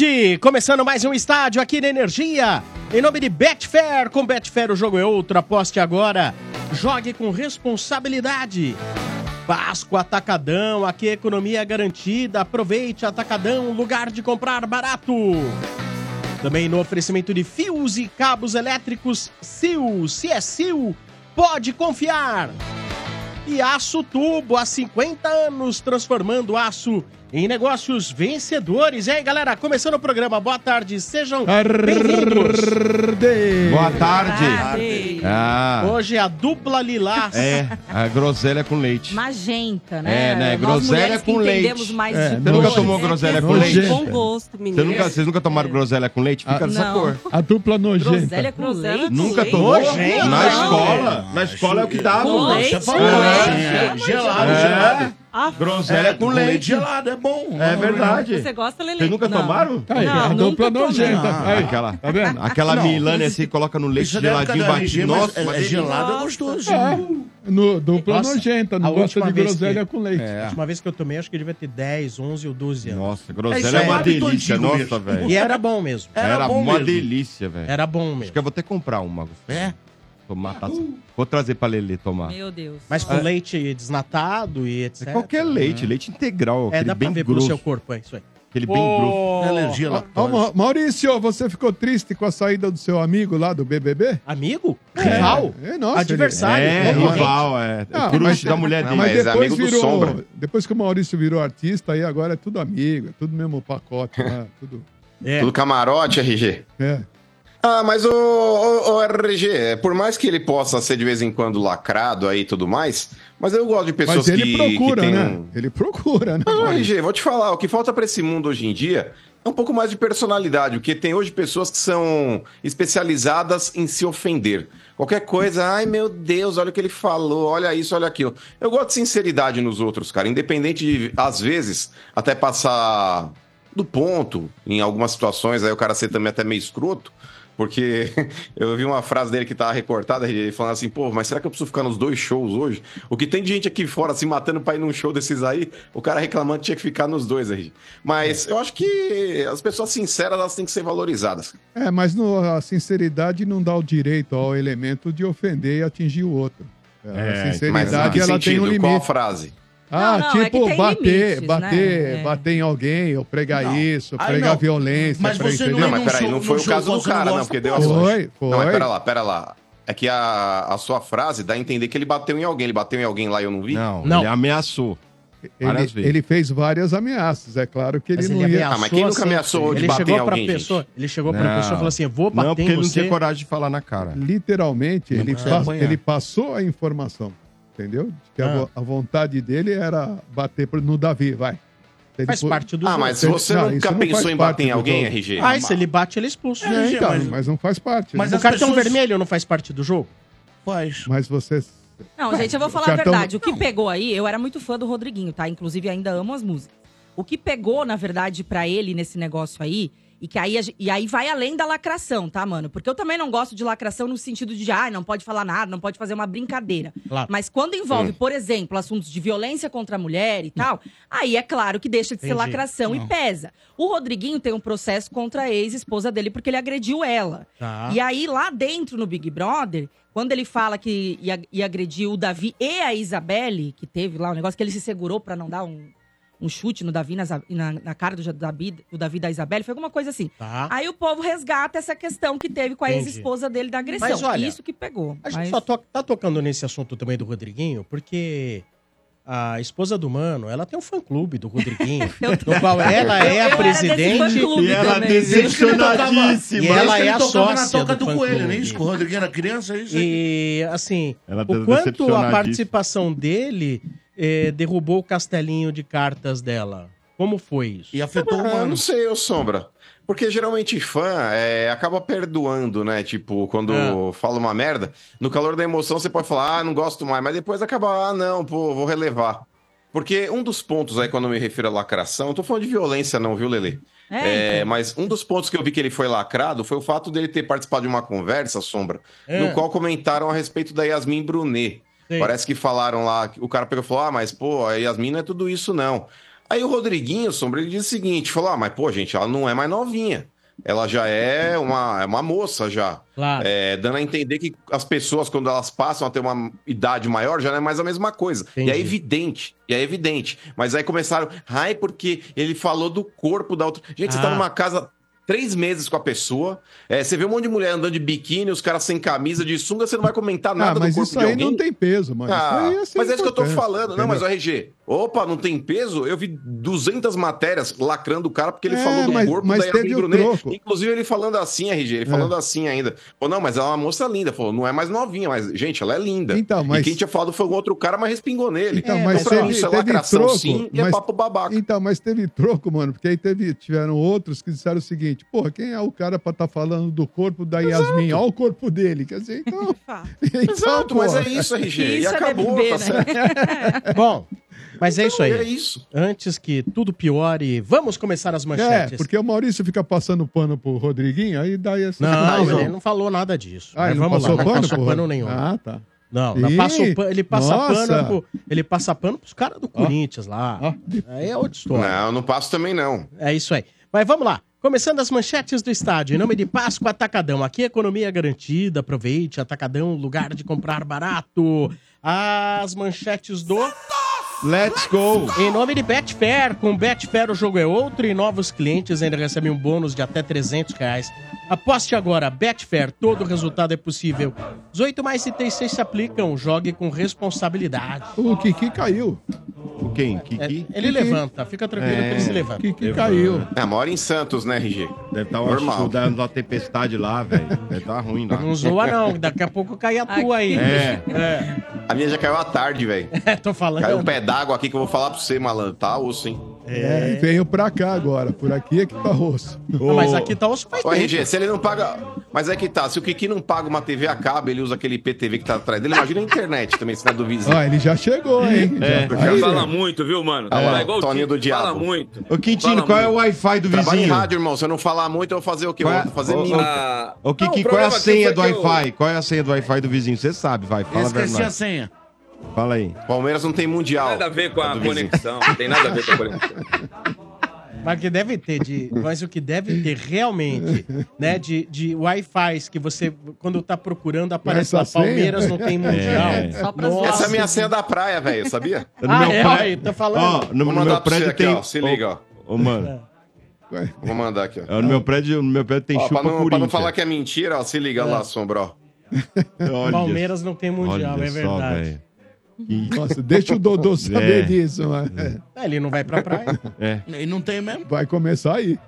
Tarde! Começando mais um estádio aqui na Energia. Em nome de Betfair, com Betfair o jogo é outro. Aposte agora. Jogue com responsabilidade. Páscoa Atacadão, aqui a economia é garantida. Aproveite Atacadão, lugar de comprar barato. Também no oferecimento de fios e cabos elétricos Sil. Se é Sil, pode confiar. E Aço Tubo, há 50 anos, transformando aço negócios vencedores. E aí, galera, começando o programa. Boa tarde, sejam bem-vindos. Boa tarde. Tarde. Ah, Hoje é a dupla lilás. é, a groselha com leite. Magenta, né? É, né? Nós Groselha com entendemos leite. mais É, você nunca tomou groselha com Nojenta. leite? Bom gosto, Você menino. nunca, vocês nunca tomaram groselha com leite? Fica dessa Não. cor. A dupla nojenta. Groselha com leite. Nunca tomou? Nojento. Na escola. Na escola é o que dava. Com leite? Você É. é, gelado, É. gelado. Ah, Groselha com leite. gelado, é bom. É verdade. Você gosta, Lele? Vocês nunca Não. tomaram? Tá aí, Não, a dupla nojenta. Aí, Aquela, tá vendo? aquela Não, mas assim, coloca no leite Isso é geladinho, batido. Mas Nossa, é, uma é delícia. gelado, é gostoso. É, no, dupla Nossa, nojenta, não a gosta de groselha que- com leite. A É. última vez que eu tomei, acho que devia ter 10, 11 ou 12 anos. Nossa, É groselha é aí, uma delícia. Nossa, velho. E era bom mesmo. Era Era bom uma mesmo. delícia, velho. Era bom Acho mesmo. que eu vou ter que comprar uma. É? Tomar taça. Vou trazer pra Lelê tomar. Meu Deus. Mas com leite desnatado e etc. É qualquer leite, leite integral, É, aquele dá pra bem ver pelo grosso. seu corpo, é isso aí. Aquele bem grosso. Ô, É alergia lá. Ma- Maurício, você ficou triste com a saída do seu amigo lá do BBB? Amigo? Rival? É, nossa, Adversário? É, concorrente. rival, é. Ah, Crush mas- da mulher ele- dele. Mas é depois amigo do virou. Sombra. Depois que o Maurício virou artista, aí agora é tudo amigo, é tudo mesmo pacote, né? Tudo. É. Tudo camarote, RG. É. Ah, mas o, o, o RG, por mais que ele possa ser de vez em quando lacrado aí e tudo mais, mas eu gosto de pessoas Mas ele que, procura, que né? um- Ele procura, né? Não, Maurício? RG, vou te falar, o que falta pra esse mundo hoje em dia é um pouco mais de personalidade, porque tem hoje pessoas que são especializadas em se ofender. Qualquer coisa, ai meu Deus, olha o que ele falou, olha isso, olha aquilo. Eu gosto de sinceridade nos outros, cara, independente de, às vezes, até passar do ponto, em algumas situações, aí o cara ser também até meio escroto, porque eu vi uma frase dele que tava recortada, ele falando assim, pô, mas será que eu preciso ficar nos dois shows hoje? O que tem de gente aqui fora se matando pra ir num show desses aí, o cara reclamando que tinha que ficar nos dois aí. Mas eu acho que as pessoas sinceras, elas têm que ser valorizadas. É, mas no- a sinceridade não dá o direito ao elemento de ofender e atingir o outro. É, a Mas em sinceridade, que ela tem um sentido? Qual a limite. frase? Ah, Não, não, é tipo, que tem bater, limites, bater, né? É. bater em alguém, ou pregar Não. isso, pregar violência. Mas pra- você entendeu? não Não, é mas peraí, não foi o caso do você cara, não, porque deu as Foi, foi. Não, mas pera lá, pera lá. É que a, a sua frase dá a entender que ele bateu em alguém. Ele bateu em alguém lá e eu não vi? Não, Não. ele ameaçou. várias Ele, vezes. ele fez várias ameaças. É claro que ele Mas não ele ia. Ah, mas quem nunca assim, ameaçou de ele bater chegou em pra alguém, pessoa, Ele chegou pra Não. pessoa e falou assim, eu vou bater Não, porque ele não você. tinha coragem de falar na cara. Literalmente, ele, ele passou a informação. Entendeu? Que a Ah. vo- a, vontade dele era bater pro- no Davi, vai. Ele Faz foi- parte do Ah, jogo. mas você não, nunca não pensou em bater em alguém. RG? Ah, se ele bate, ele é expulso. É, RG, então, mas- mas não faz parte. Mas né? O cartão pessoas- vermelho não faz parte do jogo? Faz. Mas você. Não, gente, eu vou falar cartão- a verdade. O que pegou aí, eu era muito fã do Rodriguinho, tá? Inclusive, ainda amo as músicas. O que pegou, na verdade, pra ele nesse negócio aí, e que aí, e aí vai além da lacração, tá, mano? Porque eu também não gosto de lacração no sentido de, ah, não pode falar nada, não pode fazer uma brincadeira. Claro. Mas quando envolve, por exemplo, assuntos de violência contra a mulher e tal, aí é claro que deixa de ser Entendi. lacração e pesa. O Rodriguinho tem um processo contra a ex-esposa dele porque ele agrediu ela. Tá. E aí, lá dentro no Big Brother, quando ele fala que ia, ia agredir o Davi e a Isabelle, que teve lá um negócio que ele se segurou pra não dar um, um chute no Davi, na, na, na cara do Davi, do Davi e da Isabelle, foi alguma coisa assim. Tá. Aí o povo resgata essa questão que teve com a ex-esposa dele da agressão. Mas olha, Isso que pegou. A gente Mas- só to- tá tocando nesse assunto também do Rodriguinho, porque a esposa do Mano, ela tem um fã-clube do Rodriguinho, do qual ela é a presidente E ela também. decepcionadíssima. E ela é a na sócia toca do do, fã-clube. coelho, não é isso? Que o Rodriguinho era criança, é isso aí. E, assim, Ela tá o quanto a participação dele eh, derrubou o castelinho de cartas dela? Como foi isso? E afetou o Ah, mano. não sei, ô Sombra. Porque geralmente fã é, acaba perdoando, né? Tipo, quando Ah. fala uma merda, no calor da emoção você pode falar, ah, não gosto mais, mas depois acaba, ah, não, pô, vou relevar. Porque um dos pontos aí, quando eu me refiro à lacração, não tô falando de violência, não, viu, Lele? É, É, mas um dos pontos que eu vi que ele foi lacrado foi o fato dele ter participado de uma conversa, Sombra, É. no qual comentaram a respeito da Yasmin Brunet. Sei. Parece que falaram lá, o cara pegou e falou: Ah, mas pô, a Yasmin não é tudo isso, não. Aí o Rodriguinho, Sombra, ele disse o seguinte: falou, ah, mas pô, gente, ela não é mais novinha. Ela já é uma, é uma moça já. Claro. É, dando a entender que as pessoas, quando elas passam a ter uma idade maior, já não é mais a mesma coisa. Entendi. E é evidente, e é evidente. Mas aí começaram, ai, porque ele falou do corpo da outra. Gente, você tá Ah. numa casa três meses com a pessoa, é, você vê um monte de mulher andando de biquíni, os caras sem camisa, de sunga, você não vai comentar nada Ah, mas do corpo isso de aí alguém. não tem peso, mano. Isso Ah, aí é mas é isso que eu tô falando. Não, mas o entendeu? RG, opa, não tem peso? Eu vi 200 matérias lacrando o cara porque ele É, falou do mas- corpo mas da Yasmin Brunet. troco. Inclusive ele falando assim, RG, ele É. falando assim ainda. Falou, não, mas ela é uma moça linda. Falou, não é mais novinha, mas, gente, ela é linda. Então, mas- E quem tinha falado foi um outro cara, mas respingou nele. Então, É, mas mas pra teve, isso é lacração troco. sim e é mas- papo babaca. Então, mas teve troco, mano, porque aí teve, tiveram outros que disseram o seguinte: porra, quem é o cara pra estar falando do corpo da Yasmin? Olha o corpo dele. Quer dizer, então. então, Exato, mas porra. é isso, RG. e Isso é acabou, BBB, tá né? Bom, mas é isso aí. É isso. Antes que tudo piore, vamos começar as É, manchetes. porque o Maurício fica passando pano pro Rodriguinho, aí dá essa Não, confusão. ele não falou nada disso. Ah, Mas ele não vamos passou lá, pano, não passou pano nenhum. Ah, tá. Não, não Ih, o pano- ele passa nossa. pano pro, ele passa pano pros caras do Corinthians lá. Ó. Aí é outra história. Não, não passo também não. É isso aí. Mas vamos lá. Começando as manchetes do estádio. Em nome de Páscoa Atacadão. Aqui economia é garantida. Aproveite. Atacadão, lugar de comprar barato. As manchetes do. Let's go! Em nome de Betfair. Com Betfair o jogo é outro e novos clientes ainda recebem um bônus de até 300 reais. Aposte agora. Betfair. Todo resultado é possível. 18 mais itens se aplicam. Jogue com responsabilidade. O Kiki caiu. O quem? É, Kiki? ele levanta. Fica tranquilo que ele se O levanta. Kiki caiu. É, mora em Santos, né, RG? Deve estar Normal. uma, uma tempestade lá, velho. Deve estar ruim lá. Não zoa, não. Daqui a pouco cai a tua aí. É. É. A minha já caiu à tarde, velho. É, tô falando. Caiu um pé d'água aqui que eu vou falar pra você, malandro. Tá osso, hein? É, veio pra cá agora. Por aqui é que tá osso. Não, mas aqui tá osso faz Ô, tempo. RG, se ele não paga. Mas é que tá, se o Kiki não paga uma TV a cabo, ele usa aquele PTV que tá atrás dele, imagina a internet também, se não é do vizinho. Ó, ele já chegou, hein? É. Já- Já aí, fala muito, viu, mano? Lá, Tá igual o Toninho do Diabo. Fala muito. Ô, Quintino, Fala qual é o muito. Wi-Fi do Trabalha em vizinho? rádio, irmão. Se eu não falar muito, eu vou fazer o quê? Qual é- vou fazer Ô, ô, mímica. Ah, Ô, Kiki, qual é a aqui senha do Wi-Fi? Qual é a senha do Wi-Fi do vizinho? Você sabe, vai. Fala a Esqueci a verdade. senha. Fala aí. Palmeiras não tem mundial. Nada a ver com a vizinho. conexão. Não tem nada a ver com a conexão. Mas o que deve ter de. Mas o que deve ter realmente, né? De, de Wi-Fi que você, quando tá procurando, aparece lá. Palmeiras não tem mundial. É. Só pra Nossa. Essa é a minha senha da praia, velho, sabia? No Ah, meu é? pré- Aí, tá falando. Ó, no, Vou no mandar meu pra você prédio aqui, tem. ó. Se liga, ó. Ô, mano. Vou mandar aqui, ó. ó, No meu prédio, no meu prédio tem Ó, chupa pra, não, pra não falar que é mentira, ó, se liga lá, Sombra, ó. Palmeiras não tem mundial, olha é só, verdade. velho. Que- Nossa, deixa o Dodô saber É. disso, mano. É, ele não vai pra praia. É. E não tem mesmo. Vai começar aí.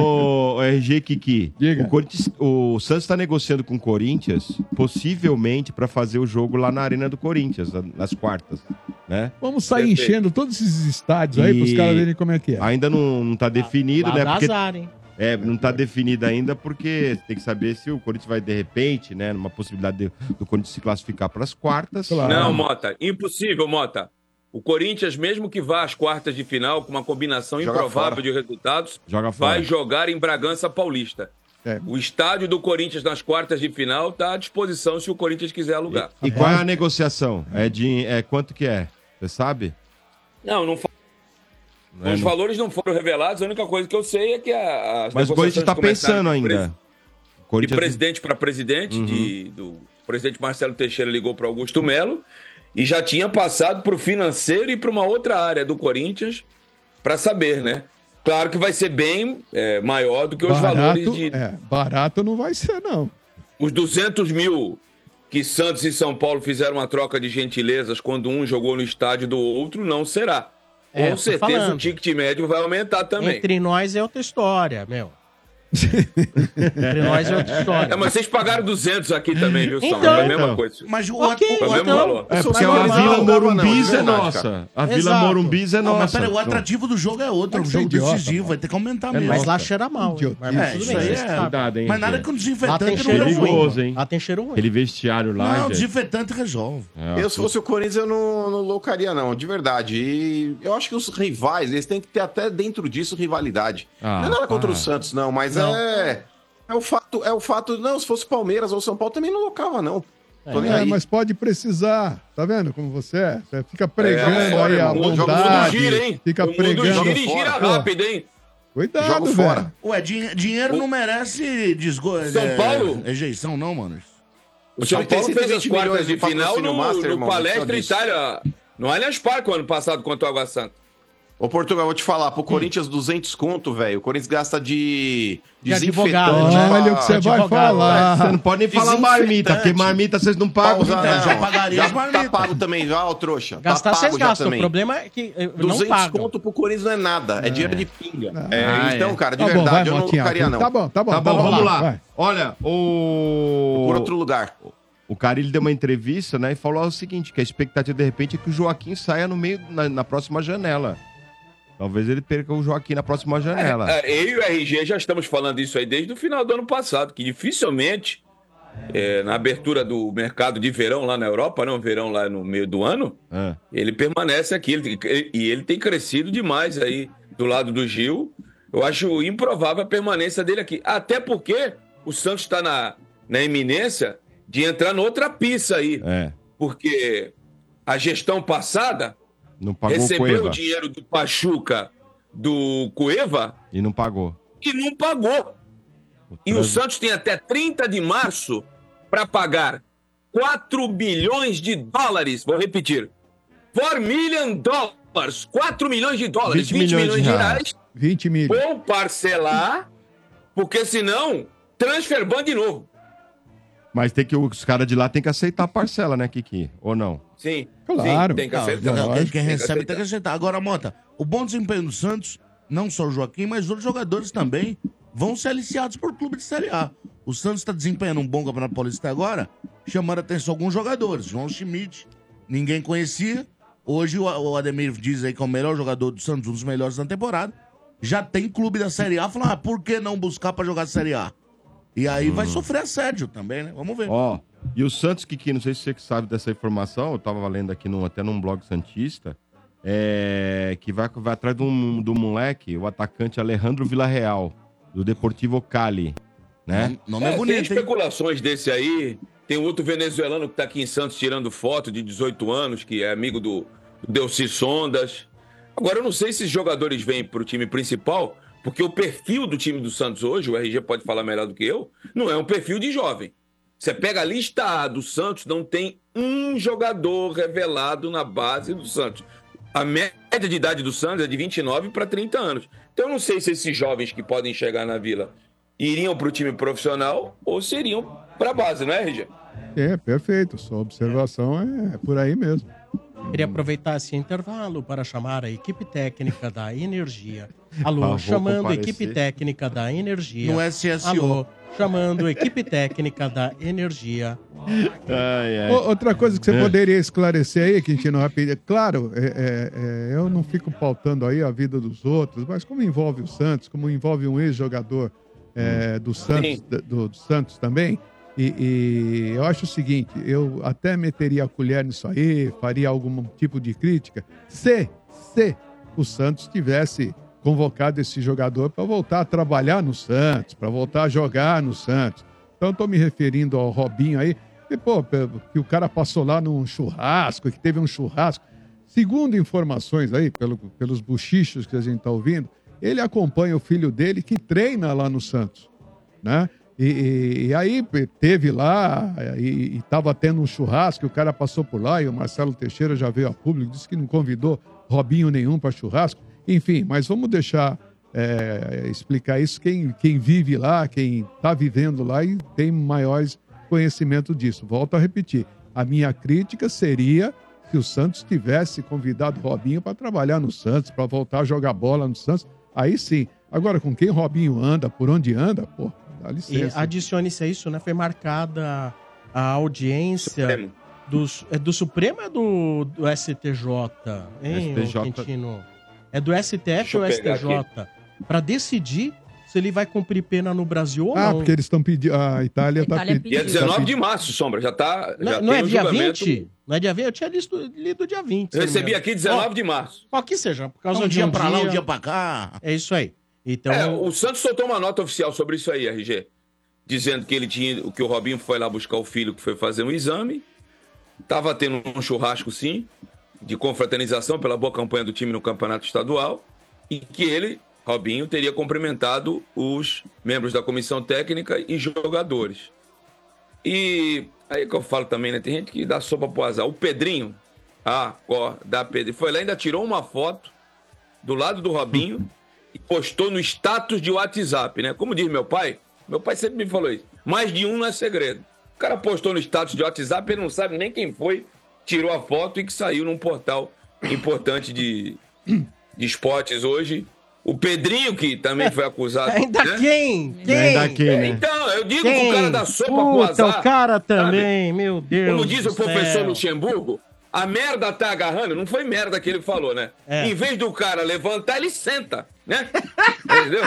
Ô, ô, RG Kiki, Diga. o, Corinthians- o Santos está negociando com o Corinthians, possivelmente para fazer o jogo lá na Arena do Corinthians, na- nas quartas, né? Vamos sair Perfeito. enchendo todos esses estádios aí E- pros caras verem como é que é. Ainda não, não tá definido, Lá né? dá Porque, azar, hein? É, não tá definido ainda porque tem que saber se o Corinthians vai de repente, né, numa possibilidade de- do Corinthians se classificar para as quartas. Claro. Não, Mota. Impossível, Mota. O Corinthians, mesmo que vá às quartas de final com uma combinação Joga improvável fora. de resultados, Joga vai jogar em Bragança Paulista. É. O estádio do Corinthians nas quartas de final está à disposição se o Corinthians quiser alugar. E qual é a negociação? É de é quanto que é? Você sabe? Não, não fa- Os não- valores não foram revelados. A única coisa que eu sei é que a, as Mas o Corinthians está pensando ainda. De presidente para presidente, de, do o presidente Marcelo Teixeira ligou para Augusto Melo e já tinha passado para o financeiro e para uma outra área do Corinthians para saber, né? Claro que vai ser bem é, maior do que os valores Barato, de é, barato não vai ser, não. os 200 mil que Santos e São Paulo fizeram uma troca de gentilezas quando um jogou no estádio do outro, não será. É, Com certeza falando. o ticket médio vai aumentar também. Entre nós é outra história, meu. Entre nós é outra história. É, mas vocês pagaram 200 aqui também, viu, São? Então. é a mesma Então. coa- Mas o, Ok, o, É o mesmo então. valor. É porque a Vila Morumbis é verdade, nossa. A Vila. Morumbis é Não, mas nossa. peraí, o atrativo do jogo é outro. O você é jogo idiota, decisivo, mano. vai ter que aumentar É, mesmo. mas lá cheira mal. Mas É, tudo isso bem, é. Cuidado, hein, Mas nada Lá tem desinfetante não resolve. Perigoso, hein? Lá tem cheiro ruim. Aquele vestiário lá, Não, desinfetante resolve. É, Eu, se fosse o Corinthians, eu não, não loucaria, não, de verdade. E eu acho que os rivais, eles têm que ter até dentro disso rivalidade. Ah, não é nada contra o Santos, não, mas Não. é. É o fato, é o fato. Não, se fosse Palmeiras ou São Paulo, também não loucava, não. É, aí. mas pode precisar. Tá vendo como você é? Você fica pregando É, fora, aí a. O bondade. gira, hein? Fica o mundo pregando. gira e gira fora. rápido, hein? Cuidado, Jogo velho. fora. Ué, din- dinheiro não merece desgo... São é, Paulo? Rejeição, não, mano. O São Paulo fez as 120 quartas de final no, master, no irmão, Palestra. Itália, no Allianz Parque, o ano passado, contra o Água Santa. Ô, Portugal, vou te falar, pro Corinthians 200 conto, velho. O Corinthians gasta de De desinfetante. né? Olha o que você vai falar. Você não pode nem falar marmita, porque marmita vocês não pagam. Pausa, Então, não. já pagaria já as marmitas. tá pago também, já, ô trouxa. Gastar tá vocês pago já gastam. O também. problema é que eh, não 200 pagam. conto pro Corinthians não é nada, é, dinheiro de pinga. É, Ah, então, é. cara, de Tá bom, vai, verdade, eu não ficaria, não. Tá bom, tá bom. Tá bom, vamos lá. vai. Olha, o. Por outro lugar. O Carilli deu uma entrevista, né, e falou o seguinte, que a expectativa de repente é que o Joaquim saia no meio na, na próxima janela. Talvez ele perca o Joaquim na próxima janela. É, eu e o RG já estamos falando isso aí desde o final do ano passado, que dificilmente, é, na abertura do mercado de verão lá na Europa, não, verão lá no meio do ano, É. ele permanece aqui. Ele- ele- e ele tem crescido demais aí do lado do Gil. Eu acho improvável a permanência dele aqui. Até porque o Santos está na, na iminência de entrar noutra pista aí. É. Porque a gestão passada Não pagou o recebeu o dinheiro do Pachuca do Cueva E não pagou. e não pagou. E o Santos tem até 30 de março para pagar 4 bilhões de dólares. Vou repetir. 4 million dólares. 4 milhões de dólares. 20 20, milhões milhões, de reais. reais. 20 mil. Ou parcelar, porque senão, transfer ban de novo. Mas tem que, os caras de lá tem que aceitar a parcela, né, Kiki? Ou não? Sim. Claro. Sim, tem que aceitar. não, lógico. quem recebe aceitar. tem que aceitar. Agora, Mota, o bom desempenho do Santos, não só o Joaquim, mas outros jogadores também, vão ser aliciados por clube de Série A. O Santos está desempenhando um bom Campeonato Paulista até agora, chamando a atenção alguns jogadores. João Schmidt, ninguém conhecia. Hoje o o Ademir diz aí que é o melhor jogador do Santos, um dos melhores da temporada. Já tem clube da Série A falando, ah, por que não buscar para jogar Série A? E aí vai sofrer assédio também, né? Vamos ver. Ó, e o Santos, Kiki, não sei se você que sabe dessa informação, eu tava lendo aqui num, até num blog Santista, é, que vai, vai atrás do, do moleque, o atacante Alejandro Villarreal, do Deportivo Cali, né? O nome é, É, tem bonito, hein? especulações desse aí. Tem outro venezuelano que tá aqui em Santos tirando foto de 18 anos, que é amigo do, do Delci Sondas. Agora, eu não sei se esses jogadores vêm pro time principal, porque o perfil do time do Santos hoje, o RG pode falar melhor do que eu, não é um perfil de jovem. Você pega a lista A do Santos, não tem um jogador revelado na base do Santos. A média de idade do Santos é de 29 para 30 anos. Então, eu não sei se esses jovens que podem chegar na Vila iriam para o time profissional ou seriam para a base, não é, RG? É, perfeito. Sua observação é, é por aí mesmo. Queria aproveitar esse intervalo para chamar a equipe técnica da Energia. Alô, chamando a equipe técnica da Energia. No SSO. Alô, chamando a equipe técnica da Energia. Ai, ai. Outra coisa que você É. poderia esclarecer aí, Quintino, rapidinho. Claro, é, é, é, eu não fico pautando aí a vida dos outros, mas como envolve o Santos, como envolve um ex-jogador é, do, Santos, do, do Santos também, e, e eu acho o seguinte, eu até meteria a colher nisso aí, faria algum tipo de crítica, se, se o Santos tivesse convocado esse jogador para voltar a trabalhar no Santos, para voltar a jogar no Santos. Então, estou me referindo ao Robinho aí, e, pô, que o cara passou lá num churrasco, que teve um churrasco. Segundo informações aí, pelo- pelos buchichos que a gente está ouvindo, ele acompanha o filho dele que treina lá no Santos, né? E, e- e aí teve lá e estava tendo um churrasco, o cara passou por lá e o Marcelo Teixeira já veio a público, disse que não convidou Robinho nenhum para churrasco. Enfim, mas vamos deixar é, explicar isso quem, quem vive lá, quem está vivendo lá e tem maiores conhecimento disso. Volto a repetir, a minha crítica seria se o Santos tivesse convidado Robinho para trabalhar no Santos, para voltar a jogar bola no Santos, aí sim. Agora, com quem Robinho anda, por onde anda, pô, E adicione-se a isso, né? Foi marcada a audiência Supremo. dos, é do Supremo ou é do, do STJ? Hein, STJ. Quintino? É do STF ou STJ? Para decidir se ele vai cumprir pena no Brasil ou Ah, não. porque eles estão pedindo. A Itália está Itália pedindo. Dia pediu. 19 de março, Sombra, já tá. Não, já não é dia julgamento. 20? Não é dia 20? Eu tinha lido, lido dia 20. se Eu recebi aqui 19 de março. Qual que seja, por causa um de dia um pra lá, um dia- dia pra cá. É isso aí. Então, É, o Santos soltou uma nota oficial sobre isso aí, RG. dizendo que ele tinha, que o Robinho foi lá buscar o filho que foi fazer um exame. Tava tendo um churrasco, sim, de confraternização pela boa campanha do time no campeonato estadual e que ele, Robinho, teria cumprimentado os membros da comissão técnica e jogadores. E aí que eu falo também, né? Tem gente que dá sopa pro azar. O Pedrinho, ah, ó, da Pedro, foi lá e ainda tirou uma foto do lado do Robinho e postou no status de WhatsApp, né? Como diz meu pai, meu pai sempre me falou isso. Mais de um não é segredo. O cara postou no status de WhatsApp, ele não sabe nem quem foi, tirou a foto e que saiu num portal importante de, de esportes hoje. O Pedrinho, que também foi acusado. Ainda né? quem? Quem? Ainda quem, né? Então, eu digo Quem? que o cara dá sopa Puta, azar. o cara também, meu Deus. Como diz o professor céu. Luxemburgo, a merda tá agarrando, não foi merda que ele falou, né? É. Em vez do cara levantar, ele senta, né? Entendeu?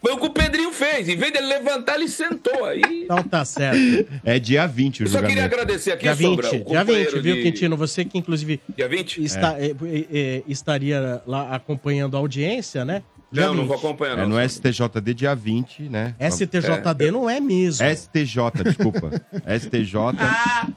Foi o que o Pedrinho fez. Em vez dele levantar, ele sentou. Aí. Então tá certo. É dia 20 o Eu só queria agradecer aqui, Dia 20, Sombra, o dia companheiro 20, viu, de- Quintino? Você que inclusive Dia 20? está, é, é, é, estaria lá acompanhando a audiência, né? Dia Não, não 20. vou acompanhar, É não. no STJD dia 20, né? STJD não é mesmo. STJ, desculpa. STJ.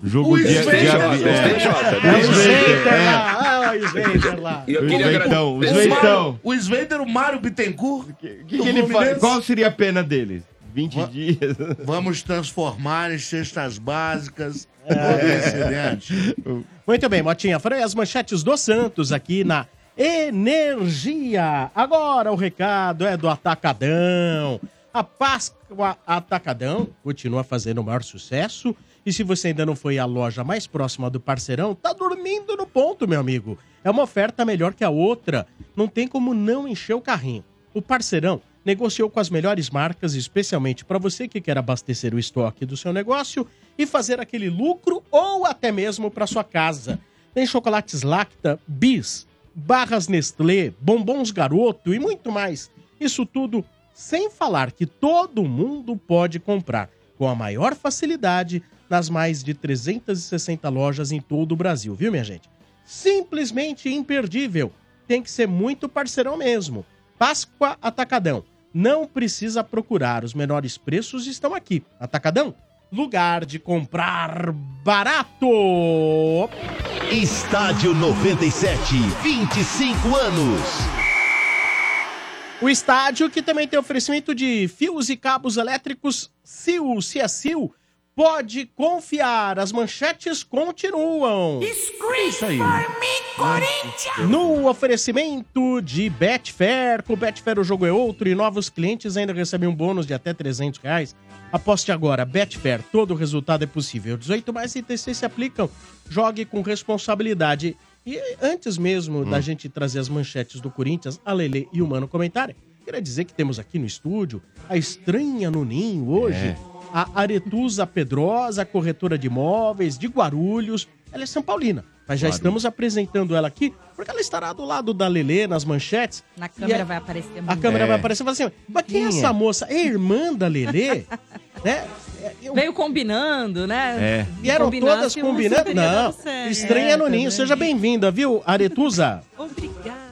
Julgo o dia, STJ, dia STJ, é. STJ, É o Sveiter lá. Ah, o Sveiter lá. E eu O queria Sveitão, o agradecer- O Sveitão. Mário- O Sveiter, o Mário Bittencourt. O que, que ele faz? Qual seria a pena dele? 20 dias? Vamos transformar em cestas básicas. Presidente. Muito bem, Motinha. Foram aí as manchetes do Santos aqui na Energia. Agora o recado é do Atacadão. A Páscoa Atacadão continua fazendo o maior sucesso. E se você ainda não foi à loja mais próxima do parceirão, tá dormindo no ponto, meu amigo. É uma oferta melhor que a outra. Não tem como não encher o carrinho. O parceirão negociou com as melhores marcas, especialmente para você que quer abastecer o estoque do seu negócio e fazer aquele lucro ou até mesmo para sua casa. Tem chocolates Lacta, Bis, barras Nestlé, bombons Garoto e muito mais. Isso tudo sem falar que todo mundo pode comprar com a maior facilidade nas mais de 360 lojas em todo o Brasil, viu, minha gente? Simplesmente imperdível. Tem que ser muito parceirão mesmo. Páscoa Atacadão. Não precisa procurar, os menores preços estão aqui. Atacadão, lugar de comprar barato. Estádio 97, 25 anos. O estádio que também tem oferecimento de fios e cabos elétricos Sil, se é Sil, pode confiar, as manchetes continuam. Isso aí. No oferecimento de Betfair, com Betfair o jogo é outro e novos clientes ainda recebem um bônus de até 300 reais. Aposte agora, Betfair, todo resultado é possível. 18 mais ITC se aplicam, jogue com responsabilidade. E antes mesmo da gente trazer as manchetes do Corinthians, a Lele e o Mano comentarem, queria dizer que temos aqui no estúdio a estranha no ninho hoje, a Aretusa Pedrosa, corretora de imóveis de Guarulhos. Ela é São Paulina, mas já estamos apresentando ela aqui porque ela estará do lado da Lele nas manchetes. Na E câmera a- vai aparecer A muito. câmera É. vai aparecer e fala assim: mas quem é essa é? moça? É irmã da Lelê? né? É, eu- Veio combinando, né? É. E eram Combinasse, todas combinando? Não. Estranha É, no ninho. vendo? Seja bem-vinda, viu, Aretusa? Obrigada.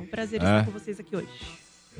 Um prazer É. estar com vocês aqui hoje.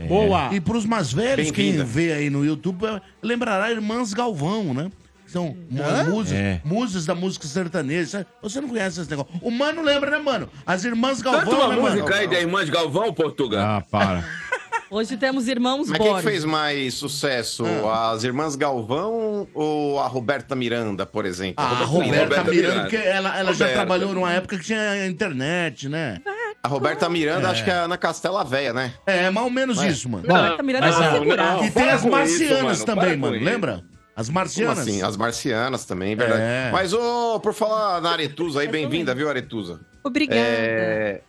Boa. E pros mais velhos, quem vê aí no YouTube, eh, lembrará Irmãs Galvão, né? São musas, É. musas da música sertaneja. Você não conhece esse negócio. O Mano lembra, né, Mano? As Irmãs Galvão, Canta uma né, mano? música aí da Irmã de Galvão, Portugal. Ah, para. Hoje temos irmãos Mas quem fez mais sucesso? Ah. As irmãs Galvão ou a Roberta Miranda, por exemplo? Ah, a Roberta Roberta Miranda. Miranda, porque ela, ela já trabalhou numa época que tinha internet, né? A Roberta Miranda, acho que é na Castela Véia, né? É, mais ou menos isso, mano. Roberta Miranda mas vai a- segurar. E tem as marcianas isso, mano, também, mano. Lembra? As Como marcianas. assim? As marcianas também, verdade. É. Mas, ô, por falar na Aretusa aí, bem-vinda, viu, Aretusa? Obrigada. É...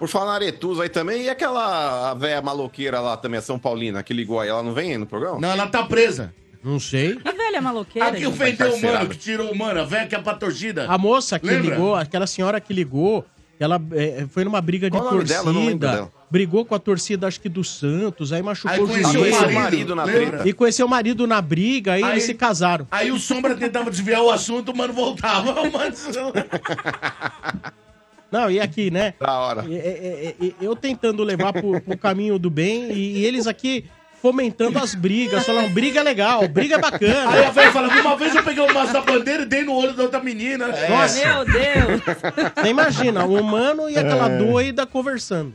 Por falar na Aretusa aí também, e aquela velha maloqueira lá também, a São Paulina, que ligou aí, ela não vem aí no programa? Não, ela tá presa. Não sei. Que velha maloqueira. Aqui gente. ofendeu o mano, que tirou o mano, a velha que é pra torcida. A moça que Lembra? ligou, aquela senhora que ligou, ela é, foi numa briga de Qual o nome torcida. Brigou com a torcida, acho que do Santos, aí machucou Aí o conheceu o marido, o marido na lembra? treta. E conheceu o marido na briga, aí, Aí- eles se casaram. Aí o Sombra tentava desviar o assunto, o mano voltava. O mano... Não, e aqui, né? Da hora. É, é, é, é, eu tentando levar pro, pro caminho do bem e, e eles aqui fomentando as brigas, falando briga é legal, briga é bacana. Aí a velha fala, uma vez eu peguei o maço da bandeira e dei no olho da outra menina. Nossa. Meu Deus. Você imagina, um humano e aquela doida conversando.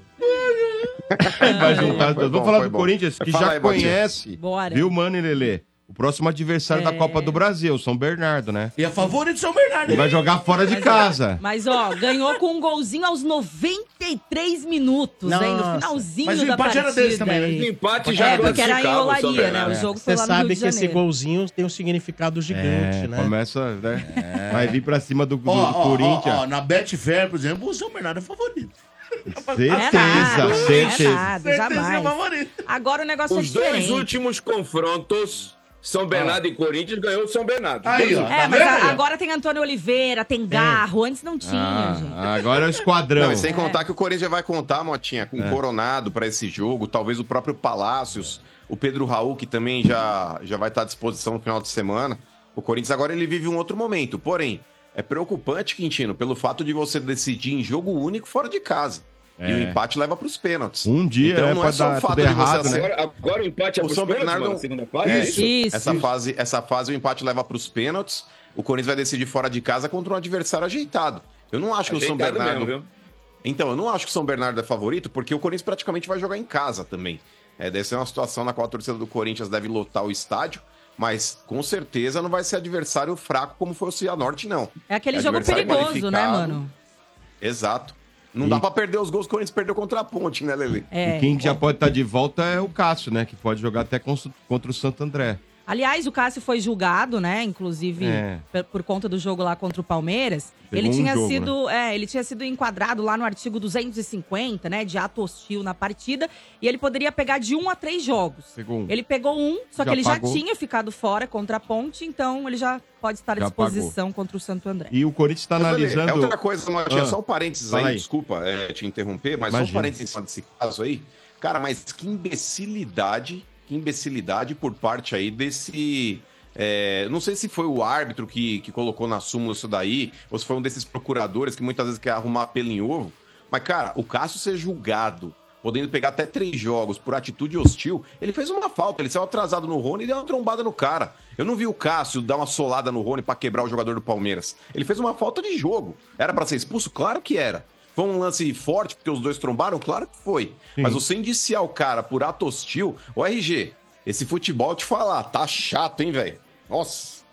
Vai juntar Vamos falar do bom. Corinthians, que Fala já aí, conhece. Bora. Viu, mano e Lelê? O próximo adversário da É. Copa do Brasil, São Bernardo, né? E a favorito de São Bernardo. Ele vai jogar fora de casa. Mas, ó, ganhou com um golzinho aos 93 minutos, hein? No Nossa. finalzinho Mas o da empate partida. era desse também, né? O empate já É, porque era em classificava o São Olaria, né? Bernardo. O jogo Você foi lá no Rio sabe de que esse Janeiro. golzinho tem um significado gigante, É, né? começa, né? Vai vir pra cima do, do Ó, ó, ó, Corinthians. ó, na Betfair, por exemplo, o São Bernardo é favorito. Certeza, É nada, é certeza. nada, Certeza que é jamais. favorito. Agora o negócio é Os dois diferente. últimos confrontos, São Bernardo e Corinthians, ganhou o São Bernardo. Aí, ó. últimos. É, Tá mas a- agora tem Antônio Oliveira, tem Garro. Antes não tinha, gente. Ah, agora é o esquadrão. Não, e sem contar que o Corinthians vai contar, Motinha, com o Coronado para esse jogo, talvez o próprio Palácios, o Pedro Raul, que também já, já vai estar à disposição no final de semana. O Corinthians agora ele vive um outro momento. Porém, é preocupante, Quintino, pelo fato de você decidir em jogo único fora de casa. E o É. empate leva para os pênaltis. Um dia, então né, não é só dar o fato de você errado, né? acertar- Agora, agora o empate é O pros São pênaltis, Bernardo- mano, segunda fase? é Isso. Isso. Essa fase, essa fase o empate leva para os pênaltis. O Corinthians vai decidir fora de casa contra um adversário ajeitado. Eu não acho que o São Ajeitado Bernardo. mesmo, viu? Então, eu não acho que o São Bernardo é favorito, porque o Corinthians praticamente vai jogar em casa também. É, deve ser uma situação na qual a torcida do Corinthians deve lotar o estádio, mas com certeza não vai ser adversário fraco como foi o Cianorte, não. É aquele É jogo perigoso, né, mano? Exato. Não E- dá pra perder os gols que o Corinthians perdeu contra a Ponte, né, Lele? É. E quem já pode estar de volta é o Cássio, né? Que pode jogar até contra o Santo André. Aliás, o Cássio foi julgado, né? Inclusive É. por, por conta do jogo lá contra o Palmeiras. Pegou ele um tinha jogo, sido, é, ele tinha sido enquadrado lá no artigo 250, né, de ato hostil na partida, e ele poderia pegar de um a três jogos. Pegou um. Ele pegou um, só Já que ele pagou. já tinha ficado fora contra a Ponte, então ele já pode estar à Já disposição contra o Santo André. E o Corinthians está Lelê, analisando. É outra coisa, Ah, só um parênteses aí, aí. desculpa é, te interromper, mas só Imagina. um parênteses desse caso aí. Cara, mas que imbecilidade, que imbecilidade por parte aí desse. é, não sei se foi o árbitro que, que colocou na súmula isso daí, ou se foi um desses procuradores que muitas vezes quer arrumar pelo em ovo. Mas, cara, o Cássio ser julgado, podendo pegar até três jogos por atitude hostil, ele fez uma falta, ele saiu atrasado no Rony e deu uma trombada no cara. Eu não vi o Cássio dar uma solada no Rony pra quebrar o jogador do Palmeiras. Ele fez uma falta de jogo. Era pra ser expulso? Claro que era. Foi um lance forte porque os dois trombaram? Claro que foi. Mas você indiciar o cara por ato hostil, o RG, esse futebol te falar, tá chato, hein, velho? Nossa.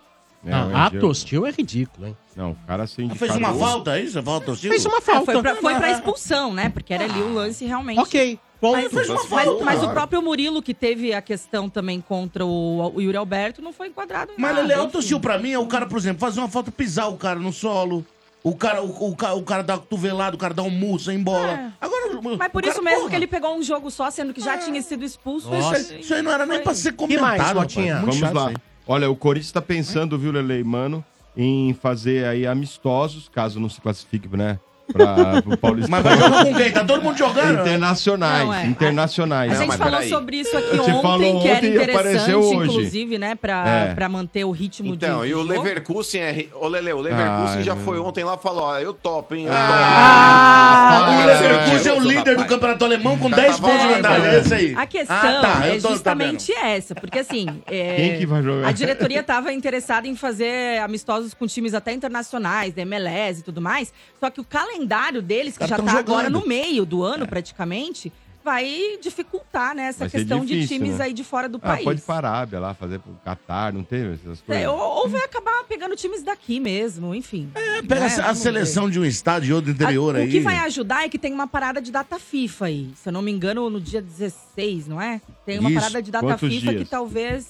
É, Não, o ato hostil é ridículo, hein? Não, o cara sem Fez uma falta, é isso? Falta hostil? Fez uma É, falta. foi, pra, foi pra expulsão, né? Porque era ali o lance realmente. Ok. Mas, mas- falta, mas o próprio Murilo, que teve a questão também contra o, o Yuri Alberto, não foi enquadrado Mas, enfim. alto hostil pra mim é o cara, por exemplo, fazer uma falta, pisar o cara no solo. O cara, o, o, ca- o cara dá uma cotovelada, o cara dá um murro sem bola. É. Agora, o- Mas por isso cara, mesmo porra, que ele pegou um jogo só, sendo que já tinha sido expulso. Nossa. Isso, aí- isso aí não era nem pra ser Que comentado. mais. Motinha? Muito Vamos chato lá. Olha, o Corinthians está pensando, viu, Lele, mano, em fazer aí amistosos, caso não se classifique, né? Para o Paulista. Mas vai jogar com quem? Tá todo mundo jogando? Internacionais, Não, é. internacionais. A Não, gente mas falou peraí. sobre isso aqui falou ontem, que era ontem interessante, inclusive, né? Pra, É. pra manter o ritmo Então, de e o jogo. Leverkusen é. Ô, Lele, o Leverkusen Ai, já meu. foi ontem lá e falou: ó, eu topo, hein? Eu Ah, o topo. Leverkusen é o Eu sou líder do campeonato alemão com Já 10 tava pontos de lá, vantagem. É isso aí. A questão Ah, tá, é justamente essa, porque assim. é, Quem que vai jogar? A diretoria estava interessada em fazer amistosos com times até internacionais, da MLS e tudo mais. Só que o calendário deles, que Caras já tá agora jogando. no meio do ano, praticamente, vai dificultar, né, essa questão de difícil, times né? aí de fora do Ah, país. pode ir para a Arábia lá, fazer pro Catar, não teve essas coisas? É, ou, ou vai acabar pegando times daqui mesmo, enfim. É, Pega a- a seleção de um estado e outro interior a, aí. O que vai ajudar é que tem uma parada de data FIFA aí. Se eu não me engano, no dia 16, não é? Tem uma Isso. parada de data Quantos FIFA dias? que talvez.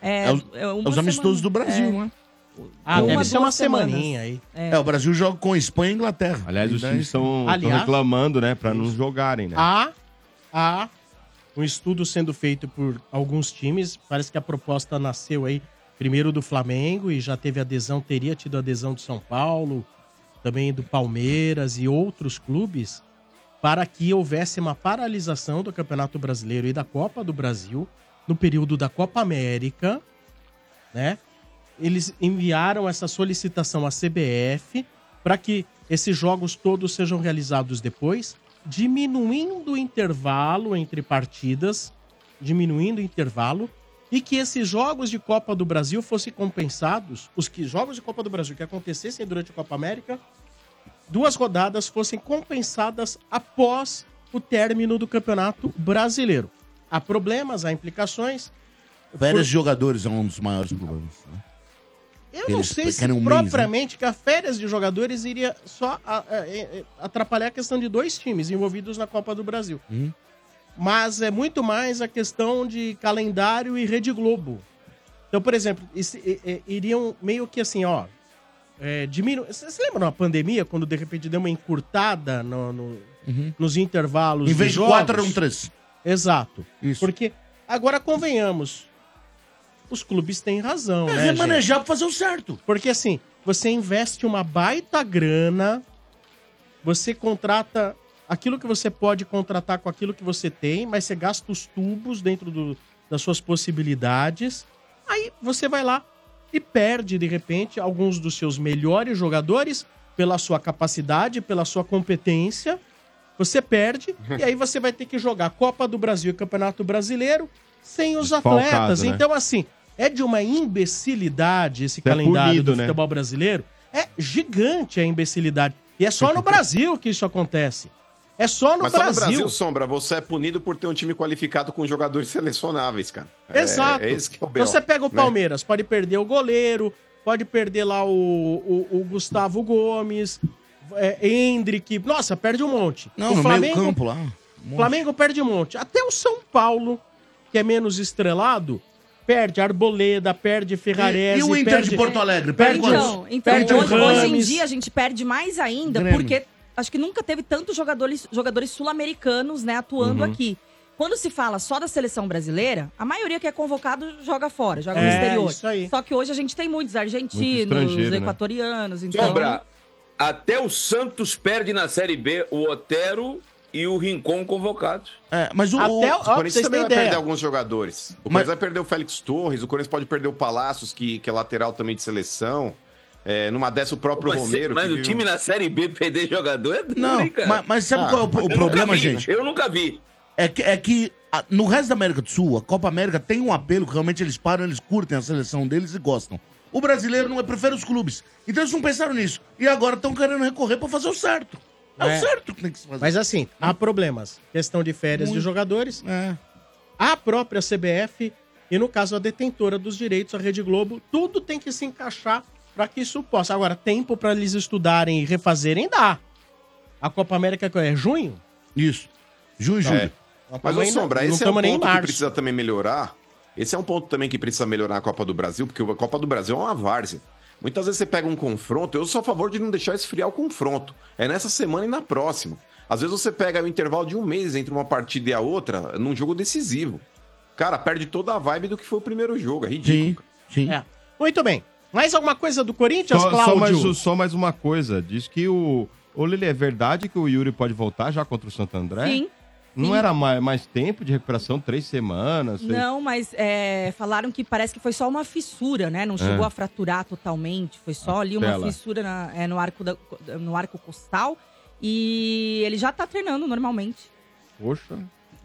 É, É os, é os amistosos semana. do Brasil, É. né? Ah, Uma, deve ser uma semaninha aí. É. o Brasil joga com Espanha e Inglaterra. Aliás, os Então, times estão reclamando, né, para não jogarem, né? Há, há um estudo sendo feito por alguns times. Parece que a proposta nasceu aí primeiro do Flamengo e já teve adesão, teria tido adesão do São Paulo, também do Palmeiras e outros clubes, para que houvesse uma paralisação do Campeonato Brasileiro e da Copa do Brasil no período da Copa América, né? Eles enviaram essa solicitação à CBF para que esses jogos todos sejam realizados depois, diminuindo o intervalo entre partidas diminuindo o intervalo e que esses jogos de Copa do Brasil fossem compensados, os que jogos de Copa do Brasil que acontecessem durante a Copa América, duas rodadas fossem compensadas após o término do Campeonato Brasileiro. Há problemas, há implicações. Férias de jogadores é um dos maiores problemas. né? Eu não sei se um mês, né? propriamente que a férias de jogadores iria só a- a- a- atrapalhar a questão de dois times envolvidos na Copa do Brasil. Uhum. Mas é muito mais a questão de calendário e Rede Globo. Então, por exemplo, iriam meio que assim, ó. É, diminu... Vocês lembram na pandemia, quando de repente deu uma encurtada no- no- nos intervalos? Uhum. Em vez de quatro, eram três. Exato. Isso. Porque, agora convenhamos, os clubes têm razão, É né? gente? remanejar pra fazer o certo. Porque assim, você investe uma baita grana, você contrata aquilo que você pode contratar com aquilo que você tem, mas você gasta os tubos dentro do- das suas possibilidades. Aí você vai lá e perde, de repente, alguns dos seus melhores jogadores pela sua capacidade, pela sua competência. Você perde e aí você vai ter que jogar Copa do Brasil e Campeonato Brasileiro sem os atletas. né? Então, assim, é de uma imbecilidade esse é calendário punido, do né? futebol brasileiro. É gigante a imbecilidade. E é só no Brasil que isso acontece. É só no Mas só no Brasil. Brasil, Sombra, você é punido por ter um time qualificado com jogadores selecionáveis, cara. É- Exato. É, esse que é o Então BO, você pega o né? Palmeiras, pode perder o goleiro, pode perder lá o, o, o Gustavo Gomes, é, Hendrick. Nossa, perde um monte. Não, o no meio campo lá. um. Flamengo perde um monte. Até o São Paulo, que é menos estrelado, perde Arboleda, perde Ferrarese. E- e o Inter perde, de Porto Alegre? Perde Então, então perde hoje, hoje em dia a gente perde mais ainda, Grêmio. porque acho que nunca teve tantos jogadores, jogadores sul-americanos, né, atuando Uhum. aqui. Quando se fala só da seleção brasileira, a maioria que é convocado joga fora, joga no É, exterior. isso aí. Só que hoje a gente tem muitos Muito argentinos, estrangeiro, né? equatorianos, então. Sombra, até o Santos perde na Série B o Otero e o Rincon convocados. É, mas o, Até o- o- Corinthians também vai ideia. perder alguns jogadores. O Mas- Corinthians vai perder o Félix Torres, o Corinthians pode perder o Palácios, que, que é lateral também de seleção. É, numa dessa, o próprio Mas, Romero. mas o time na Série B perder jogador é duro, Não, hein, cara? mas, mas sabe Ah, qual é o, o problema, vi, gente? Eu nunca vi. É que, é que a- no resto da América do Sul, a Copa América tem um apelo que realmente eles param, eles curtem a seleção deles e gostam. O brasileiro não é, prefere os clubes. Então eles não pensaram nisso. E agora estão querendo recorrer pra fazer o certo. É, É. certo que tem que se fazer. Mas assim, há problemas. Questão de férias de Muito. jogadores, É. a própria CBF e, no caso, a detentora dos direitos, a Rede Globo, tudo tem que se encaixar para que isso possa. Agora, tempo para eles estudarem e refazerem dá. A Copa América é junho? Isso. Junho julho. É. Mas, ainda- Sombra, não esse é um ponto que precisa também melhorar. Esse é um ponto também que precisa melhorar na Copa do Brasil, porque a Copa do Brasil é uma várzea. Muitas vezes você pega um confronto, eu sou a favor de não deixar esfriar o confronto. É nessa semana e na próxima. Às vezes você pega o intervalo de um mês entre uma partida e a outra num jogo decisivo. Cara, perde toda a vibe do que foi o primeiro jogo. É ridículo. Sim, sim. É. Muito bem. Mais alguma coisa do Corinthians, Só, Cláudio? só, mais, só mais uma coisa. Diz que o. Ô, Lili, é verdade que o Yuri pode voltar já contra o Santo André? Sim. Não sim. era mais, mais tempo de recuperação? Três semanas? seis- Não, mas é, falaram que parece que foi só uma fissura, né? Não chegou É. a fraturar totalmente. Foi só ali uma Tela. fissura na- é, no, arco da- no arco costal. E ele já tá treinando normalmente. Poxa.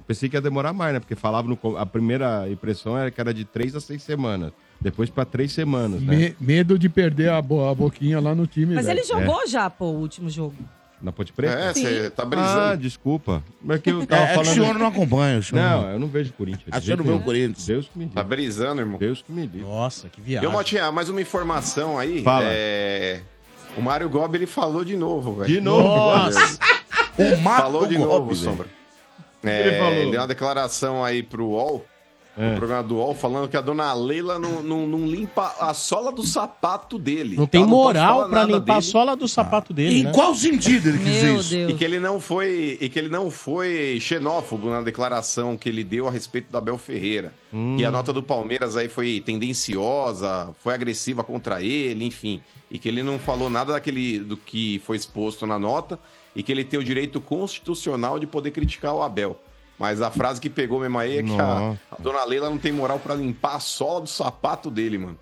Pensei que ia demorar mais, né? Porque falava no. A primeira impressão era que era de três a seis semanas. Depois pra três semanas, né? Me- medo de perder a, bo- a boquinha lá no time. Mas velho. ele jogou já, pô, o último jogo. Na Ponte Preta? É, você tá Ah, brisando. desculpa. Mas que eu tava É, é que o falando. senhor não acompanha. O senhor Não, eu não vejo Corinthians. Ah, o senhor não vê o. Corinthians. Deus que me Tá livre. brisando, irmão. Deus que me livre. Nossa, que viagem. ô, Motinha, mais uma informação aí. Fala. É... O Mário Gobi, ele falou de novo, velho. De novo. Nossa. O Marco Falou de Gobi, novo, velho. Sombra. ele É, falou? ele deu uma declaração aí pro UOL, É. no programa do UOL, falando que a dona Leila não, não, não limpa a sola do sapato dele. Não tem moral nada limpar a dele. sola do sapato dele, Em né? qual sentido ele quis dizer Meu isso? E que ele não foi, e que ele não foi xenófobo na declaração que ele deu a respeito do Abel Ferreira. Hum. E a nota do Palmeiras aí foi tendenciosa, foi agressiva contra ele, enfim. E que ele não falou nada daquele do que foi exposto na nota e que ele tem o direito constitucional de poder criticar o Abel. Mas a frase que pegou mesmo aí é que a, a dona Leila não tem moral pra limpar a sola do sapato dele, mano.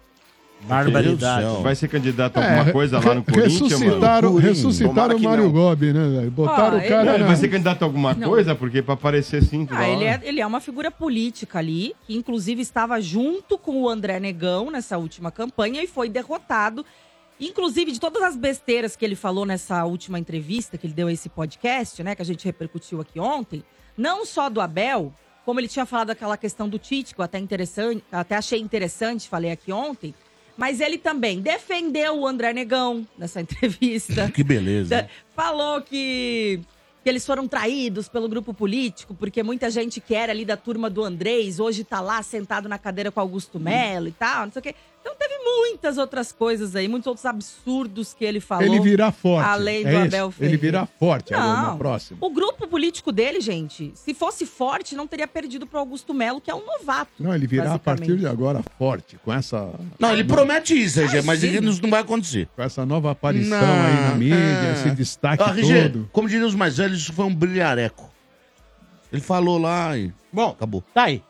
Barbaridade. Vai ser candidato a É, alguma coisa lá no Corinthians, mano? ressuscitaram, Corinthians. ressuscitaram o que Mário. Gobi, né? velho? Botaram Ó, o cara ele vai ser candidato a alguma Não. coisa? Porque pra aparecer assim... toda Ah, ele é, ele é uma figura política ali, que inclusive estava junto com o André Negão nessa última campanha e foi derrotado. Inclusive, de todas as besteiras que ele falou nessa última entrevista que ele deu a esse podcast, né, que a gente repercutiu aqui ontem, não só do Abel, como ele tinha falado aquela questão do Tite, que eu até, interessante, até achei interessante, falei aqui ontem, mas ele também defendeu o André Negão nessa entrevista. Que beleza. Falou que, que eles foram traídos pelo grupo político, porque muita gente que era ali da turma do Andrés hoje tá lá sentado na cadeira com Augusto Melo e tal, não sei o quê. Então teve muitas outras coisas aí, muitos outros absurdos que ele falou. Ele virá forte. Além do é? Abel Ele Ferreira. virá forte agora na Não. próxima. O grupo político dele, gente, se fosse forte, não teria perdido pro Augusto Melo, que é um novato. Não, ele virá a partir de agora forte, com essa, Não, ele promete isso, RG, mas Imagina. isso não vai acontecer. com essa nova aparição Não, aí na mídia, é. esse destaque Ah, RG, todo. como diriam os mais velhos, isso foi um brilhareco. Ele falou lá e Bom, acabou. Tá aí.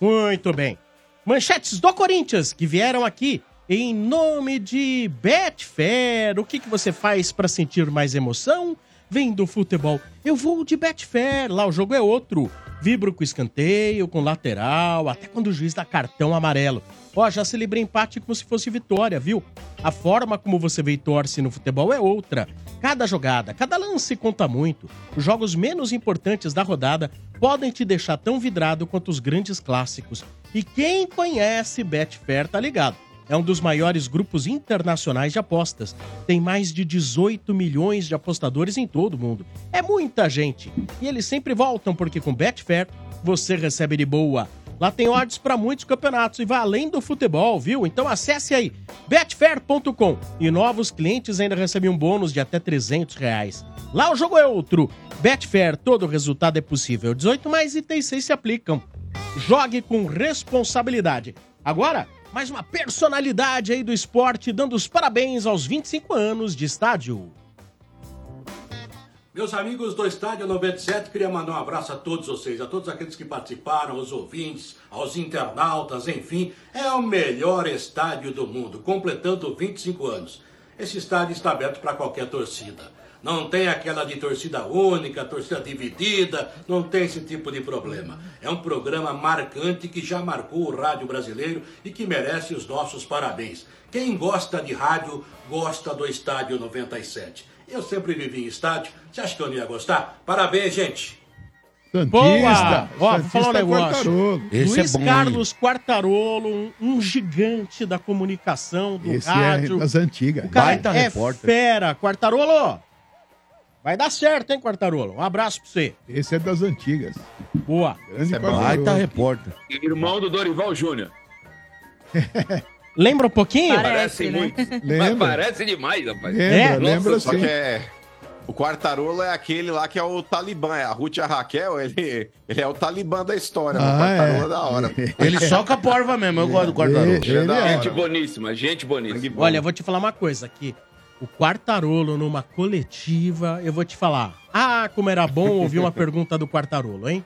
Muito bem. Manchetes do Corinthians que vieram aqui em nome de Betfair. O que, que você faz para sentir mais emoção? Vem do futebol. Eu vou de Betfair. Lá o jogo é outro. Vibro com escanteio, com lateral, até quando o juiz dá cartão amarelo. Ó, já celebrei empate como se fosse vitória, viu? A forma como você vê e torce no futebol é outra. Cada jogada, cada lance conta muito. Os jogos menos importantes da rodada podem te deixar tão vidrado quanto os grandes clássicos. E quem conhece Betfair tá ligado. É um dos maiores grupos internacionais de apostas. Tem mais de 18 milhões de apostadores em todo o mundo. É muita gente. E eles sempre voltam porque com Betfair você recebe de boa. Lá tem odds para muitos campeonatos e vai além do futebol, viu? Então acesse aí betfair.com e novos clientes ainda recebem um bônus de até 300 reais. Lá o jogo é outro. Betfair, todo resultado é possível. 18 mais itens 6 se aplicam. Jogue com responsabilidade. Agora, mais uma personalidade aí do esporte dando os parabéns aos 25 anos de estádio. Meus amigos do Estádio 97, queria mandar um abraço a todos vocês, a todos aqueles que participaram, aos ouvintes, aos internautas, enfim. É o melhor estádio do mundo, completando 25 anos. Esse estádio está aberto para qualquer torcida. Não tem aquela de torcida única, torcida dividida, não tem esse tipo de problema. É um programa marcante que já marcou o rádio brasileiro e que merece os nossos parabéns. Quem gosta de rádio, gosta do Estádio 97. Eu sempre vivi em estádio. Você acha que eu não ia gostar? Parabéns, gente. Boa! Ó, vou falar um Santista negócio. Quartarolo. Esse Luiz é bom, Carlos Quartarolo, um, um gigante da comunicação, do Esse é rádio. das antigas. O cara Baita é repórter. fera. Quartarolo, vai dar certo, hein, Quartarolo? Um abraço pra você. Esse é das antigas. Boa. Grande é bom. Quartarolo. Baita repórter. Irmão do Dorival Júnior. Lembra um pouquinho? Parece, Parece né? muito. Mas Lembra? parece demais, rapaz. Lembra, É? lembra Só sim. que é. O Quartarolo é aquele lá que é o Talibã. É a Ruth e a Raquel, ele, ele é o Talibã da história. o Ah, Quartarolo é. é da hora. Ele soca a porva mesmo, eu gosto do Quartarolo. Ele é da Gente boníssima, gente boníssima. Olha, eu vou te falar uma coisa aqui. O Quartarolo numa coletiva, eu vou te falar. Ah, como era bom ouvir uma pergunta do Quartarolo, hein?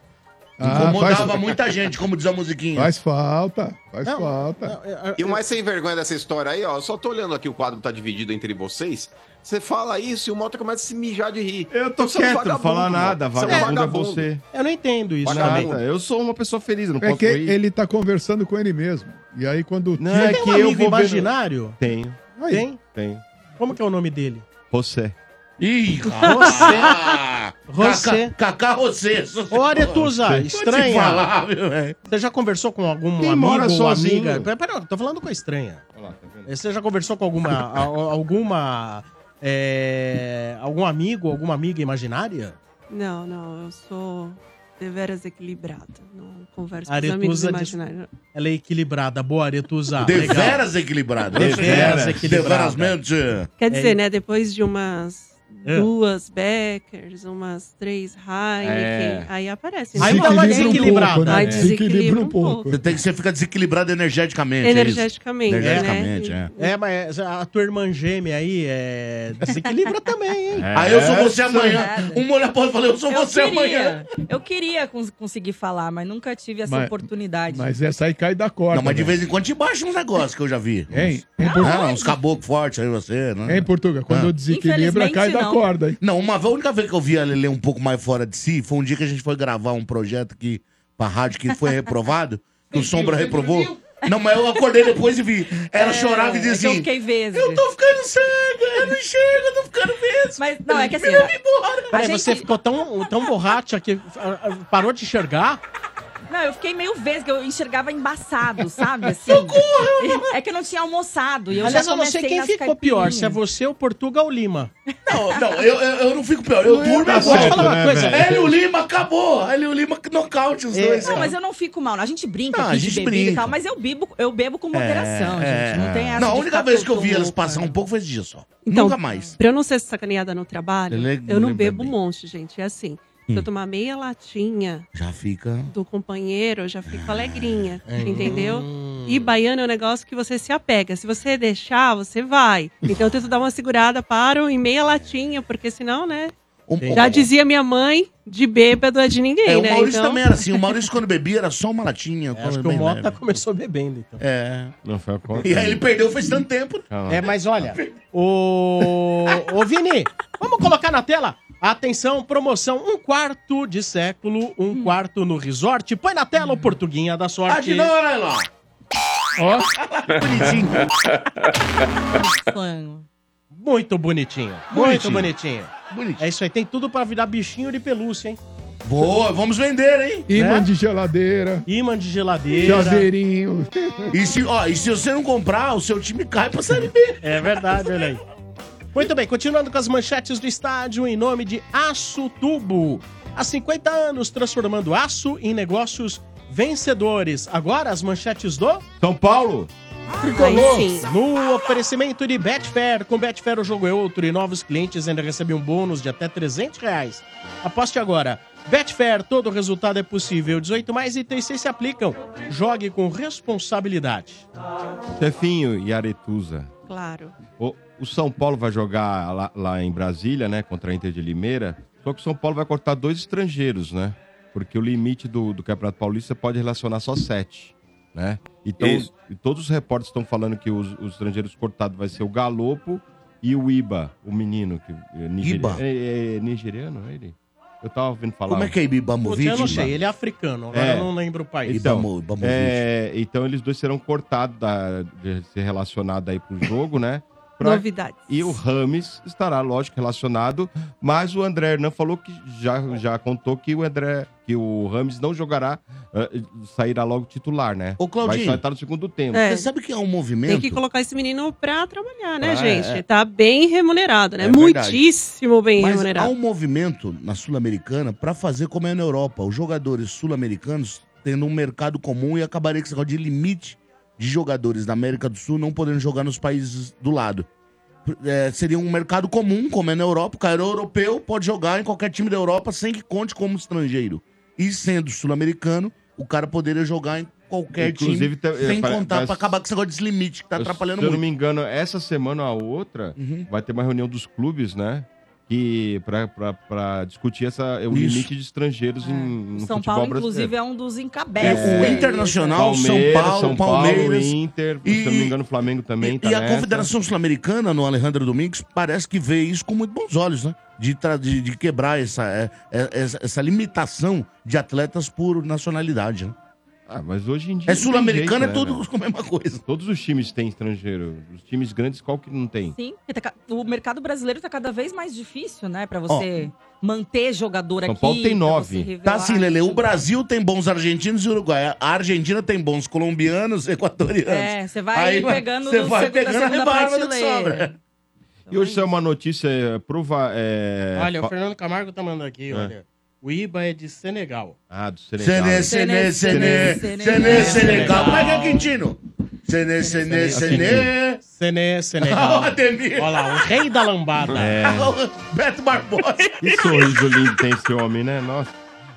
Ah, Incomodava faz, muita gente, como diz a musiquinha. faz falta, faz Não, falta. E o mais sem vergonha dessa história aí, ó, eu só tô olhando aqui, o quadro tá dividido entre vocês. Você fala isso e o Mota começa a se mijar de rir. Eu tô Você é quieto, não falar nada. É Vagabundo é vagabundo. você. Eu não entendo isso. Nada. Eu sou uma pessoa feliz, eu não É posso que rir. ele tá conversando com ele mesmo. E aí quando... Não, Você é tem um que eu vou imaginário? Tenho, Aí, Tem? tenho. Como que é o nome dele? Você. Ih, Você. Cacá você. Ô, te estranha. falar, viu, velho? Você já conversou com algum Quem amigo mora ou sozinho? amiga? Pera, pera, tô falando com a estranha. Olha lá, tá vendo? Você já conversou com alguma. a- alguma. é, algum amigo, alguma amiga imaginária? Não, não, eu sou deveras equilibrada. Não converso com os Aretusa amigos diz-. Ela é equilibrada. Boa, Aretusa. De Legal. veras equilibrado. Deveras equilibrada. Deverasmente. Quer dizer, É- né, depois de umas É. duas Beckers, umas três Heineken, É. aí aparece. Aí dá uma desequilibrada. Aí né? desequilibra um pouco. Você, tem, que- você fica desequilibrado energeticamente. é isso? Energeticamente, né? Energeticamente, é. É, mas a tua irmã gêmea aí é... desequilibra também, hein? Aí eu sou você amanhã. Um olha pra outra e fala, eu sou Eu você amanhã. queria, eu queria cons- conseguir falar, mas nunca tive essa Mas- oportunidade. Mas essa aí cai da corda. Não, mas de velho. vez em quando te baixa uns negócios que eu já vi. Hein? Uns, Em Portugal. ah, uns caboclos fortes aí você, né? Em Portugal, quando Ah. desequilibra, cai da não. Corda. hein? Não, uma vez, a única vez que eu vi a Lele um pouco mais fora de si foi um dia que a gente foi gravar um projeto aqui pra rádio que foi reprovado, que o Sombra reprovou. Não, mas eu acordei depois e vi. Ela chorava e É, dizia é que eu assim: fiquei vezes. Eu tô ficando cega, eu não enxergo, eu tô ficando vesgo. Mas não, é que assim. Me leva embora. Peraí, gente- você ficou tão, tão borracha que ah, ah, parou de enxergar? Não, eu fiquei meio vesga, eu enxergava embaçado, sabe? Assim. É que eu não tinha almoçado e eu Aliás, já eu não sei quem ficou pior, se é você ou Portugal ou Lima. Não, não, eu, eu, eu não fico pior. Eu durmo tá igual. certo, Fala uma né, coisa. Hélio Lima acabou. Hélio Lima nocaute os É, dois. Não, mas eu não fico mal. A gente brinca Não, aqui a gente bebida e brinca. tal, mas eu bebo, eu bebo com moderação, É, gente. Não tem essa Não, a única vez que eu vi elas passar um pouco foi esse dia só. Então, Nunca mais. Pra eu não ser sacaneada no trabalho, Ele- eu não bebo um monte, gente. É assim. Se Hum. eu tomar meia latinha Já fica. do companheiro, eu já fico alegrinha, é. entendeu? E baiano é um negócio que você se apega. Se você deixar, você vai. Então eu tento dar uma segurada, paro em meia latinha, porque senão, né? O- Já o- dizia minha mãe, de bêbado é de ninguém, É, o né? Maurício Então- também era assim. O Maurício, quando bebia, era só uma latinha. É, quando acho que o Mota leve. começou bebendo, então. É. Não foi a conta. E aí ele perdeu faz tanto tempo. É, mas olha, o... Ô, Vini, vamos colocar na tela. Atenção, promoção, um quarto de século, um quarto no resort. Põe na tela o Portuguinha da sorte. olha lá. Ó, Bonitinho. Muito bonitinho, muito Bonitinho. bonitinho. Bonitinho. É isso aí, tem tudo pra virar bichinho de pelúcia, hein? Boa, vamos vender, hein? Imã Né? de geladeira, Imã de geladeira. chaveirinho. E se, ó, e se você não comprar, o seu time cai pra Série B. É verdade, olha aí. Muito bem, continuando com as manchetes do estádio em nome de Aço Tubo. Há 50 anos transformando aço em negócios vencedores. Agora as manchetes do São Paulo? No oferecimento de Betfair. Com Betfair o jogo é outro e novos clientes ainda recebem um bônus de até 300 reais. Aposte agora. Betfair, todo resultado é possível. 18 mais itens se aplicam. Jogue com responsabilidade. Cefinho e Aretusa. Claro. O, o São Paulo vai jogar lá, lá em Brasília, né? Contra a Inter de Limeira. Só que o São Paulo vai cortar dois estrangeiros, né? Porque o limite do, do Campeonato Paulista pode relacionar só sete, né? Então, Isso. e todos os repórteres estão falando que os, os estrangeiros cortados vai ser o Galopo e o Iba, o menino. Que, é, nigeri- Iba? É, é nigeriano ele? Eu tava ouvindo falar. Como é que é Ibamovic? eu não sei, ele é africano, agora É. eu não lembro o país. Então, Ibamo- é, então eles dois serão cortados da, de ser relacionado aí pro jogo, né? Pra- Novidades. E o Rames estará, lógico, relacionado, mas o André Hernan falou que já, já contou que o André, que o Rames não jogará, eh, sairá logo titular, né? Ô, Claudinho. Vai só estar no segundo tempo. É. Você sabe que é um movimento? Tem que colocar esse menino pra trabalhar, né, Ah, gente? é. Tá bem remunerado, né? É. Muitíssimo bem Mas há remunerado. um movimento na Sul-Americana pra fazer como é na Europa. Os jogadores sul-americanos tendo um mercado comum e acabaria com esse negócio de limite de jogadores da América do Sul não podendo jogar nos países do lado. É, seria um mercado comum, como é na Europa. O cara europeu pode jogar em qualquer time da Europa sem que conte como estrangeiro. E sendo sul-americano, o cara poderia jogar em qualquer Inclusive, time sem é, pa- contar pra acabar com esse negócio desse limite que tá atrapalhando Se eu não muito. me engano, essa semana ou a outra, Uhum. vai ter uma reunião dos clubes, né? Que pra discutir essa, o Isso. limite de estrangeiros em, no O São futebol Paulo, brasileiro. inclusive, é um dos É, encabeças. o? Internacional, São Palmeiras, Paulo, São Paulo, Palmeiras. Inter, E- se não me engano, o Flamengo também E, tá e a. Confederação Sul-Americana, no Alejandro Domingues, parece que vê isso com muito bons olhos, né? De, de, de quebrar essa, é, é, essa, essa limitação de atletas por nacionalidade, né? Ah, mas hoje em dia. É sul-americano, é né, tudo velho? com a mesma coisa. Todos os times têm estrangeiro. Os times grandes, qual que não tem? Sim, tá o mercado brasileiro tá cada vez mais difícil, né? Pra você manter jogador São aqui. Paulo tem nove. Tá assim, Lele, o Brasil tem bons argentinos e Uruguai. A Argentina tem bons colombianos e equatorianos. É, você vai pegando Você vai seg- da pegando a segunda rebarba do que sobra. E hoje saiu uma notícia é, prova. É, olha, o Fernando Camargo tá mandando aqui, É. O IBA é de Senegal. Ah, do Senegal. Sené, Sené, Sené, Sené, Senegal. Como é que é, Quintino? Senê, senê, senê. Senê, Senegal. Ah, Ademir. Olha lá, o rei da lambada. É. Beto Barbosa. Que sorriso lindo tem esse homem, né? Nossa.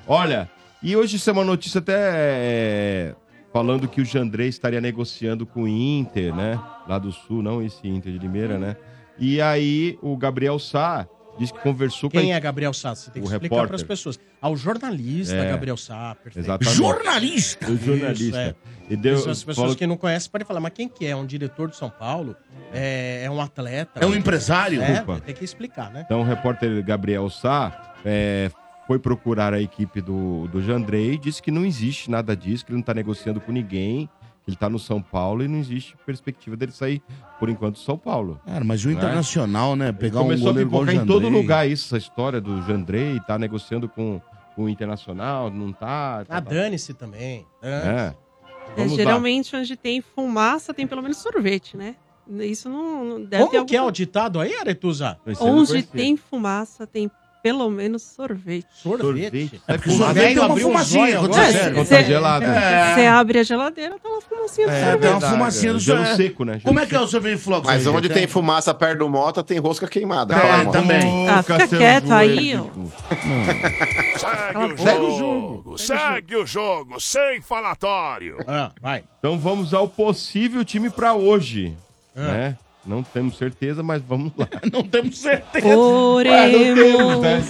Olha, e hoje isso é uma notícia até é, falando que o Jandrei estaria negociando com o Inter, né? Lá do Sul, não esse Inter de Limeira, né? E aí o Gabriel Sá disse que conversou com Quem a... é Gabriel Sá? Você tem que O explicar repórter. para as pessoas. Ah, o jornalista É. Gabriel Sá, perfeito. Exatamente. Jornalista. O jornalista. é. E deu, As pessoas falou- que não conhecem podem falar, mas quem que é? Um diretor de São Paulo? É, é um atleta? É um empresário? É, Desculpa. tem que explicar, né? Então o repórter Gabriel Sá é, foi procurar a equipe do, do Jandrei e disse que não existe nada disso, que ele não está negociando com ninguém, ele está no São Paulo e não existe perspectiva dele sair, por enquanto, do São Paulo. Cara, mas o Internacional, né? Pegar um Começou a goleiro pipocar em todo lugar isso, essa história do Jandrei, tá negociando com, com o Internacional, não tá... tá Ah, dane-se também. Dane-se. É. É, geralmente, onde tem fumaça, tem pelo menos sorvete, né? Isso não, não deve ter Como algum... que é o ditado aí, não Onde tem fumaça, tem pelo menos sorvete. Sorvete. É porque O o sorvete tem uma um fumacinha quando você É. Quando tá gelado. Você abre a geladeira, tá uma fumacinha do É, É, sorvete. tem uma fumacinha do sorvete. seco, né? Como é que é o sorvete flocos? Mas aí, onde tem fumaça perto do moto, tem rosca queimada. É, Calma. também. Ah, fica quieto aí. Segue o Segue o jogo. Segue o jogo, sem falatório. Ah, vai. Então vamos ao possível time pra hoje, Ah. né? Não temos certeza, mas vamos lá. Não temos certeza. Não temos, Oremos. né?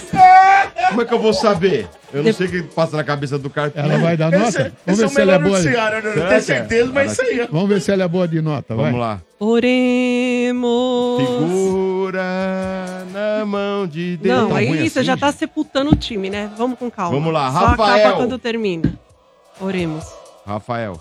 Como é que eu vou saber? Eu não sei o que passa na cabeça do cartão. Ela vai dar Esse, nota? esse Vamos é ver o se ela é melhor boa. noticiário, eu não Será tenho que é? certeza, mas isso aí. ó. Vamos ver se ela é boa de nota, vai. Vamos lá. Oremos. Segura na mão de Deus. Não, Tá aí ruim você assim, já tá gente? sepultando o time, né? Vamos com calma. Vamos lá, Só Rafael. acaba quando termina. Oremos. Rafael,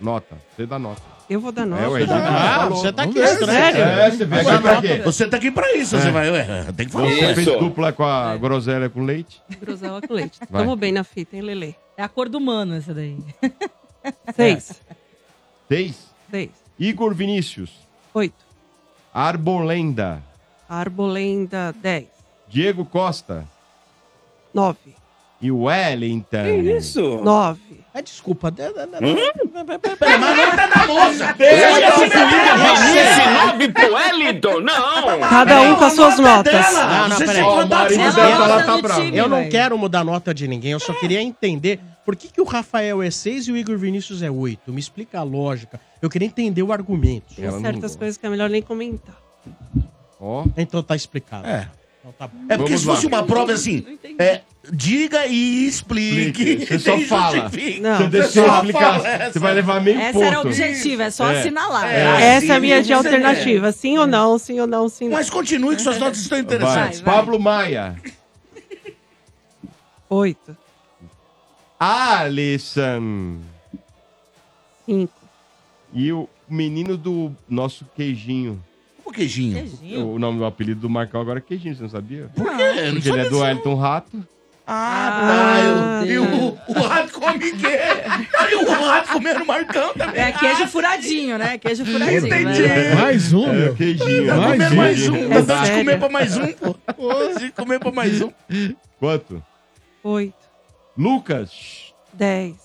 nota. Você dá nota. Eu vou dar nota. É, Ah, falou. você tá aqui, estranho. Sério? É, você veio aqui pra quê? Você tá aqui pra isso, você vai. Ué, tem que falar. Você fez dupla com a groselha com leite? Grosela com leite. Vai. Tamo bem na fita, hein, Lelê? É a cor do mano essa daí. Seis. Seis. Seis. Igor Vinícius. Oito. Arbolenda. Arbolenda, dez. Diego Costa. Nove. E Wellington. Que isso? Nove. Ah, desculpa. É, não tá na moça. Esse nove pro Wellington? Não! Cada um com as suas notas. Não, não, peraí. tá Eu não quero mudar a nota de ninguém, eu só queria entender por que, que o Rafael é 6 e o Igor Vinícius é 8. Me explica a lógica. Eu queria entender o argumento. Tem certas coisas que é melhor nem comentar. Ó. Então tá explicado. É. Então tá bom. É porque Vamos se fosse lá. uma prova assim, é, diga e explique. Explique. Você só E fala. justifique. Não. Você eu só explicar. fala essa. Você vai levar meio Essa ponto. era a objetiva, é só É. assinalar. É. Essa é a minha de você alternativa. Sim ou não, sim ou não, sim ou não. Mas continue que suas notas estão Vai. interessantes. vai. Pablo Maia. Oito. Alisson. Cinco. E o menino do nosso queijinho. Queijinho. Beijinho. O nome do apelido do Marcão agora é queijinho, você não sabia? Por quê? Eu não Porque ele é do. Wellington Rato. Ah, tá. eu- E o, o rato come quê? E o rato comendo Marcão também. É queijo furadinho, né? Queijo furadinho. Entendi. né? Mais um, É, meu. queijinho. Tá Mais comendo um. mais um. É Dá de comer pra mais um, pô. Pô, de comer pra mais um. Quanto? Oito. Lucas Dez.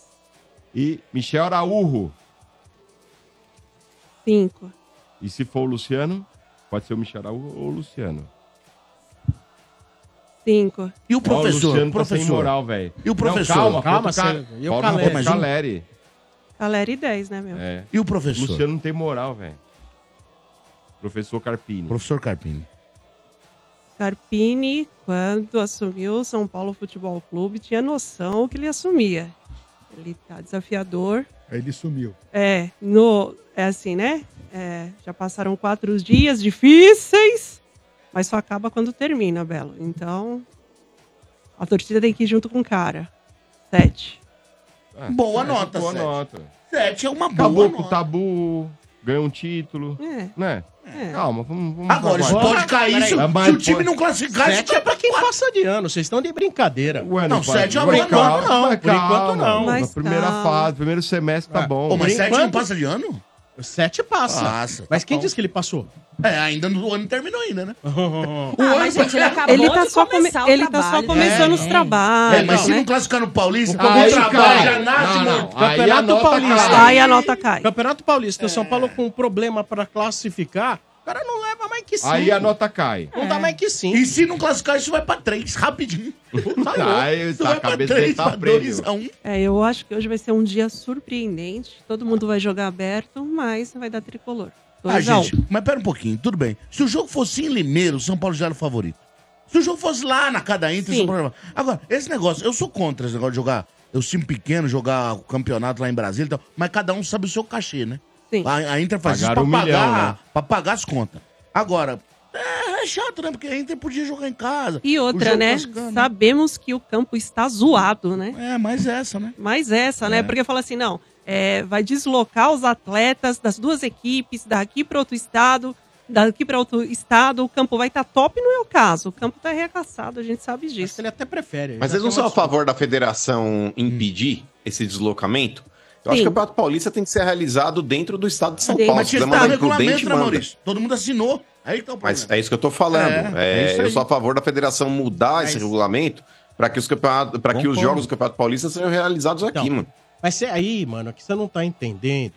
e Michel Araújo. Cinco. E se for o Luciano, pode ser o Michel Araújo ou o Luciano. Cinco. E o Ó, o professor? Luciano tá sem professor. moral, velho. E o professor? Não, calma, Calma, falta o você- Ca- e o Caleri? o Caleri. E dez, né, meu? É. E o O professor? Luciano não tem moral, velho. Professor Carpini. Professor Carpini. Carpini, quando assumiu o São Paulo Futebol Clube, tinha noção que ele assumia. Ele tá desafiador. Aí ele sumiu. É, no, é assim, né? É, já passaram quatro dias difíceis, mas só acaba quando termina, Belo. Então, a torcida tem que ir junto com o cara. Sete. Ah, Boa é, nota, Boa sete. nota. Sete é uma boa Acabou com o nota. tabu, ganhou um título, É, né? é. Calma, vamos... vamos Agora, isso pode cair Peraí. se, mas se o time pode- não classificar. isso Sete é pra quem passa de ano. Vocês estão de brincadeira. Ué, Não, pode- sete é uma mas Por enquanto, não. Na Mas primeira calma. fase, primeiro semestre tá Ah. bom. Ô, mas sete não passa de ano? Sete passa. Passa, Mas tá quem bom. disse que ele passou? É, ainda no o ano terminou ainda, né? Ah, mas, gente, ele acabou Ele tá de só, começar come- o ele tá só trabalho, começando né? os trabalhos. É, mas se né? não classificar no Paulista, Aí, o trabalho cara, já nasce não, não. morto. Aí a Campeonato nota Paulista. cai. Aí a nota cai. Campeonato Paulista, o São Paulo com um problema pra classificar, o cara não leva mais que cinco. Aí a nota cai. Não dá mais que cinco. E se não classificar, isso vai pra três, rapidinho. Tá louco. Aí, tá, vai a cabeça três, dele tá prêmio. dois um. É, eu acho que hoje vai ser um dia surpreendente. Todo mundo vai jogar aberto, mas vai dar tricolor. Ah, 2 a 1. gente, mas pera um pouquinho, tudo bem. Se o jogo fosse em Limeiro, o São Paulo já era o favorito. Se o jogo fosse lá na cada Inter, o São. Paulo era... Agora, esse negócio, eu sou contra esse negócio de jogar, eu time pequeno, jogar o campeonato lá em Brasília e tal, mas cada um sabe o seu cachê, né? Sim. A, a Inter faz Pagaram isso pra um milhão, pagar, né? pra pagar as contas. Agora, é, é chato, né? Porque a Inter podia jogar em casa. E outra, né? classificando. Sabemos que o campo está zoado, né? É, mais essa, né? Mais essa, né? É. Porque fala assim, não, é, vai deslocar os atletas das duas equipes, daqui para outro estado, daqui para outro estado, o campo vai estar top, não é o caso. O campo está arregaçado, a gente sabe Mas disso. ele até prefere. Mas eles não são a favor da federação impedir esse deslocamento? Eu acho Sim. que o Campeonato Paulista tem que ser realizado dentro do estado de São Sim. Paulo. Mas tinha quiser que estar regulamento, né. Maurício? Todo mundo assinou. Aí que tá o Mas problema. é isso que eu tô falando. É, É, é eu sou a favor da federação mudar esse Mas- regulamento para que os campeonatos, para que os jogos do Campeonato Paulista sejam realizados aqui, Então, mano. Mas cê- aí, mano, que você não tá entendendo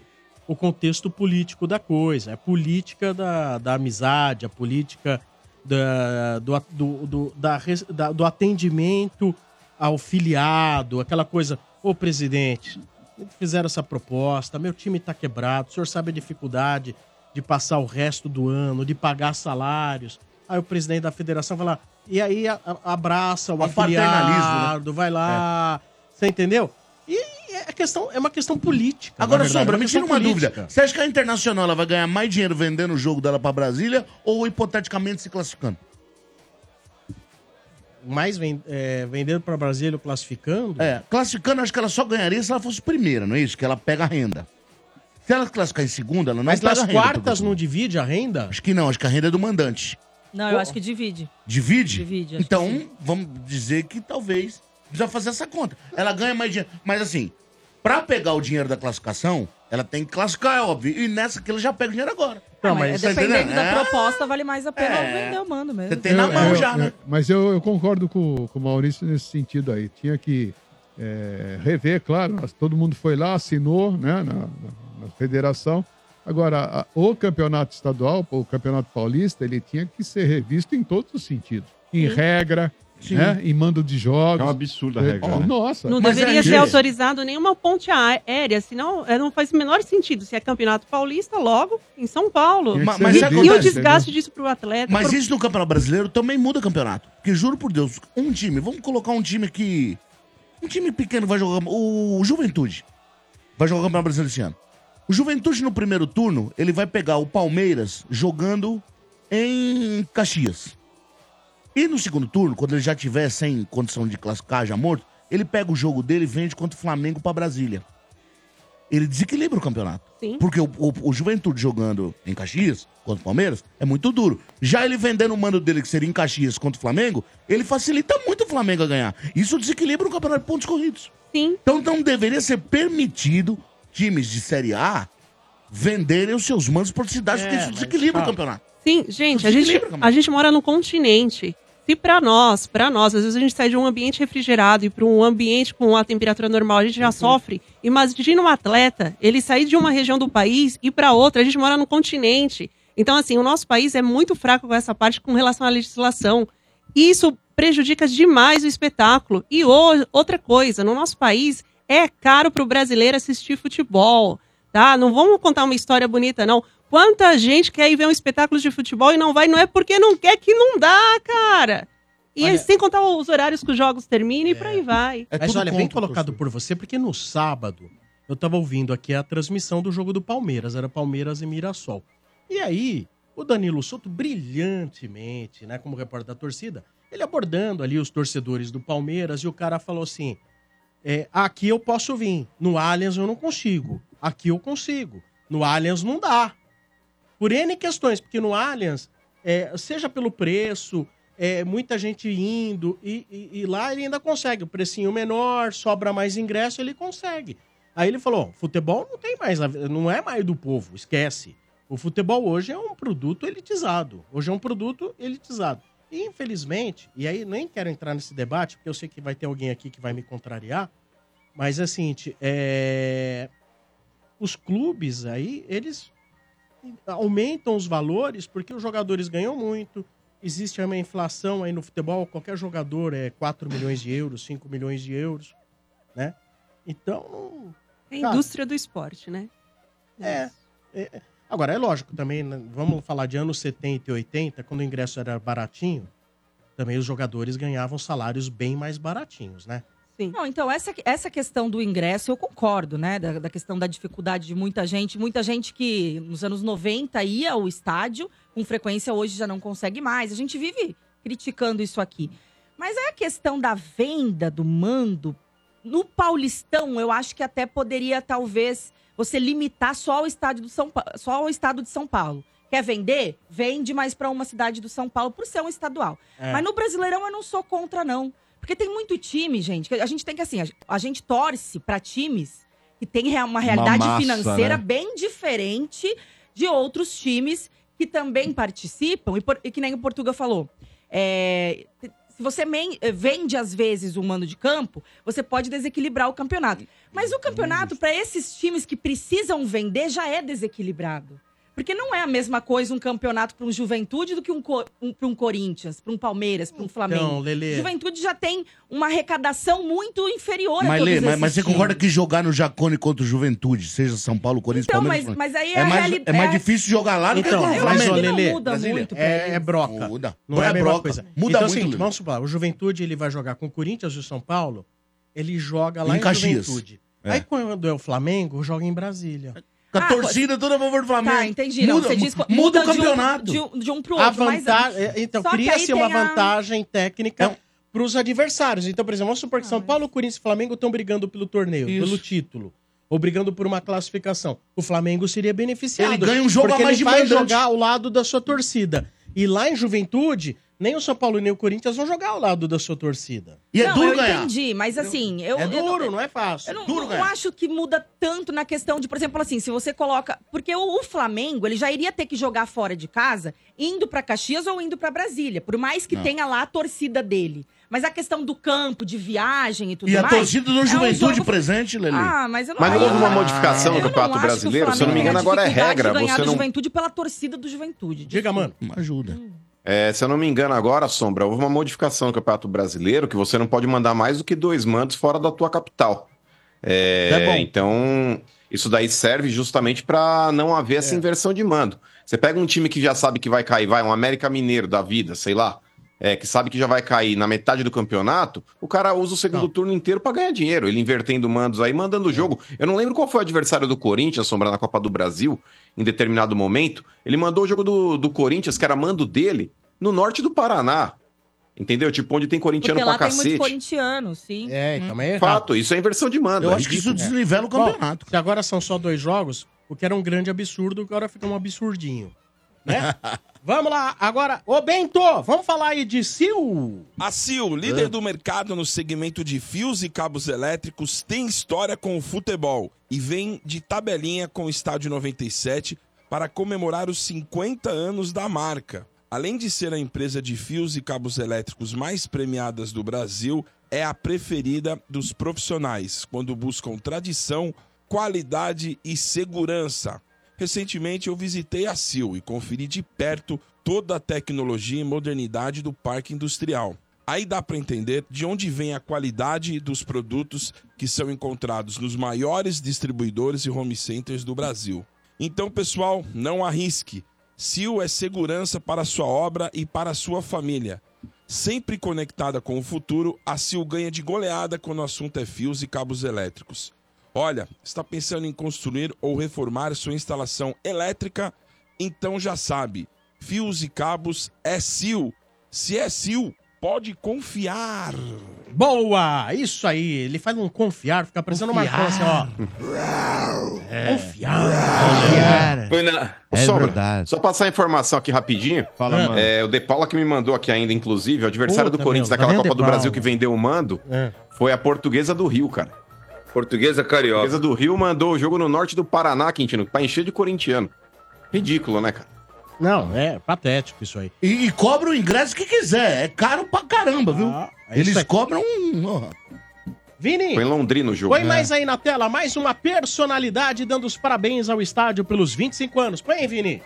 o contexto político da coisa. A política da, da amizade, a política da, do, do, do, da da- do atendimento ao filiado, aquela coisa. Ô, presidente, fizeram essa proposta, meu time tá quebrado, o senhor sabe a dificuldade de passar o resto do ano, de pagar salários. Aí o presidente da federação vai lá, e aí a- a- abraça o É um paternalismo, né? afiliado, vai lá. Você entendeu? E é, questão, é uma questão política. Agora, Sombra, é me tira uma política. dúvida. Você acha que a Internacional ela vai ganhar mais dinheiro vendendo o jogo dela pra Brasília ou hipoteticamente se classificando? Mais ven- é, vendendo para Brasília classificando? É, classificando, acho que ela só ganharia se ela fosse primeira, não é isso? Que ela pega a renda. Se ela classificar em segunda, ela não Mas pega nas a renda. quartas não divide a renda? Acho que não, acho que a renda é do mandante. Não, eu acho que divide. Divide? Divide, Então, vamos dizer que talvez precisa fazer essa conta. Ela ganha mais dinheiro. Mas assim, pra pegar o dinheiro da classificação, ela tem que classificar, é óbvio. E nessa que ela já pega o dinheiro agora. Não, Ah, mas mas tá dependendo da É. proposta, vale mais a pena É. vender o mando mesmo. Você tem na Eu- mão eu- já, né? mas eu, eu concordo com, com o Maurício nesse sentido aí. Tinha que é, rever, claro. Todo mundo foi lá, assinou né, na, na- na federação. Agora, a- o campeonato estadual, o campeonato paulista, ele tinha que ser revisto em todos os sentidos. Em regra, Sim. Né, em mando de jogos. É um absurdo a É, regra, oh, né? Nossa. Não Mas deveria é ser autorizado nenhuma ponte aérea, senão é, não faz o menor sentido. Se é campeonato paulista, logo em São Paulo. Mas- mas E, sabe e o acontece, desgaste disso pro atleta. Mas pro- isso no Campeonato Brasileiro também muda campeonato. Porque juro por Deus, um time, vamos colocar um time que. Um time pequeno vai jogar. O Juventude vai jogar o Campeonato Brasileiro esse ano. O Juventude no primeiro turno, ele vai pegar o Palmeiras jogando em Caxias. E no segundo turno, quando ele já tiver sem condição de classificar, já morto, ele pega o jogo dele e vende contra o Flamengo pra Brasília. Ele desequilibra o campeonato. Sim. Porque o, o- o Juventude jogando em Caxias contra o Palmeiras é muito duro. Já ele vendendo o mando dele, que seria em Caxias contra o Flamengo, ele facilita muito o Flamengo a ganhar. Isso desequilibra o campeonato de pontos corridos. Sim. Então não deveria ser permitido times de Série A venderem os seus mandos por cidades, É, porque isso mas, desequilibra cara, o campeonato. Sim, gente, a gente, a gente mora no continente. Se pra nós, pra nós, às vezes a gente sai de um ambiente refrigerado e para um ambiente com a temperatura normal, a gente já sofre. Imagina um atleta, ele sair de uma região do país e para outra, a gente mora no continente. Então, assim, o nosso país é muito fraco com essa parte com relação à legislação. E isso prejudica demais o espetáculo. E outra coisa, no nosso país é caro para o brasileiro assistir futebol, tá? Não vamos contar uma história bonita, não. Quanta gente quer ir ver um espetáculo de futebol e não vai, não é porque não quer que não dá, cara. E Olha- sem contar os horários que os jogos terminam e por aí vai. É Mas olha, bem colocado por você, porque no sábado eu tava ouvindo aqui a transmissão do jogo do Palmeiras, era Palmeiras e Mirassol. E aí, o Danilo Souto, brilhantemente, né, como repórter da torcida, ele abordando ali os torcedores do Palmeiras e o cara falou assim: é, aqui eu posso vir, no Allianz eu não consigo, aqui eu consigo, no Allianz não dá. Por N questões, porque no Allianz, é, seja pelo preço, é, muita gente indo, e, e- e lá ele ainda consegue. O precinho menor, sobra mais ingresso, ele consegue. Aí ele falou: futebol não tem mais, não é mais do povo, esquece. O futebol hoje é um produto elitizado. Hoje é um produto elitizado. E infelizmente, e aí nem quero entrar nesse debate, porque eu sei que vai ter alguém aqui que vai me contrariar, mas é o seguinte, é... os clubes aí, eles aumentam os valores porque os jogadores ganham muito. Existe uma inflação aí no futebol, qualquer jogador é 4 milhões de euros, 5 milhões de euros, né? Então, É a Cara. indústria do esporte, né? é, é- Agora, é lógico também, né, vamos falar de anos 70 e 80, quando o ingresso era baratinho, também os jogadores ganhavam salários bem mais baratinhos, né? Não, então, essa, essa questão do ingresso, eu concordo, né? Da, da questão da dificuldade de muita gente. Muita gente que nos anos 90 ia ao estádio, com frequência hoje já não consegue mais. A gente vive criticando isso aqui. Mas é a questão da venda do mando. No Paulistão, eu acho que até poderia, talvez, você limitar só ao estádio do São Pa- só ao estado de São Paulo. Quer vender? Vende mais para uma cidade do São Paulo por ser um estadual. É. Mas no Brasileirão eu não sou contra, não. Porque tem muito time, gente. que A gente tem que, assim, a- gente torce para times que tem uma realidade massa, financeira né? bem diferente de outros times que também participam. E, por- e que nem o Portuga falou. é, se você men- eh, vende, às vezes, o mando de campo, você pode desequilibrar o campeonato. Mas o campeonato, para esses times que precisam vender, já é desequilibrado. Porque não é a mesma coisa um campeonato para um Juventude do que um, um, para um Corinthians, para um Palmeiras, para um Flamengo. Então, Lelê. Juventude já tem uma arrecadação muito inferior a Mas, todos Lê, mas, esses mas você concorda que jogar no Jacone contra o Juventude, seja São Paulo, Corinthians, Então, Palmeiras... mas- mas aí é é a mais, é mais é- difícil jogar lá do Então, que no Flamengo. ô, Lelê, Brasília. é, é broca. Muda. Não é a mesma broca. coisa. Muda então, é muito, Lelê. vamos supor, o Juventude ele vai jogar com o Corinthians e o São Paulo, ele joga lá Em em, Caxias. Juventude. É. Aí quando é o Flamengo, joga em Brasília. Com a torcida toda a favor do Flamengo. Tá, entendi. Não, Muda, você diz, muda, muda o campeonato. De um, de um pro outro. mas- vantagem, é, então, cria-se uma a- vantagem técnica para os adversários. Então, por exemplo, vamos supor que São Paulo, Corinthians e Flamengo estão brigando pelo torneio, Isso. pelo título. Ou brigando por uma classificação. O Flamengo seria beneficiado. Ele ganha um jogo porque a mais ele de vai mandante. jogar ao lado da sua torcida. E lá em Juventude, nem o São Paulo nem o Corinthians vão jogar ao lado da sua torcida. não, eu entendi, mas assim, eu. É eu duro, não, não é fácil. Eu não, Duro não ganhar. acho que muda tanto na questão de, por exemplo, assim, se você coloca. Porque o, o Flamengo, ele já iria ter que jogar fora de casa, indo pra Caxias ou indo pra Brasília. Por mais que Não. tenha lá a torcida dele. Mas a questão do campo, de viagem e tudo E a mais. torcida do é um Juventude jogo- presente, Lelê. Ah, mas eu não Mas não houve uma modificação no eu Campeonato Brasileiro? Se eu não me engano, agora é dificuldade regra. ganhar Você do não... Juventude pela torcida do Juventude. Diga, mano. Ajuda. É, se eu não me engano agora, Sombra, houve uma modificação no Campeonato Brasileiro que você não pode mandar mais do que dois mandos fora da tua capital. É, É bom. Então, isso daí serve justamente para não haver É. essa inversão de mando. Você pega um time que já sabe que vai cair, vai, um América Mineiro da vida, sei lá, é, que sabe que já vai cair na metade do campeonato, o cara usa o segundo turno inteiro para ganhar dinheiro, ele invertendo mandos aí, mandando o jogo. Eu não lembro qual foi o adversário do Corinthians, Sombra, na Copa do Brasil, em determinado momento. Ele mandou o jogo do, do Corinthians, que era mando dele, no norte do Paraná. Entendeu? Tipo, onde tem corintiano Porque lá pra tem cacete. muitos corintianos, sim. É, então é errado. Fato, isso é inversão de mando. Eu é acho que isso desnivela o campeonato. se agora são só dois jogos, o que era um grande absurdo, agora fica um absurdinho. Né? vamos lá, agora, ô Bento, vamos falar aí de Sil. A Sil, líder do mercado no segmento de fios e cabos elétricos, tem história com o futebol e vem de tabelinha com o Estádio 97 para comemorar os 50 anos da marca. Além de ser a empresa de fios e cabos elétricos mais premiadas do Brasil, é a preferida dos profissionais quando buscam tradição, qualidade e segurança. Recentemente eu visitei a Sil e conferi de perto toda a tecnologia e modernidade do parque industrial. Aí dá para entender de onde vem a qualidade dos produtos que são encontrados nos maiores distribuidores e home centers do Brasil. Então, pessoal, não arrisque. Sil é segurança para sua obra e para sua família. Sempre conectada com o futuro, a Sil ganha de goleada quando o assunto é fios e cabos elétricos. Olha, está pensando em construir ou reformar sua instalação elétrica? Então já sabe, fios e cabos é Sil. Se é Sil, pode confiar. Boa! Isso aí, ele faz um confiar, fica parecendo uma Confiar. assim, ó. Confiar. Foi na... É verdade. Só passar a informação aqui rapidinho. Fala, mano. É, o De Paula que me mandou aqui ainda, inclusive, o adversário Puta, do Corinthians meu, daquela Copa do Brasil que vendeu o mando É. foi a portuguesa do Rio, cara. Portuguesa Carioca. Portuguesa do Rio mandou o jogo no norte do Paraná, Quintino, pra encher de corintiano. Ridículo, né, cara? Não, é patético isso aí. E, e cobra o ingresso que quiser. É caro pra caramba, viu? Eles isso é- cobram um. Vini, Foi em Londrina o jogo. põe mais aí na tela, mais uma personalidade dando os parabéns ao estádio pelos 25 anos. Põe aí, Vini.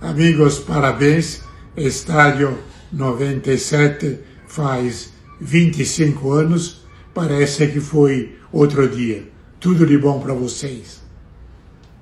Amigos, parabéns. Estádio 97 faz 25 anos. Parece que foi outro dia. Tudo de bom para vocês.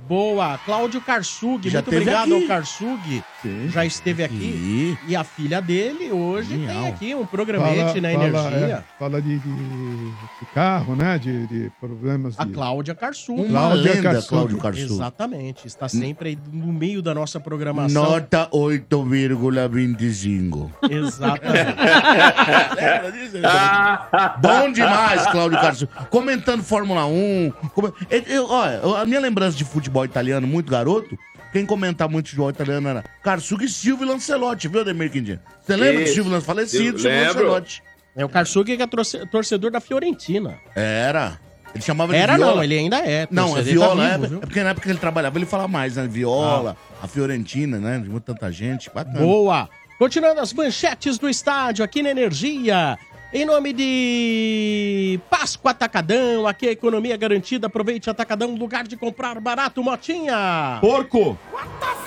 Boa, Cláudio Karsug, Já muito obrigado aqui. ao Karsug. Já esteve aqui. E a filha dele hoje tem aqui um programete na Energia. é, fala de, de- de carro, né? De, de problemas de... A Cláudia Karsug. Uma Cláudia lenda, Karsug. Cláudio Karsug. Exatamente, está sempre aí no meio da nossa programação. Nota 8,25. Exatamente. Lembra disso? Bom demais, Cláudio Carlos. Comentando Fórmula 1. come- Eu- eu- olha, a minha lembrança de futebol italiano, muito garoto, quem comentava muito futebol italiano era Karsug, Silvio e Lancelotti, viu, Ademir Quindinho? Você lembra do. Silvio Lancelotti? Falecido, Silvio. Lancelotti. É o Karsug que é torce- torcedor da Fiorentina. Era. Ele chamava de Era Viola. não, ele ainda é. Não, é torcedor, Viola, tá é, vivo, viu? é porque na época que ele trabalhava, ele falava mais, né? Viola, a Fiorentina, né? De muita tanta gente. Bacana. Boa! Continuando as manchetes do estádio aqui na Energia. Em nome de Páscoa Atacadão, aqui a economia garantida. Aproveite Atacadão, lugar de comprar barato, Motinha. Porco!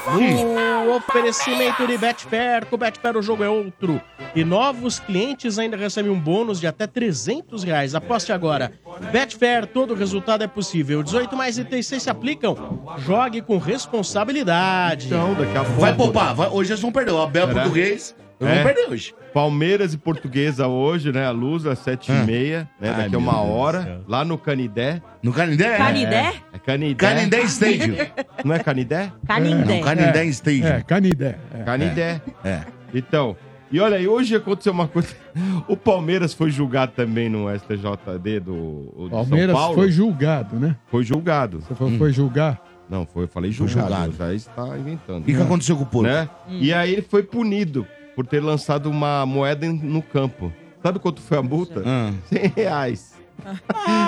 No oferecimento de Betfair, com Betfair o jogo é outro. E novos clientes ainda recebem um bônus de até 300 reais. Aposte agora. Betfair, todo resultado é possível. 18 mais itens se aplicam. Jogue com responsabilidade. Então, daqui a pouco. Vai poupar. vai- hoje eles vão perder. O Abel Será? português. Eles É. perder hoje. Palmeiras e Portuguesa hoje, né? A luz às sete e meia, né? Ai, Daqui a uma hora, lá no Canidé. No Canindé? Canidé? É Canidé. Canindé Stadium. Não é Canidé? Canindé. Não, Canindé Stadium. É, Canidé. É. Canidé. É. Então, e olha aí, hoje aconteceu uma coisa. O Palmeiras foi julgado também no STJD do, do Palmeiras São Paulo. foi julgado, né? Foi julgado. Você foi, foi julgar? Não, foi, eu falei Foi julgado. julgado. Já está inventando. O que, que aconteceu com o Porto? né? E aí ele foi punido por ter lançado uma moeda no campo. Sabe quanto foi a multa? Ah. 100 reais.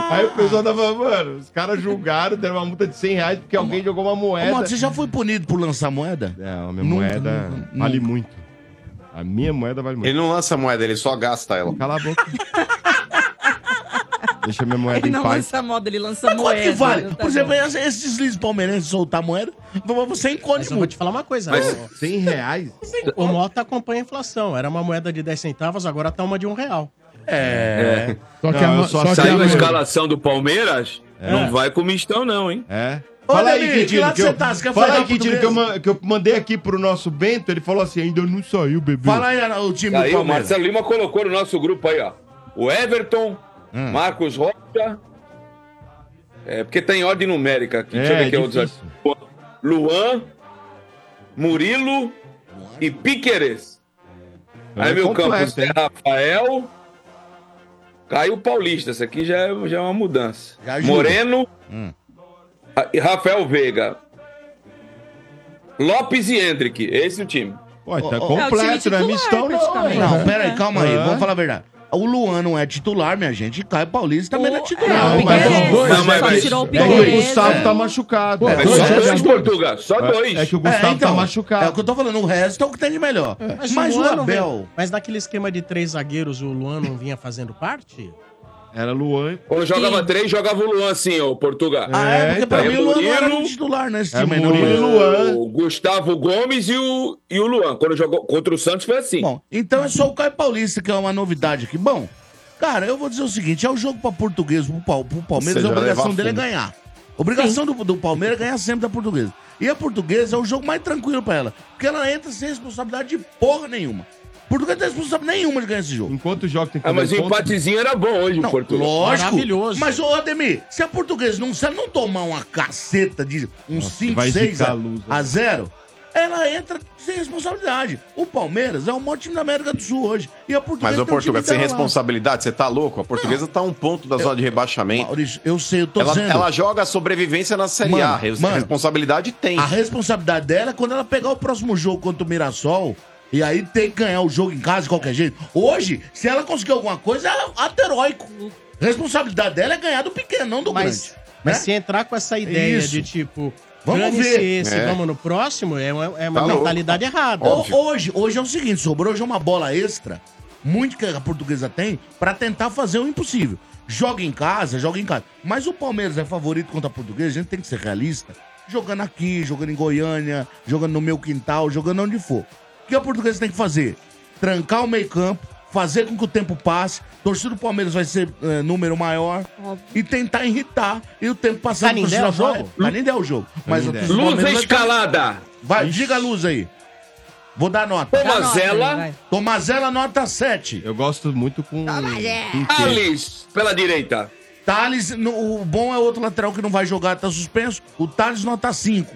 Aí o pessoal tava, mano, os caras julgaram, deram uma multa de 100 reais porque alguém jogou uma Ô, moeda. Mano, você já foi punido por lançar moeda? É, a minha Nunca, moeda nunca, vale nunca. muito. A minha moeda vale muito. Ele não lança moeda, ele só gasta ela. Cala a boca. Deixa minha moeda Ele em não paz. lança moda, ele lança Mas quanto moeda. que vale? Tá Por exemplo, bom. esse- esses deslizes palmeirenses soltar moeda, você encontra Mas eu vou muito. te falar uma coisa. Mas- o- 100 reais? O Mota acompanha a inflação. Era uma moeda de 10 centavos, agora tá uma de um real. É. Só que Não, a, mo- só que Saiu a a, escalação do Palmeiras, não vai com mistão não, hein? É. Ô, Fala aí, Davi, que Quintino, lado que você eu, tá? Você quer fala falar aí, Quintino, que eu, ma- que eu mandei aqui pro nosso Bento, ele falou assim, ainda não saiu, bebê. Fala aí Ana, o time do Aí o Palmeiras. Marcelo Lima colocou no nosso grupo aí, ó. O Everton, Hum. Marcos Rocha. É, porque tá em ordem numérica aqui. Deixa eu É, ver aqui outros. difícil. Luan, Murilo e Piqueires. É Aí meu completo, campus é? Rafael. Caiu Paulista. Esse aqui já é, já é uma mudança. Moreno Hum. e Rafael Veiga. Lopes e Hendrick. Esse é o time. Pô, tá É completo, é titular, mistão, não. Não, pera aí, calma aí, É. vamos falar a verdade. O Luan não é titular, minha gente, e Caio Paulista também não é titular. é, Não, mas os dois, Não, mas- só mas- tirou o É o Piqueires. Gustavo tá machucado. É É, só dois dois, Portugal. Só dois. é que o Gustavo tá machucado. É o que eu tô falando, o resto é o que tem de melhor. Mas, o Abel... vem- Mas naquele esquema de três zagueiros, o Luan não vinha fazendo parte? Era Luan. Quando jogava Sim. três, jogava o Luan assim, ó, Portugal. Ah, é? Porque pra então. mim o Luan não era Murilo- titular nesse É time, não. Murilo Luan. O Gustavo Gomes e o, e o Luan. Quando jogou contra o Santos foi assim. Bom, então é só o Caio Paulista que é uma novidade aqui. Bom, cara, eu vou dizer o seguinte: é o jogo pra português, pro, Pal- pro Palmeiras, seja, a obrigação dele é ganhar. Obrigação do, do Palmeiras é ganhar sempre da portuguesa. E a portuguesa é o jogo mais tranquilo pra ela. Porque ela entra sem responsabilidade de porra nenhuma. Portuguesa não tem responsabilidade nenhuma de ganhar esse jogo. Enquanto o jogo tem que Ah, mas o fazer ponto, empatezinho era bom hoje, o Não, Portugal. lógico. Maravilhoso. Mas, ô Ademir, se a portuguesa não, se ela não tomar uma caceta de uns Nossa, 5, vai 6 zicar a, né? a 0, ela entra sem responsabilidade. O Palmeiras é o maior time da América do Sul hoje. E a portuguesa Mas o Portugal, sem responsabilidade, você tá louco? A portuguesa tá a um ponto da zona de rebaixamento. Maurício, eu sei, eu tô Ela, dizendo. ela joga a sobrevivência na Série Mano, A. Res- mano, responsabilidade tem. A responsabilidade dela é quando ela pegar o próximo jogo contra o Mirassol e aí tem que ganhar o jogo em casa de qualquer jeito. Hoje, se ela conseguir alguma coisa, é ato heróico. Responsabilidade dela é ganhar do pequeno, não do Mas, grande. mas né? se entrar com essa ideia Isso. de tipo, Vamos ver. esse, É. vamos no próximo, é uma, é uma Tá louco. mentalidade errada. Ho- Hoje, hoje é o seguinte, sobrou hoje uma bola extra, muito que a portuguesa tem, pra tentar fazer o impossível. Joga em casa, joga em casa. Mas o Palmeiras é favorito contra a portuguesa, a gente tem que ser realista. Jogando aqui, jogando em Goiânia, jogando no meu quintal, jogando onde for. O que a portuguesa tem que fazer? Trancar o meio campo, fazer com que o tempo passe, torcida do Palmeiras vai ser eh, número maior e tentar irritar e o tempo passando. Canindé a é o torcida vai- jogo? Canindé é o jogo. Mas Canindé. o Luz vai- escalada. Vai, diga a luz aí. Vou dar nota. Tomazella. Tomazella, nota 7. Eu gosto muito com. Thales, pela direita. Thales, no- o bom é outro lateral que não vai jogar, tá suspenso. O Thales, nota 5.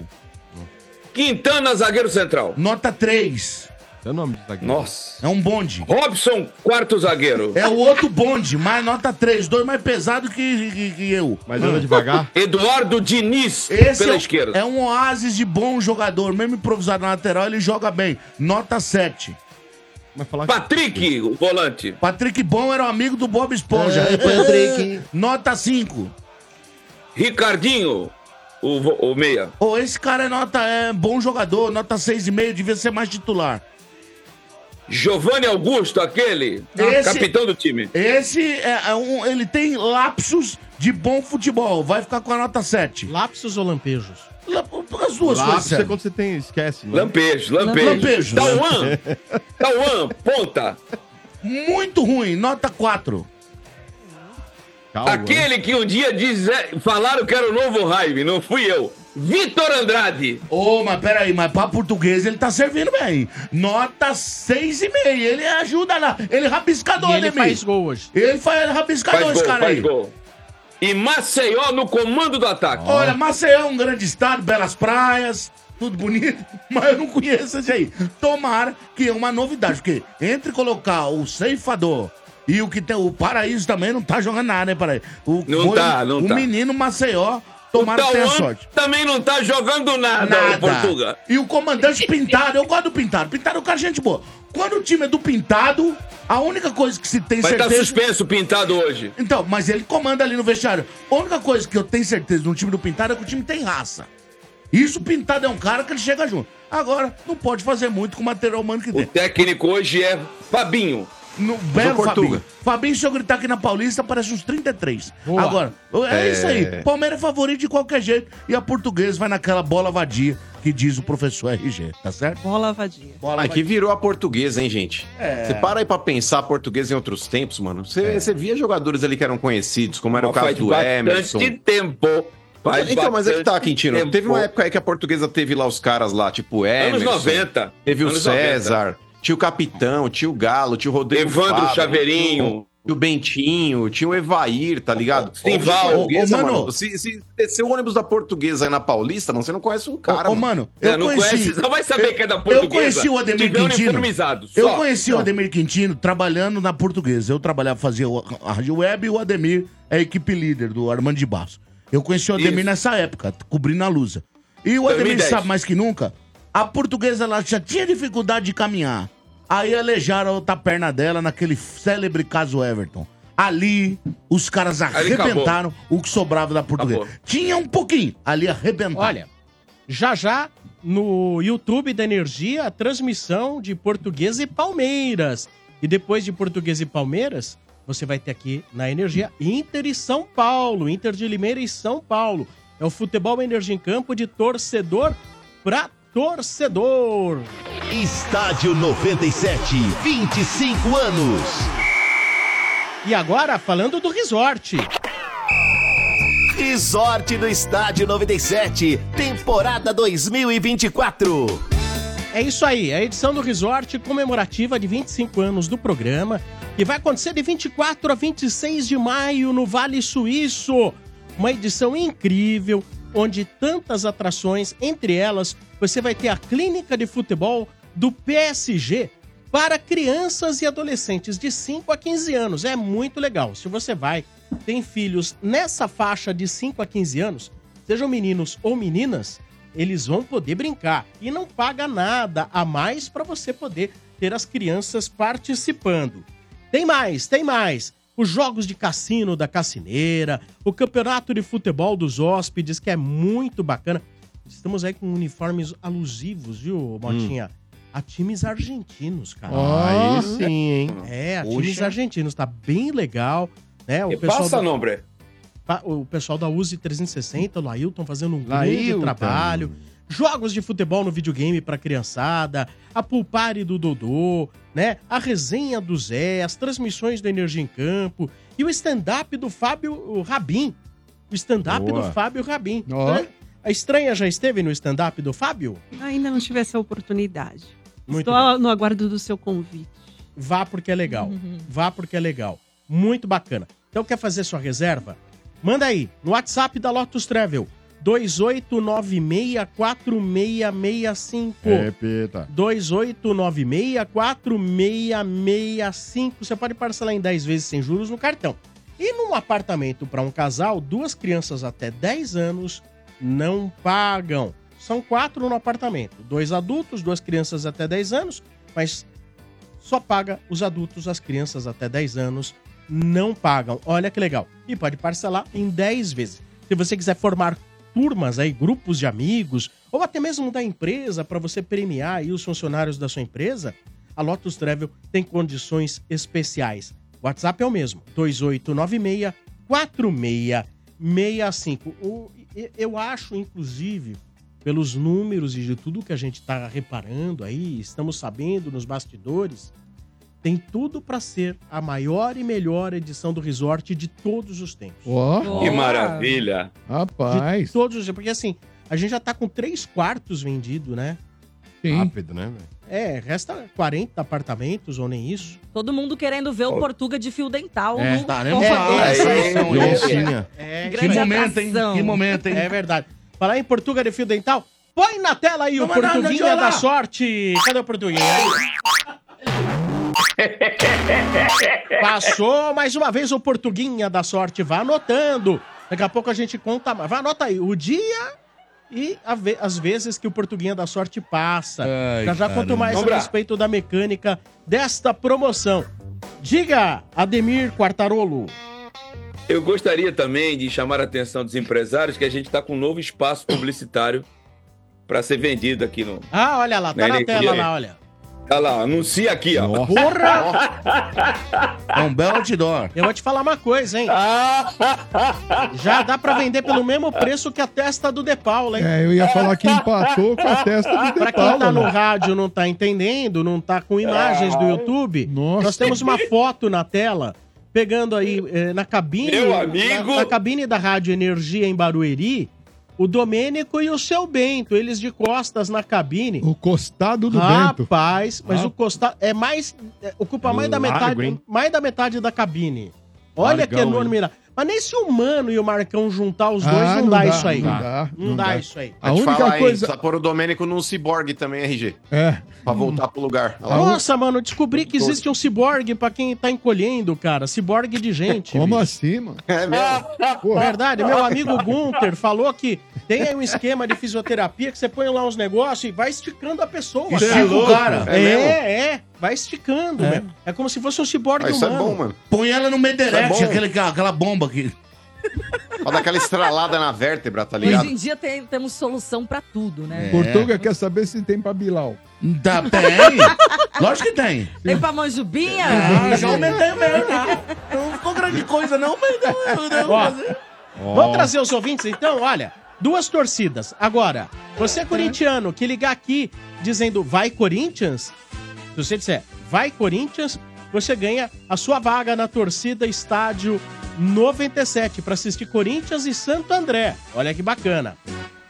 Quintana, zagueiro central. Nota 3. É o nome de zagueiro. Nossa. É um bonde. Robson, quarto zagueiro. É o outro bonde, mais nota 3. Dois mais pesado que, que, que eu. Mas anda devagar? Eduardo Diniz, Esse pela é, esquerda. é um oásis de bom jogador. Mesmo improvisado na lateral, ele joga bem. Nota 7. Patrick, o volante. Patrick Bom era um amigo do Bob Esponja. É, Patrick. Nota 5. Ricardinho, o, o meia. Ô, esse cara é nota é bom jogador, nota 6,5, devia ser mais titular. Giovanni Augusto, aquele, Esse- capitão do time. Esse é, é um, ele tem lapsos de bom futebol, vai ficar com a nota 7. Lapsos ou lampejos? As duas Lápis coisas. é quando você tem. Esquece, né? Lampejo, lampejo. Lampejo. Tauan, Tauan, ponta. Muito ruim, nota 4. Aquele que um dia diz, falaram que era o novo Jaime, não fui eu. Vitor Andrade. Ô, mas peraí, mas pra português ele tá servindo bem. Nota 6,5. Ele ajuda lá. Ele é rabiscador, E ele Ademir. faz gol hoje. Ele faz rabiscador, Faz esse gol, cara faz aí. gol. E Maceió no comando do ataque. Olha, Maceió é um grande estado, belas praias, tudo bonito, mas eu não conheço esse aí. Tomara que é uma novidade, porque entre colocar o ceifador e o que tem o Paraíso também não tá jogando nada, né, Paraíso? O, Não tá, não o tá. menino Maceió, tomara que tenha sorte. também não tá jogando nada, o Portuga. E o comandante Pintado, eu gosto do Pintado. Pintado é um cara gente boa. Quando o time é do Pintado, a única coisa que se tem Vai estar certeza... suspenso o pintado hoje. Então, mas ele comanda ali no vestiário. A única coisa que eu tenho certeza no time do Pintado é que o time tem raça. Isso, o Pintado é um cara que ele chega junto. Agora, não pode fazer muito com o material humano que O tem. técnico hoje é Fabinho. No belo. Fabinho. Fabinho, se eu gritar aqui na Paulista, parece uns 33. Boa. Agora, é, É. isso aí. Palmeiras é favorito de qualquer jeito. E a portuguesa vai naquela bola vadia que diz o professor RG, tá certo? Bola vadia. Bola Mas que virou a portuguesa, hein, gente? É. Você para aí pra pensar a portuguesa em outros tempos, mano. Você, você via jogadores ali que eram conhecidos, como era o caso do Emerson. tempo. Faz então, mas é que tá, Quintino. tempo. Teve uma época aí que a portuguesa teve lá os caras lá, tipo o Anos Emerson. 90. Teve o César, tinha o Capitão, tinha o Galo, tinha o Rodrigo Evandro Fábio, Chaveirinho. tinha o Bentinho, tinha o Evair, tá ligado? Simval. Ô, Ô, mano. se, se descer o ônibus da portuguesa aí na Paulista, não, você não conhece um cara, Ô, mano, É, eu não conheci... conhece, só vai saber que é da Eu portuguesa. conheci o Ademir Quintino. Eu conheci o Ademir Quintino trabalhando na portuguesa. Eu trabalhava, fazia a Rádio Web e o Ademir é a equipe líder do Armando de Barros. Eu conheci o Ademir Isso. nessa época, cobrindo a Lusa. E o Ademir 2010. sabe mais que nunca, a portuguesa ela já tinha dificuldade de caminhar. Aí alejaram a outra perna dela naquele célebre caso Everton. Ali, os caras Ali arrebentaram o que sobrava da portuguesa. Acabou. Tinha um pouquinho, ali arrebentaram. Olha, já já no YouTube da Energia, a transmissão de Portuguesa e Palmeiras. E depois de Portuguesa e Palmeiras, você vai ter aqui na Energia Inter e São Paulo. Inter de Limeira e São Paulo. É o futebol Energia em Campo de torcedor pra torcedor. Estádio 97, 25 anos. E agora, falando do resort. Resort do Estádio 97, temporada 2024. É isso aí, a edição do Resort comemorativa de 25 anos do programa, que vai acontecer de 24 a 26 de maio no Vale Suíço. Uma edição incrível, onde tantas atrações, entre elas, você vai ter a clínica de futebol do PSG para crianças e adolescentes de 5 a 15 anos. É muito legal. Se você vai, tem filhos nessa faixa de 5 a 15 anos, sejam meninos ou meninas, eles vão poder brincar e não paga nada a mais para você poder ter as crianças participando. Tem mais, tem mais. Os jogos de cassino da Cassineira, o campeonato de futebol dos hóspedes, que é muito bacana. Estamos aí com uniformes alusivos, viu, Motinha? A times argentinos, cara. Aí sim, hein? É, a Puxa. times argentinos, tá bem legal. Né? O E pessoal passa, da-. Pa- O pessoal da Uzi 360, o Lailton, fazendo um grande Lailton. trabalho. Jogos de futebol no videogame pra criançada, a pulpare do Dodô, né? A resenha do Zé, as transmissões do Energia em Campo e o stand-up do Fábio Rabin. O stand-up do. Fábio Rabin. Ó. A estranha já esteve no stand-up do Fábio? Ainda não tive essa oportunidade. Muito Estou no aguardo do seu convite. Vá porque é legal. Vá porque é legal. Muito bacana. Então quer fazer sua reserva? Manda aí no WhatsApp da Lotus Travel. 28964665. Repita. 28964665. Você pode parcelar em 10 vezes sem juros no cartão. E num apartamento para um casal, duas crianças até 10 anos não pagam. São quatro no apartamento. Dois adultos, duas crianças até 10 anos, mas só paga os adultos, as crianças até 10 anos não pagam. Olha que legal. E pode parcelar em 10 vezes. Se você quiser formar turmas aí, grupos de amigos, ou até mesmo da empresa para você premiar aí os funcionários da sua empresa, a Lotus Travel tem condições especiais. O WhatsApp é o mesmo, 2896 4665. O- e- Eu acho, inclusive, pelos números e de tudo que a gente está reparando aí, estamos sabendo nos bastidores, tem tudo para ser a maior e melhor edição do resort de todos os tempos. Ó, Que maravilha. rapaz. De todos os porque assim, a gente já tá com três quartos vendido, né? Sim. Rápido, né, velho? É, resta 40 apartamentos ou nem isso. Todo mundo querendo ver o Portuga de fio dental. É, no do É, Mundo. é, oncinha. É, Que momento, hein? Que momento, hein? é verdade. Falar em Portuga de fio dental, põe na tela aí o Vamos lá, Portuguinha da sorte. Cadê o Portuguinha? Passou mais uma vez o Portuguinha da sorte. Vá anotando. Daqui a pouco a gente conta mais. Vai, anota aí o dia e a ve- as vezes que o Portuguinha da sorte passa. Ai, já já conto mais a respeito da mecânica desta promoção. Diga, Ademir Quartarolo. Eu gostaria também de chamar a atenção dos empresários que a gente está com um novo espaço publicitário para ser vendido aqui no. Ah, olha lá, tá na Nico? tela lá, olha. Olha lá, anuncia aqui, ó. Porra! É um belo outdoor. Eu vou te falar uma coisa, hein? Já dá pra vender pelo mesmo preço que a testa do De Paula, hein? É, eu ia falar que empatou com a testa do De Pra quem Paula, tá no rádio e não tá entendendo, não tá com imagens do YouTube, Nossa. nós temos uma foto na tela pegando aí eh, na cabine. Meu amigo! Na, na cabine da Rádio Energia em Barueri, o Domênico e o seu Bento, eles de costas na cabine. O costado do Bento. Rapaz, mas Ah. o costado é mais. é, ocupa mais da Largo, metade. hein? Mais da metade da cabine. Olha Largão, que enorme. Mas nem se o Mano e o Marcão juntar os dois, Ah, não, dá, isso aí. Não dá. Não, dá, isso aí. A única falar, hein, coisa. Precisa pôr o Domênico num ciborgue também, RG. É. Pra voltar pro lugar. Olha lá. Nossa, mano, descobri que existe um ciborgue pra quem tá encolhendo, cara. Ciborgue de gente. Como bicho. assim, mano? É mesmo. Pô, Verdade, meu amigo Gunter falou que tem aí um esquema de fisioterapia que você põe lá uns negócios e vai esticando a pessoa. Estica cara. o cara. É, É é, vai esticando, é. É como se fosse um ciborgue Ah, isso é humano. bom, mano. Põe ela no Isso é bom. aquele, aquela bomba aqui. Pra dar aquela estralada na vértebra, tá ligado? Hoje em dia tem- temos solução pra tudo, né? Portuga quer saber se tem pra Bilal. Tá, tem. Lógico que tem. Tem pra Manjubinha? Ah, já aumentei o meu, tá? Não ficou grande coisa, não, mas não, Ó, fazer. Vamos trazer os ouvintes, então? Olha, duas torcidas. Agora, você é corintiano que ligar aqui dizendo vai Corinthians, se você disser vai Corinthians, você ganha a sua vaga na torcida estádio 97 para assistir Corinthians e Santo André. Olha que bacana.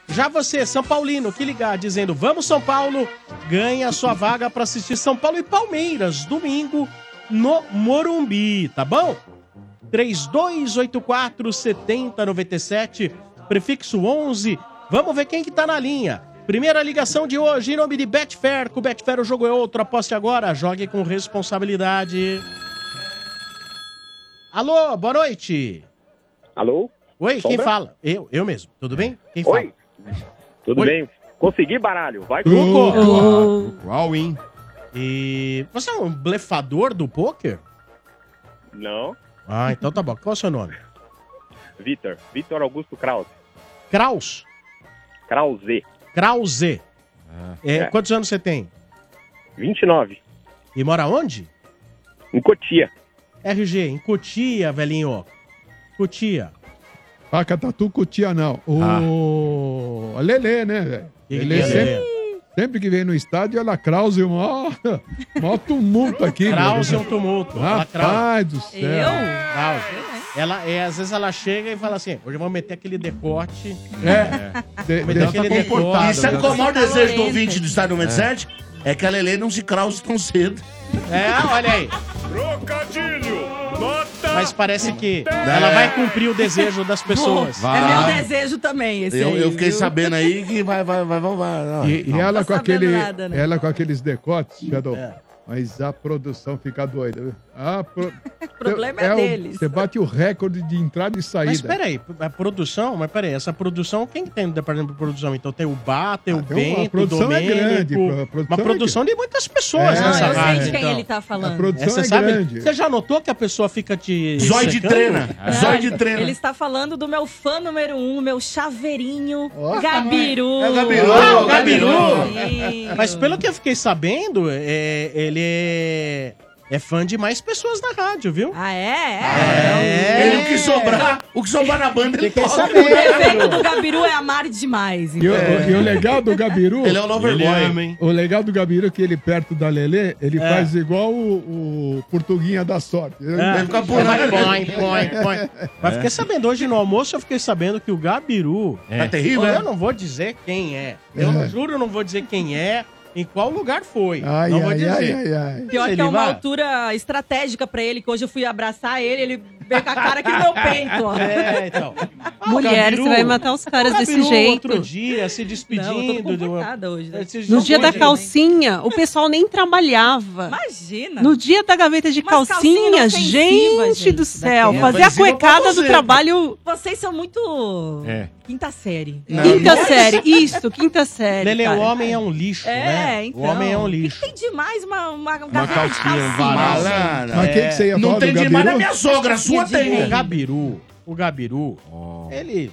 Já você, São Paulino, que ligar dizendo vamos São Paulo, ganha sua vaga para assistir São Paulo e Palmeiras, domingo no Morumbi, tá bom? 3284 7097, prefixo 11. Vamos ver quem que tá na linha. Primeira ligação de hoje, em nome de Betfair. Com Betfair o jogo é outro. Aposte agora, jogue com responsabilidade. Alô, boa noite. Alô? Oi, quem Sombra? fala? Eu, eu mesmo. Tudo bem? Quem fala? Oi? Tudo Oi. bem? Consegui baralho. Vai com Truco. Qual, hein? E você é um blefador do poker? Não. Ah, então tá bom. Qual é o seu nome? Vitor. Vitor Augusto Krause. Kraus? Krause. Krause. É, É. Quantos anos você tem? 29. E mora onde? Em Cotia. RG, em Cotia, velhinho. Cotia. Paca Tatu Cutia, não. O a Lelê, né, velho? Que Lelê é sempre, Lelê? sempre que vem no estádio, ela Krause, o maior, maior tumulto aqui. Krause é um tumulto. Rapaz do céu. Krause. Ela, é, às vezes ela chega e fala assim: hoje eu vou meter aquele decote. É. De- Vou meter aquele decote. E sabe qual é o maior desejo do ouvinte do Estádio É. 97? É que a Lele não se crause tão cedo. É, olha aí. Trocadilho! Nota! Mas parece que ela vai cumprir o desejo das pessoas. É meu desejo também, esse Eu, aí, eu fiquei viu? sabendo aí que vai, vai, vai, vai. vai. E, e Não. ela Tá com sabendo aquele, nada, né? ela com aqueles decotes, Shadow. É. Mas a produção fica doida. viu? A pro- O problema é o- deles. Você bate o recorde de entrada e saída. Mas peraí, a produção, mas peraí, essa produção, quem que tem no departamento de produção? Então tem o Bá, tem o Ah, a Bento, o produção é Domênico. grande, a produção uma é produção de muitas pessoas É, nessa eu sei rádio. de quem então. ele tá falando. A produção você é sabe, grande. Você já notou que a pessoa fica te. Zóio de treina. É. Zóio de treina. Ele está falando do meu fã número um, meu chaveirinho, Ó, Gabiru. É o Gabiru, Ah, o o Gabiru! Sim. Mas pelo que eu fiquei sabendo, é, ele é, é fã de mais pessoas na rádio, viu? Ah, é? É. Ele, o que sobrar, o que sobrar na banda, ele toca. O defeito do Gabiru é amar demais. E o, então. e o legal do Gabiru. Ele é o Loverboy. O legal do Gabiru é que ele, perto da Lelê, ele É. faz igual o, o Portuguinha da Sorte. É. Ele fica Põe, pulando. põe, põe, põe. Mas fiquei sabendo, hoje no almoço eu fiquei sabendo que o Gabiru. Tá terrível, eu é? não vou dizer quem é. Eu É. juro, eu não vou dizer quem é, em qual lugar foi. Ai, não vou ai, dizer. ai, ai, ai. Pior que é uma vai- altura estratégica pra ele, que hoje eu fui abraçar ele, ele veio com a cara aqui no meu peito, ó. É, então. Ah, o Mulher, Gabiru- você vai matar os caras o desse jeito. outro dia, se Não, eu despedindo. tô de uma- hoje. né? No dia da de- calcinha, o pessoal nem trabalhava. Imagina. No dia da gaveta de calcinha calcinha, inofensiva, gente, do gente, céu, daquela. fazer a cuecada do trabalho Vocês são muito É. quinta série. quinta série. Isso, quinta série. Lele, cara. o homem é um lixo, É, né? então. O homem é um O que lixo. que tem demais uma, uma, Uma gaveta de calcinha, calcinha? varal. Malandro. Mas quem que você ia Não falar tem do demais na minha sogra, sua O Gabiru, o Gabiru, ele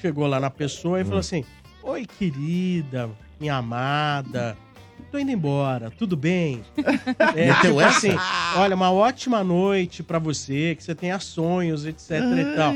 chegou lá na pessoa e falou assim: Oi, querida, minha amada. Tô indo embora, tudo bem? É, tipo assim, olha, uma ótima noite pra você, que você tenha sonhos, etc e tal.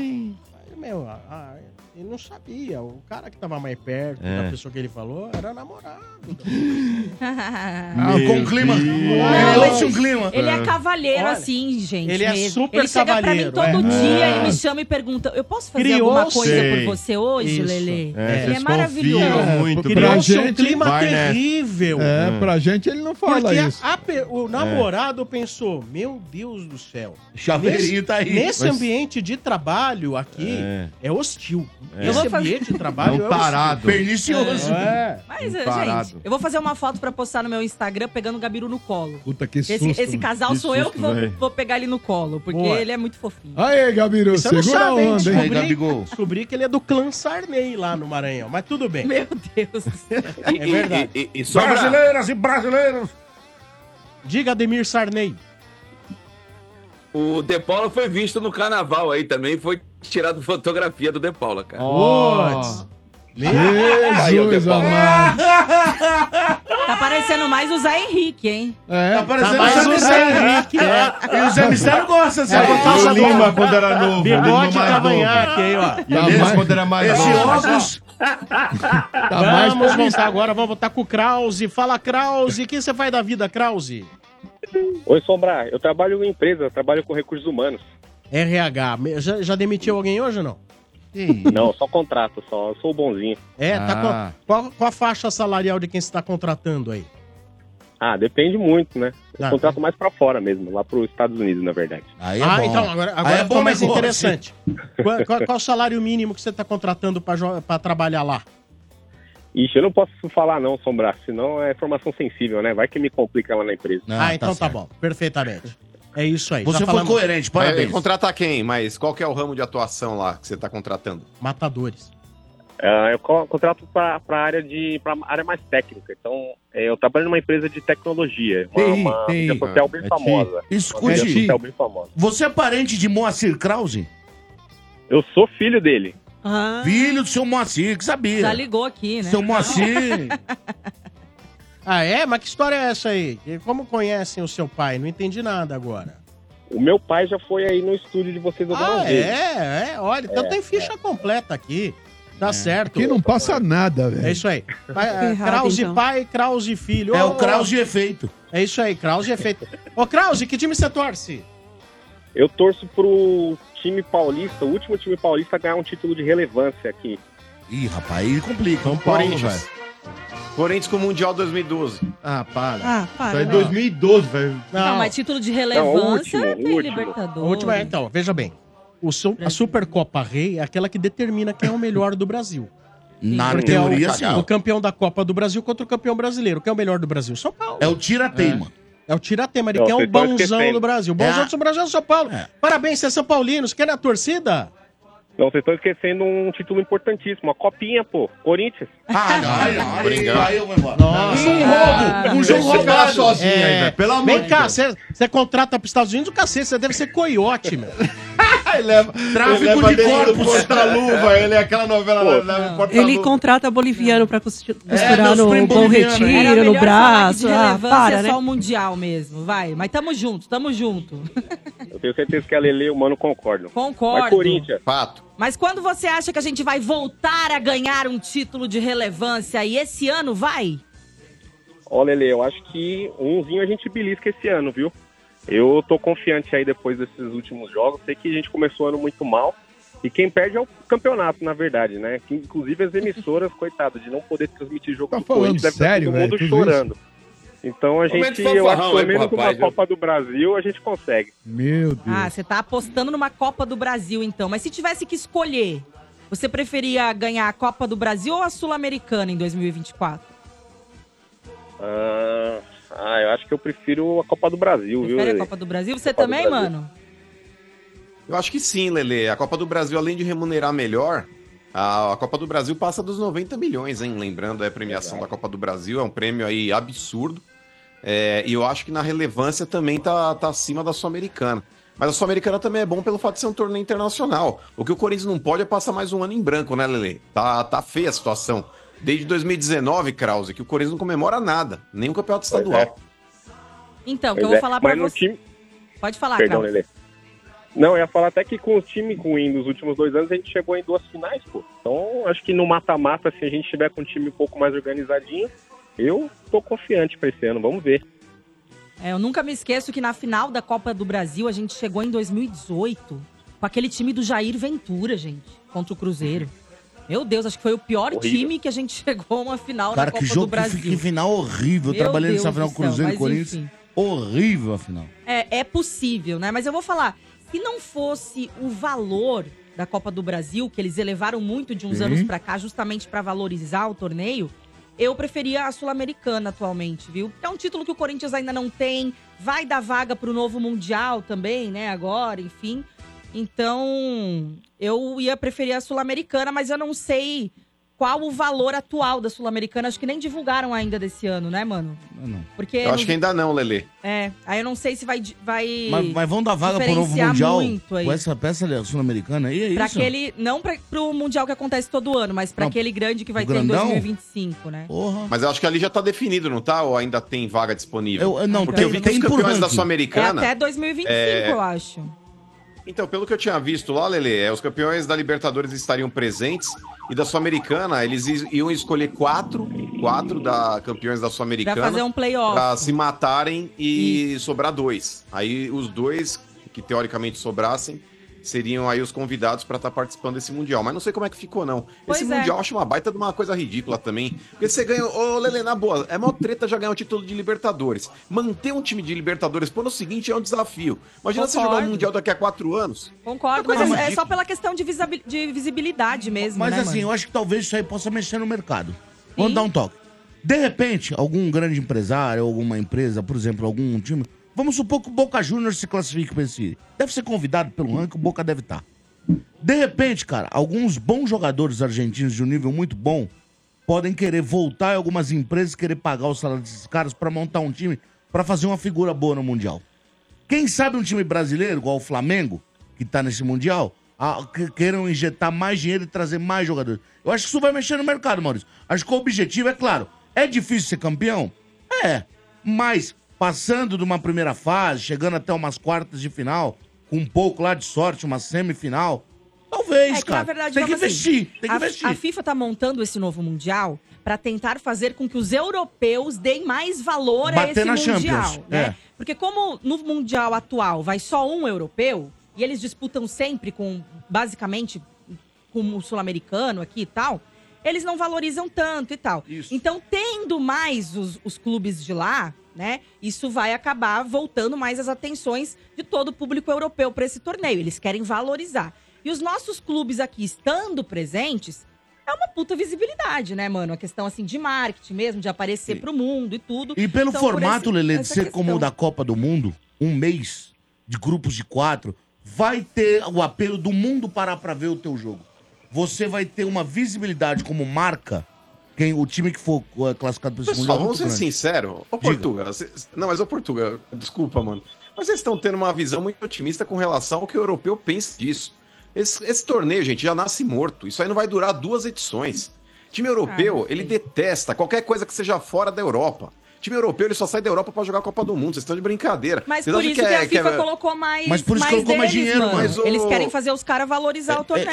Meu, ah, ele não sabia. O cara que tava mais perto É. da pessoa que ele falou era namorado. Ah, com um clima. Ele um clima. Ele é cavalheiro, Olha, assim, gente. ele é mesmo. super Ele chega cavalheiro, pra mim todo é. dia, É. ele me chama e pergunta: Eu posso fazer Criou, alguma coisa sei. por você hoje, Isso. Lele? É, ele é maravilhoso. muito Criou-se um gente, clima vai nessa. terrível. É, pra gente ele não fala Porque isso. a o namorado pensou, meu Deus do céu. Chaveirinho tá aí. Nesse Mas- ambiente de trabalho aqui, é, É. hostil. É. Esse Eu vou fazer- ambiente de trabalho É um é tarado. Pernicioso. É. Mas, eh, Parado. gente, eu vou fazer uma foto pra postar no meu Instagram pegando o Gabiru no colo. Puta que susto. Esse, esse casal Que sou eu susto, que vou, vou pegar ele no colo, porque Boa. ele é muito fofinho. Aí, Gabiru, Você não segura a sabe, hein? onda, hein? Aí, Gabigol. Descobri que ele é do clã Sarney lá no Maranhão. Mas tudo bem. Meu Deus do céu. É verdade. E, e, e só Brasileiras e brasileiros. Diga, Ademir Sarney. O De Paula foi visto no carnaval aí também, foi tirado fotografia do De Paula, cara. Ó, Jesus amado. Tá parecendo mais o Zé Henrique, hein? É, Tá parecendo mais o Zé. Henrique, é. E o Zé Mistério gosta, Zé. É, por causa o Lima quando era novo. Bigode mais cavanhaque aí, ó. E o Lima quando era mais Esse novo. óculos. tá mais Vamos pra voltar agora, vamos voltar com o Krause. Fala, Krause. O que você faz da vida, Krause? Oi, Sombra. Eu trabalho em empresa, trabalho com recursos humanos. RH. Já, já demitiu alguém hoje ou não? Não, só contrato, só. Eu sou o bonzinho. É, tá Ah. com, qual, qual a faixa salarial de quem você está contratando aí? Ah, depende muito, né? Eu Ah, contrato mais pra fora mesmo, lá pros Estados Unidos, na verdade. Aí é ah, bom. então, agora, Aí agora é ficou bom mais interessante. qual, qual- qual o salário mínimo que você está contratando para trabalhar lá? Ixi, eu não posso falar não, Sombra, senão é informação sensível, né? Vai que me complica lá na empresa. Ah, então tá, bom. Perfeitamente. É isso aí. Você Já foi falamos- coerente, parabéns. contratar quem? Mas qual que é o ramo de atuação lá que você tá contratando? Matadores. Ah, eu co- contrato para a área de pra área mais técnica. Então, é, eu trabalho numa empresa de tecnologia, uma, TI, uma TI. mídia social bem É famosa. Escute. Uma social bem famosa. Você é parente de Moacir Krause? Eu sou filho dele. Filho do seu Moacir, que sabia. Já ligou aqui, né? Seu Moacir. Ah, é? Mas que história é essa aí? E Como conhecem o seu pai? Não entendi nada agora. O meu pai já foi aí no estúdio de vocês algumas Ah, vezes. é, é. Olha, então É, tem ficha completa aqui. Tá certo. Aqui não passa nada, velho. É isso aí. Pai- é, Errado, Krause então. pai, Krause filho. É Ô, o Krause ô, efeito. É isso aí, Krause efeito. Ô, Krause, que time você torce? Eu torço pro time paulista, o último time paulista a ganhar um título de relevância aqui. Ih, rapaz, aí complica. São Corinthians. Corinthians com o Mundial 2012. Ah, para. Ah, para, Isso é né? 2012, velho. Não, mas título de relevância Não, o tem último, Libertadores. A última é, então, veja bem. O a Supercopa Rei é aquela que determina quem é o melhor do Brasil. Na Porque é o- teoria, sim. O campeão da Copa do Brasil contra o campeão brasileiro. Quem é o melhor do Brasil? São Paulo. É o tira-teima. É, o tira-tema. Ele Não, quer o bonzão do Brasil. O bonzão É do Brasil é o São Paulo. Parabéns, você é São Paulino. Você quer na torcida? Não, vocês estão esquecendo um título importantíssimo, a copinha, pô. Corinthians. Ah, Ai, aí eu vou embora. Nossa. Um roubo, um jogo roubado. sozinho aí, É. velho. Pelo amor Vem de cá, Deus. você você contrata pros Estados Unidos o cacete. Você deve ser coiote, meu. Leva, Tráfico ele leva de corpos. porta-luva. Ele é aquela novela, Pô. leva o porta-luva. Ele contrata boliviano pra costu- costurar meus no Bom Retiro, no braço. Ah, para, é né? só o Mundial mesmo, vai. Mas tamo junto, tamo junto. Eu tenho certeza que a Lele e o Mano concordam. Concordo. Mas Corinthians. Fato. Mas quando você acha que a gente vai voltar a ganhar um título de relevância e esse ano vai? Ó, Lele, eu acho que umzinho a gente belisca esse ano, viu? Eu tô confiante aí depois desses últimos jogos. Sei que a gente começou o ano muito mal. E quem perde é o campeonato, na verdade, né? Que, inclusive as emissoras, coitado, de não poder transmitir jogo Tá do falando Corinthians, deve estar sério, todo mundo velho, tudo chorando. Então a gente, eu acho que pelo menos uma? Copa do Brasil a gente consegue. Meu Deus. Ah, você tá apostando numa Copa do Brasil, então. Mas se tivesse que escolher, você preferia ganhar a Copa do Brasil ou a Sul-Americana em 2024? Ah, ah, eu acho que eu prefiro a Copa do Brasil, viu, Prefere a? Copa do Brasil? Você Copa também, Brasil. mano? Eu acho que sim, Lele. A Copa do Brasil, além de remunerar melhor, a, a Copa do Brasil passa dos 90 milhões, hein? Lembrando, é a premiação da Copa do Brasil, é um prêmio aí absurdo. É, e eu acho que na relevância também tá, tá acima da Sul-Americana. Mas a Sul-Americana também é bom pelo fato de ser um torneio internacional. O que o Corinthians não pode é passar mais um ano em branco, né, Lele? Tá, tá feia a situação. Desde 2019, Krause, que o Corinthians não comemora nada, nem o campeonato estadual. Então, que Pois eu vou é, falar no você. time- Pode falar, Perdão, Kraus. Lele. Não, eu ia falar até que com o time ruim dos últimos dois anos, a gente chegou em duas finais, pô. Então, acho que no mata-mata, se a gente tiver com um time um pouco mais organizadinho, eu tô confiante pra esse ano, vamos ver. É, eu nunca me esqueço que na final da Copa do Brasil a gente chegou em 2018 com aquele time do Jair Ventura, gente, contra o Cruzeiro. Meu Deus, acho que foi o pior Horrível. time que a gente chegou a uma final Cara, da Copa que do jogo que, Brasil. que final horrível. Meu Trabalhei Deus nessa final do Cruzeiro e Corinthians. enfim. Horrível a final. É, é possível, né? Mas eu vou falar, se não fosse o valor da Copa do Brasil, que eles elevaram muito de uns Sim. anos pra cá, justamente pra valorizar o torneio, eu preferia a Sul-Americana atualmente, viu? É um título que o Corinthians ainda não tem, vai dar vaga pro novo Mundial também, né? Agora, enfim. Então, eu ia preferir a Sul-Americana, mas eu não sei qual o valor atual da Sul-Americana. Acho que nem divulgaram ainda desse ano, né, mano? Não. Porque Eu acho que ainda não, Lele. é, aí eu não sei se vai. vai Mas, mas vão dar vaga pro novo Mundial muito aí. com essa peça sul-americana aí, é Pra isso? aquele. Não pra, pro Mundial que acontece todo ano, mas pra Não, aquele grande que vai ter em grandão? 2025, né? Mas eu acho que ali já tá definido, não tá? Ou ainda tem vaga disponível? Eu- eu não, Porque eu tem- vi que os tem por campeões da. É Sul-Americana... até 2025, é, eu acho. Então, pelo que eu tinha visto lá, Lele, é, os campeões da Libertadores estariam presentes e da Sul-Americana eles iam escolher quatro, quatro da campeões da Sul-Americana Pra fazer um playoff. pra se matarem e sobrar dois. Aí os dois que teoricamente sobrassem seriam aí os convidados pra estar participando desse mundial. Mas não sei como é que ficou não. Pois Esse é. mundial eu acho uma baita de uma coisa ridícula também, porque você ganha, ô Lele, na boa, é mó treta já ganhar o título de Libertadores. Manter um time de Libertadores pro ano seguinte é um desafio. Imagina você jogar Concordo. um mundial daqui a quatro anos. Concordo, mas é, é só pela questão de, de visibilidade mesmo. Mas né, assim, mano? eu acho que talvez isso aí possa mexer no mercado. Vamos dar um toque. De repente, algum grande empresário, alguma empresa, por exemplo, algum time. Vamos supor que o Boca Juniors se classifique para esse. Deve ser convidado pelo ranking, o Boca deve estar. De repente, cara, alguns bons jogadores argentinos de um nível muito bom podem querer voltar em algumas empresas querer pagar o salário desses caras pra montar um time pra fazer uma figura boa no Mundial. Quem sabe um time brasileiro, igual o Flamengo, que tá nesse Mundial, ah, que- queiram injetar mais dinheiro e trazer mais jogadores. Eu acho que isso vai mexer no mercado, Maurício. Acho que o objetivo é claro. É difícil ser campeão? É. Mas passando de uma primeira fase, chegando até umas quartas de final, com um pouco lá de sorte, uma semifinal, talvez, É que, cara. verdade, tem que assim, investir, tem que a, investir. a FIFA tá montando esse novo Mundial pra tentar fazer com que os europeus deem mais valor a Bater esse na Mundial. Champions, né? é. Porque como no Mundial atual vai só um europeu, e eles disputam sempre com, basicamente, com o sul-americano aqui e tal, eles não valorizam tanto e tal. Então, tendo mais os, os clubes de lá, né, isso vai acabar voltando mais as atenções de todo o público europeu para esse torneio. Eles querem valorizar. E os nossos clubes aqui estando presentes, é uma puta visibilidade, né, mano? A questão, assim, de marketing mesmo, de aparecer pro mundo e tudo. E pelo Então, formato, esse- Lelê, de ser como o questão. da Copa do Mundo, um mês de grupos de quatro, vai ter o apelo do mundo parar pra ver o teu jogo. Você vai ter uma visibilidade como marca, quem o time que for uh, classificado para esse mundial. vamos ser sinceros. Ô, Portugal, não, mas ô, Portugal, desculpa, mano. Mas vocês estão tendo uma visão muito otimista com relação ao que o europeu pensa disso. Esse, esse torneio, gente, já nasce morto. Isso aí não vai durar duas edições. Time europeu, ele detesta qualquer coisa que seja fora da Europa. Time europeu, ele só sai da Europa pra jogar a Copa do Mundo. Vocês estão de brincadeira. Mas Vocês por isso que, é- a FIFA é- colocou mais, Mas por isso mais colocou mais deles, dinheiro, mano. mas o- Eles querem fazer os caras valorizar o torneio.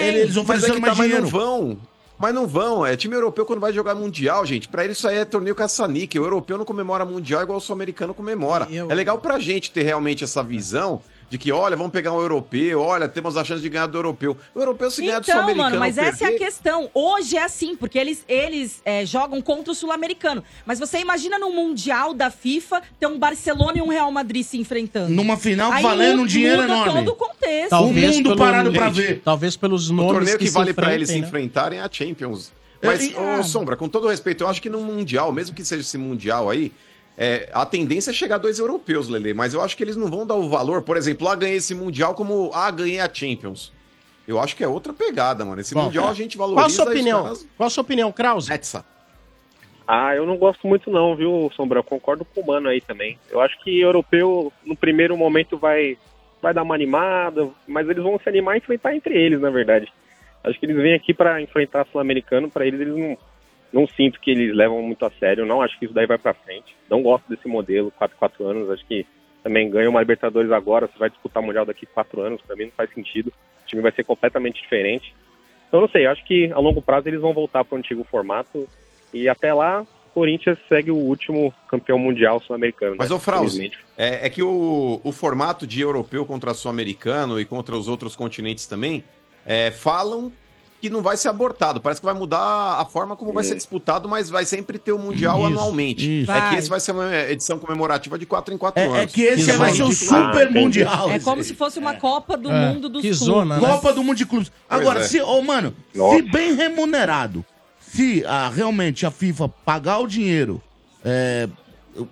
Mas é que tá, Mas não vão. Mas não vão. É time europeu quando vai jogar mundial, gente. Pra eles isso aí é torneio caça-níquel. O europeu não comemora mundial igual o sul-americano comemora. É legal pra gente ter realmente essa visão de que, olha, vamos pegar um europeu, olha, temos a chance de ganhar do europeu. O europeu se ganhar do Então, sul-americano. mano, mas essa é a perder- questão. Hoje é assim, porque eles, eles é, jogam contra o sul-americano. Mas você imagina no Mundial da FIFA ter um Barcelona e um Real Madrid se enfrentando. Numa final Aí valendo um dinheiro muda enorme. todo o contexto. Talvez pelo- Gente, Gente, Talvez pelos O nomes torneio que, se vale pra eles se né? enfrentarem é a Champions. Mas, É, e- ô, Sombra, com todo respeito, eu acho que no Mundial, mesmo que seja esse Mundial aí, é, a tendência é chegar dois europeus, Lele. Mas eu acho que eles não vão dar o valor, por exemplo, ah, ganhei esse Mundial como, ah, ganhei a Champions. Eu acho que é outra pegada, mano. Esse Bom, Mundial a gente valoriza... Qual a sua opinião? Qual a sua opinião, Krause? Ah, eu não gosto muito não, viu, Sombra? Eu concordo com o Mano aí também. Eu acho que europeu, no primeiro momento, vai, vai dar uma animada, mas eles vão se animar e enfrentar entre eles, na verdade. Acho que eles vêm aqui para enfrentar sul-americano, para eles eles não, não sinto que eles levam muito a sério, não acho que isso daí vai para frente. Não gosto desse modelo, 4 4 anos, acho que também ganha uma Libertadores agora, você vai disputar o Mundial daqui 4 anos, para mim não faz sentido. O time vai ser completamente diferente. Então, não sei, acho que a longo prazo eles vão voltar para o antigo formato. E até lá, Corinthians segue o último campeão mundial sul-americano. Mas, né? ô Frauzi, é, é que o, o formato de europeu contra sul-americano e contra os outros continentes também é, falam que não vai ser abortado. Parece que vai mudar a forma como vai ser disputado, mas vai sempre ter o Mundial Isso, anualmente. isso. É que Vai. esse vai ser uma edição comemorativa de 4 em 4 É- anos. é que esse vai ser o Super Mundial. É como se fosse uma Copa do É. Mundo dos Que clubes. zona, né? Copa do Mundo de Clubes. Agora, é. se, ô, mano, Nossa. se bem remunerado, se ah, realmente a FIFA pagar o dinheiro é,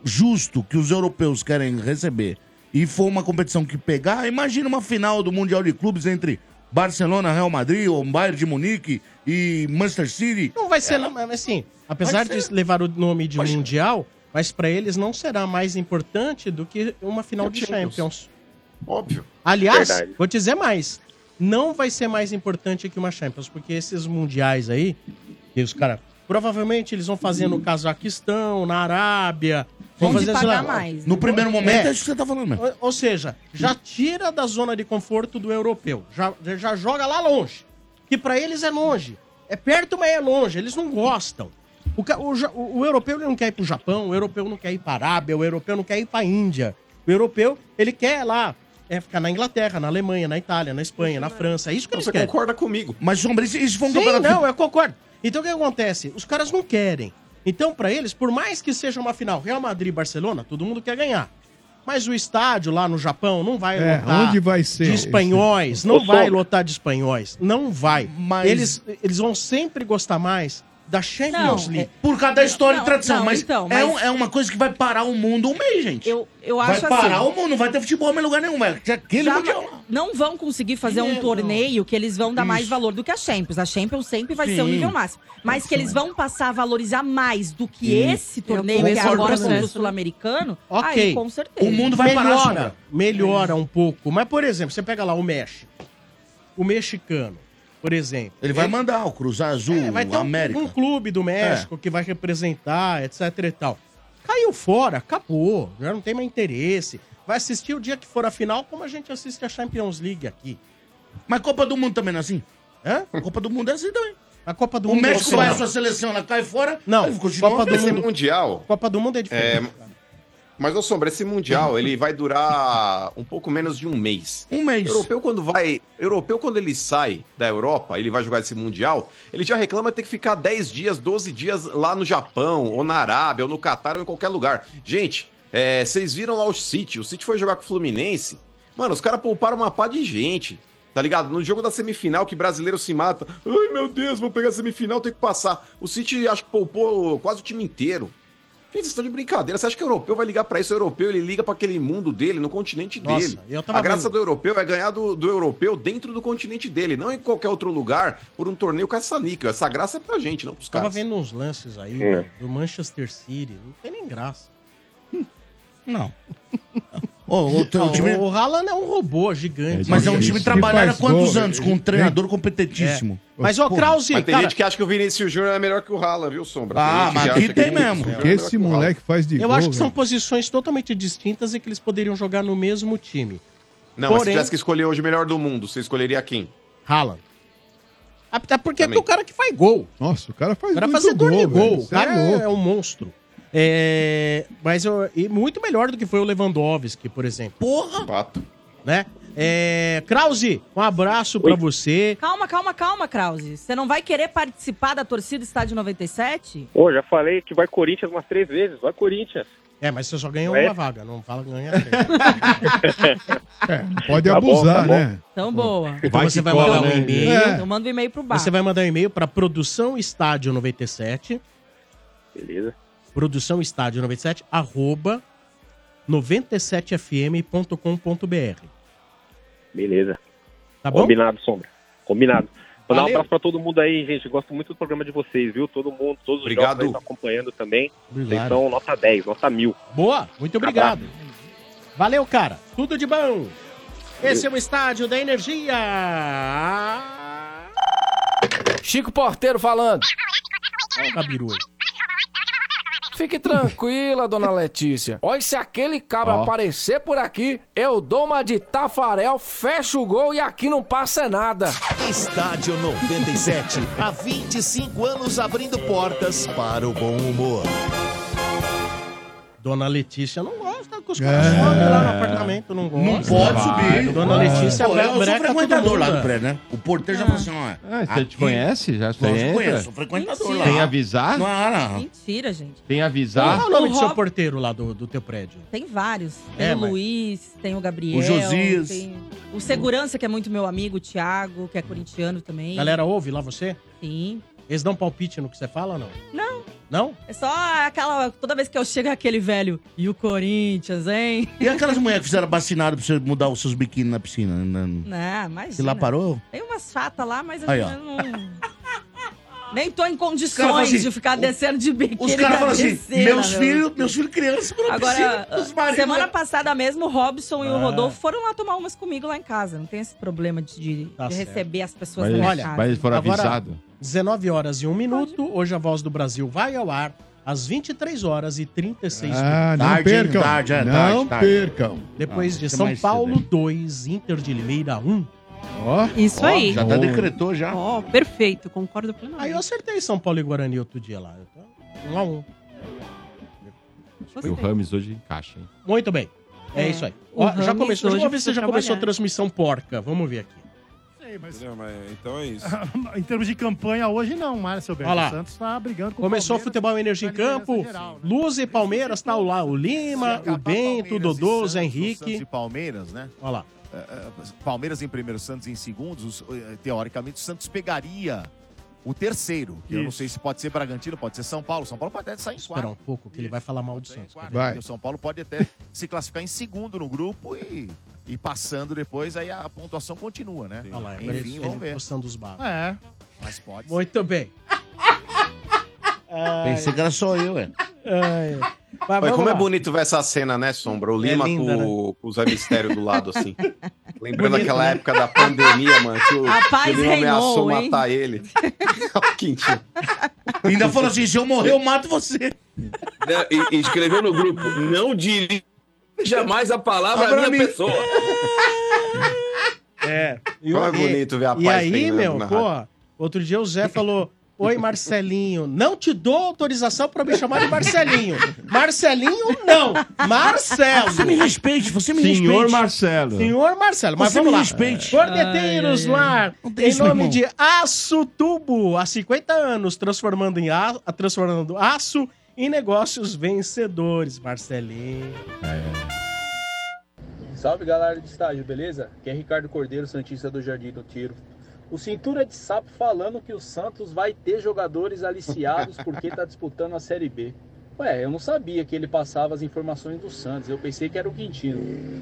justo que os europeus querem receber e for uma competição que pegar, imagina uma final do Mundial de Clubes entre Barcelona, Real Madrid, ou Bayern de Munique e Manchester City. Não vai ser, não, mas assim, apesar de levar o nome de Mundial, mas pra eles não será mais importante do que uma final de Champions. Champions. Óbvio. Aliás, Verdade. vou te dizer mais. Não vai ser mais importante que uma Champions, porque esses mundiais aí, que os caras. Provavelmente eles vão fazer no Cazaquistão, na Arábia. Vão fazer sei pagar lá, mais, No primeiro momento, é, É. isso que você tá falando mesmo. Ou, ou seja, já tira da zona de conforto do europeu. Já, já joga lá longe. Que pra eles é longe. É perto, mas é longe. Eles não gostam. O, o o- europeu ele não quer ir pro Japão, o europeu não quer ir pra Arábia, o europeu não quer ir pra Índia. O europeu, ele quer lá, é ficar na Inglaterra, na Alemanha, na Itália, na Espanha, na França. É isso que eles Você querem. concorda comigo? Mas, Sombra, isso foi um Sim, campeonato... não, eu concordo. Então o que acontece? Os caras não querem. Então, pra eles, por mais que seja uma final Real Madrid e Barcelona, todo mundo quer ganhar. Mas o estádio lá no Japão não vai É, lotar onde vai ser de esse- espanhóis, Ô, não vai lotar de espanhóis, não vai. Mas- Eles, eles vão sempre gostar mais da Champions Não, League. Por causa da história Não, e tradição. não, mas, então, É, mas- um- é uma coisa que vai parar o mundo um mês, gente. Eu, eu vai acho parar assim. o mundo, não vai ter futebol em lugar nenhum. Vai aquele Jama- mundial não vão conseguir fazer um torneio que eles vão dar mais valor do que a Champions. A Champions sempre vai ser o Sim. nível máximo. Mas que eles vão passar a valorizar mais do que Sim. esse torneio, que é agora com o isso. Sul-Americano, Ok. aí com certeza. melhora, melhora um pouco. Mas, por exemplo, você pega lá o México. O mexicano, por exemplo. Ele vai mandar o Cruz Azul, É, vai ter o um, América. um clube do México que vai representar, etc e tal. Caiu fora, acabou. Já não tem mais interesse. Vai assistir o dia que for a final, como a gente assiste a Champions League aqui. Mas Copa do Mundo também não é assim? Hã? A Copa do Mundo é assim também. A Copa do o Mundo é México assim, vai, a sua seleção, ela cai fora. Não, Copa do Mundo. Mundial. Copa do Mundo é É, diferente. Mas, ô Sombra, esse Mundial, ele vai durar um pouco menos de um mês. Um mês. Europeu, quando vai. Europeu, quando ele sai da Europa, ele vai jogar esse Mundial, ele já reclama ter que ficar 10 dias, 12 dias lá no Japão, ou na Arábia, ou no Catar, ou em qualquer lugar. Gente, é, vocês viram lá o City. O City foi jogar com o Fluminense. Mano, os caras pouparam uma pá de gente. Tá ligado? No jogo da semifinal, que brasileiro se mata. Ai, meu Deus, vou pegar a semifinal, tem que passar. O City, acho que poupou quase o time inteiro. Gente, vocês estão de brincadeira. Você acha que o europeu vai ligar pra isso? O europeu, ele liga pra aquele mundo dele, no continente Nossa, dele. eu tava a graça vendo- do europeu é ganhar do, do europeu dentro do continente dele, não em qualquer outro lugar, por um torneio caça-níquel. Essa graça é pra gente, não pros Tava caras. vendo uns lances aí É. do Manchester City. Não tem nem graça. Não. Ô, o, teu Não, time... o Haaland é um robô gigante. Mas é um time trabalhado há quantos gol, anos? Com um treinador competentíssimo. É. Mas, Pô, Krause, Mas tem cara- gente que acha que o Vinícius Júnior é melhor que o Haaland, viu, Sombra? Ah, mas aqui tem o mesmo. É Que melhor esse o moleque faz de Eu gol, acho que são velho. posições totalmente distintas e que eles poderiam jogar no mesmo time. Não, mas se Porém- tivesse que escolher hoje o melhor do mundo, você escolheria quem? Haaland. Até porque é o cara que faz gol. Nossa, o cara faz O cara é muito fazedor de velho. gol. O cara é é, é um monstro. É, mas eu, e muito melhor do que foi o Lewandowski, por exemplo. Porra! Fato. Né? É, Krause, um abraço pra você. Calma, calma, calma, Krause. Você não vai querer participar da torcida Estádio 97? Pô, já falei que vai Corinthians umas três vezes. Vai Corinthians. É, mas você só ganhou É? uma vaga, não fala ganha três. É, pode Tá bom, abusar, tá bom. né? Então, boa. Então Vai você que vai cola, mandar um né? e-mail. É. Então manda um e-mail pro bar. Você vai mandar um e-mail para produção estádio 97, Beleza. Produção estádio 97, arroba 97fm.com.br. Beleza. Tá bom? Combinado, Sombra. Combinado. Mandar um abraço pra todo mundo aí, gente. Gosto muito do programa de vocês, viu? Todo mundo, todos os Obrigado. jogos aí estão acompanhando também. Vocês Obrigado. são nota 10, nota 1000. Boa, muito obrigado. Valeu, cara. Tudo de bom. Esse é o estádio da energia. Chico Porteiro falando. Olha o aí. Fique tranquila, dona Letícia. Olha, se aquele cabra Ó. aparecer por aqui, eu dou uma de Tafarel, fecho o gol e aqui não passa nada. Estádio 97, há 25 anos abrindo portas para o bom humor. Dona Letícia não gosta que os É. caras sobem lá no apartamento, não gosta. Não pode subir. Dona Letícia Pô, eu sou breca todo frequentador lá mundo. do prédio, né? O porteiro já falou assim, ó. Ah, você aqui- te conhece? Já Lógico que conheço, sou frequentador Mentira. lá. Tem avisar? Não, não. Mentira, gente. Tem Qual avisar? é o nome O do seu porteiro lá do, do teu prédio? Tem vários. Tem É, o mas- Luiz, tem o Gabriel. O Josias. tem O segurança, que é muito meu amigo, o Thiago, que é corintiano também. Galera, ouve lá você? Sim. Eles dão palpite no que você fala ou não? Não, Não? é só aquela. Toda vez que eu chego é aquele velho. E o Corinthians, hein? E aquelas mulheres que fizeram bacinado pra você mudar os seus biquíni na piscina? né? Não, mas. Que lá parou? Tem umas fatas lá, mas eu Aí, ó. não. Nem tô em condições assim, de ficar descendo de biquíni. Os caras falam assim, meus meu. filhos, meus filhos crianças foram Agora, piscina, os maridos... semana passada mesmo, o Robson e o Ah. Rodolfo foram lá tomar umas comigo lá em casa. Não tem esse problema de, de- Tá de receber as pessoas Mas, na olha, casa. mas eles foram Agora- avisados. 19 horas e 1 minuto. Hoje a Voz do Brasil vai ao ar às 23 horas e 36 Ah, não Tarde, percam. Tarde, é, não tarde, tarde. percam. Depois Ah, de São Paulo cedo, 2, Inter de Limeira 1. Ó, Isso aí. Já tá decretou já. Ó, perfeito, concordo Aí eu plenamente. acertei São Paulo e Guarani outro dia lá. Eu tô 1 a 1. O Rames hoje encaixa, hein? Muito bem. É, É, isso aí. Ó, já começou. hoje Vamos ver se já começou a transmissão porca. Vamos ver aqui. Sei, mas Entendeu? Mas, então é isso. em termos de campanha hoje não, Márcio Alberto. Olha lá. O Santos tá brigando com Começou o futebol energia em campo. geral, né? Luz e Palmeiras, tá lá o Lima, o Bento, o Dodô, o Zé Santos Henrique. e Palmeiras, né? Olha lá. É, é, Palmeiras em primeiro, Santos em segundo. eh, Teoricamente, o Santos pegaria o terceiro. que Eu não Isso. sei se pode ser Bragantino, pode ser São Paulo. São Paulo pode até sair em Espera quarto. um pouco que ele vai falar mal do Santos. Vai. O São Paulo pode até se classificar em segundo no grupo e e passando depois, aí a pontuação continua, né? Olha lá, Enfim, ele, vamos ver. postando os babos. É. Mas pode. Muito bem. Pensei que era só eu, é. Ai. Mas Olha, vamos como é lá. bonito ver essa cena, né, Sombra? O Lima linda, com, com o Zé Mistério do lado, assim. Lembrando Bonito, aquela né? época da pandemia, mano, que o, que o Lima ameaçou reinou, hein? matar ele. O Quintinho. Ainda falou assim: se eu morrer, eu mato você. Né, E, e escreveu no grupo: não dirija mais a palavra Abra à minha mim. pessoa. É. Como é bonito ver a E paz aí, reinando meu, pô, outro dia o Zé falou: Oi, Marcelinho, não te dou autorização pra me chamar de Marcelinho. Marcelinho, não. Marcelo. Você me respeite, você me Senhor respeite. Marcelo. Senhor Marcelo, mas Você vamos me lá. respeite. Cordeteiros lá, em nome de Aço Tubo, há 50 anos, transformando, em a, transformando aço em negócios vencedores, Marcelinho. Salve galera de estágio, beleza? Aqui é Ricardo Cordeiro, Santista do Jardim do Tiro. O Cintura de Sapo falando que o Santos vai ter jogadores aliciados porque tá disputando a Série B. Ué, eu não sabia que ele passava as informações do Santos, eu pensei que era o Quintino.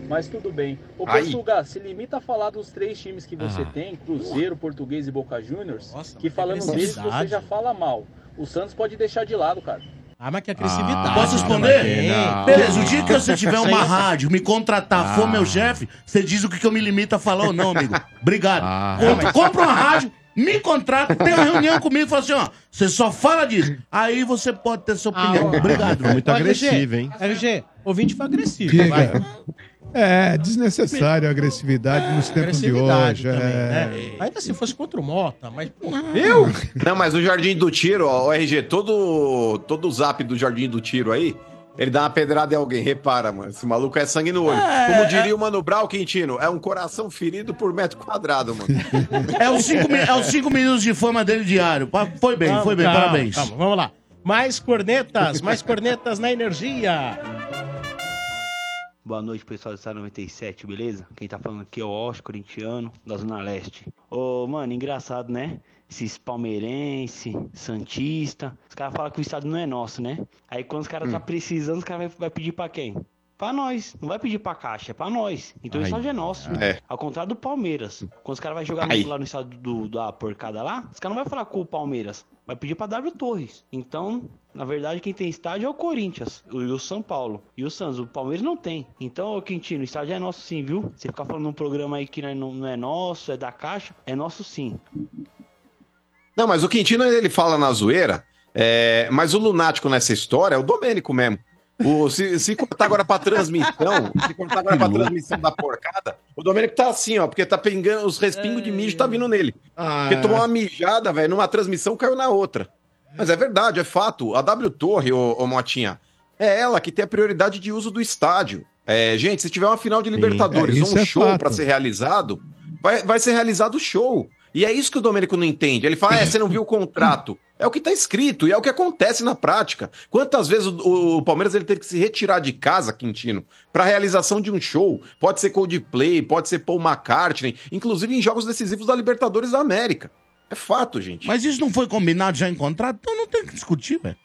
Mas tudo bem. Ô. Portugal, se limita a falar dos três times que você Ah. tem, Cruzeiro, Português e Boca Juniors, Nossa, que mas falando deles você já fala mal. O Santos pode deixar de lado, cara. Ah, mas que agressividade. Ah, Posso responder? Não. Beleza, o dia que você tiver uma é- rádio, me contratar, for Ah. meu chefe, você diz o que que eu me limito a falar ou não, amigo. Obrigado. Ah. compra, compra uma rádio, me contrata, tem uma reunião comigo e fala assim, ó, você só fala disso. Aí você pode ter sua opinião. Ah, Obrigado. Foi muito agressivo, hein? RG, ouvinte foi agressivo. Diga. vai. É, desnecessário a agressividade nos tempos de Agressividade hoje. também, é. né? Ainda se fosse contra o Mota, mas, pô, eu? Não, mas o Jardim do Tiro, ó, o RG, todo, todo o zap do Jardim do Tiro aí, ele dá uma pedrada em alguém. Repara, mano, esse maluco é sangue no olho. Como diria o Mano Brau, Quintino, é um coração ferido por metro quadrado, mano. É os, cinco, é os cinco minutos de fama dele diário. Foi bem, Calma, foi bem, calma, parabéns. calma, vamos lá. Mais cornetas, mais cornetas na energia. Boa noite, pessoal do Estado 97, beleza? Quem tá falando aqui é o Oscar, corintiano, da Zona Leste. Ô, mano, engraçado, né? Esses palmeirense, santista, os caras falam que o estado não é nosso, né? Aí quando os caras tá precisando, os caras vai, vai pedir pra quem? Pra nós. Não vai pedir pra caixa, é pra nós. Então o Aí. estado é nosso. É. Ao contrário do Palmeiras. Quando os caras vão jogar Aí. lá no estado do, da porcada lá, os caras não vai falar com o Palmeiras. Vai pedir pra W Torres. Então, na verdade, quem tem estádio é o Corinthians o- e o São Paulo. E o Santos. O Palmeiras não tem. Então, ô Quintino, o estádio é nosso sim, viu? Você ficar falando num programa aí que não é, não é nosso, é da caixa, é nosso sim. Não, mas o Quintino ele fala na zoeira, é, mas o lunático nessa história é o Domênico mesmo. O, se, se cortar agora pra transmissão, se cortar agora pra transmissão da porcada, o Domênico tá assim, ó, porque tá pingando, os respingos de mijo tá vindo nele. Porque tomou uma mijada, velho, numa transmissão caiu na outra. Mas é verdade, é fato. A W Torre, ô, ô Motinha, é ela que tem a prioridade de uso do estádio. É, gente, se tiver uma final de Libertadores é, ou isso um é show pra ser realizado, vai, vai ser realizado o show. E é isso que o Domênico não entende. Ele fala, é, você não viu o contrato. É o que tá escrito e é o que acontece na prática. Quantas vezes o, o Palmeiras ele teve que se retirar de casa, Quintino, pra realização de um show? Pode ser Coldplay, pode ser Paul McCartney, inclusive em jogos decisivos da Libertadores da América. É fato, gente. Mas isso não foi combinado já em contrato? Então não tem que discutir, velho.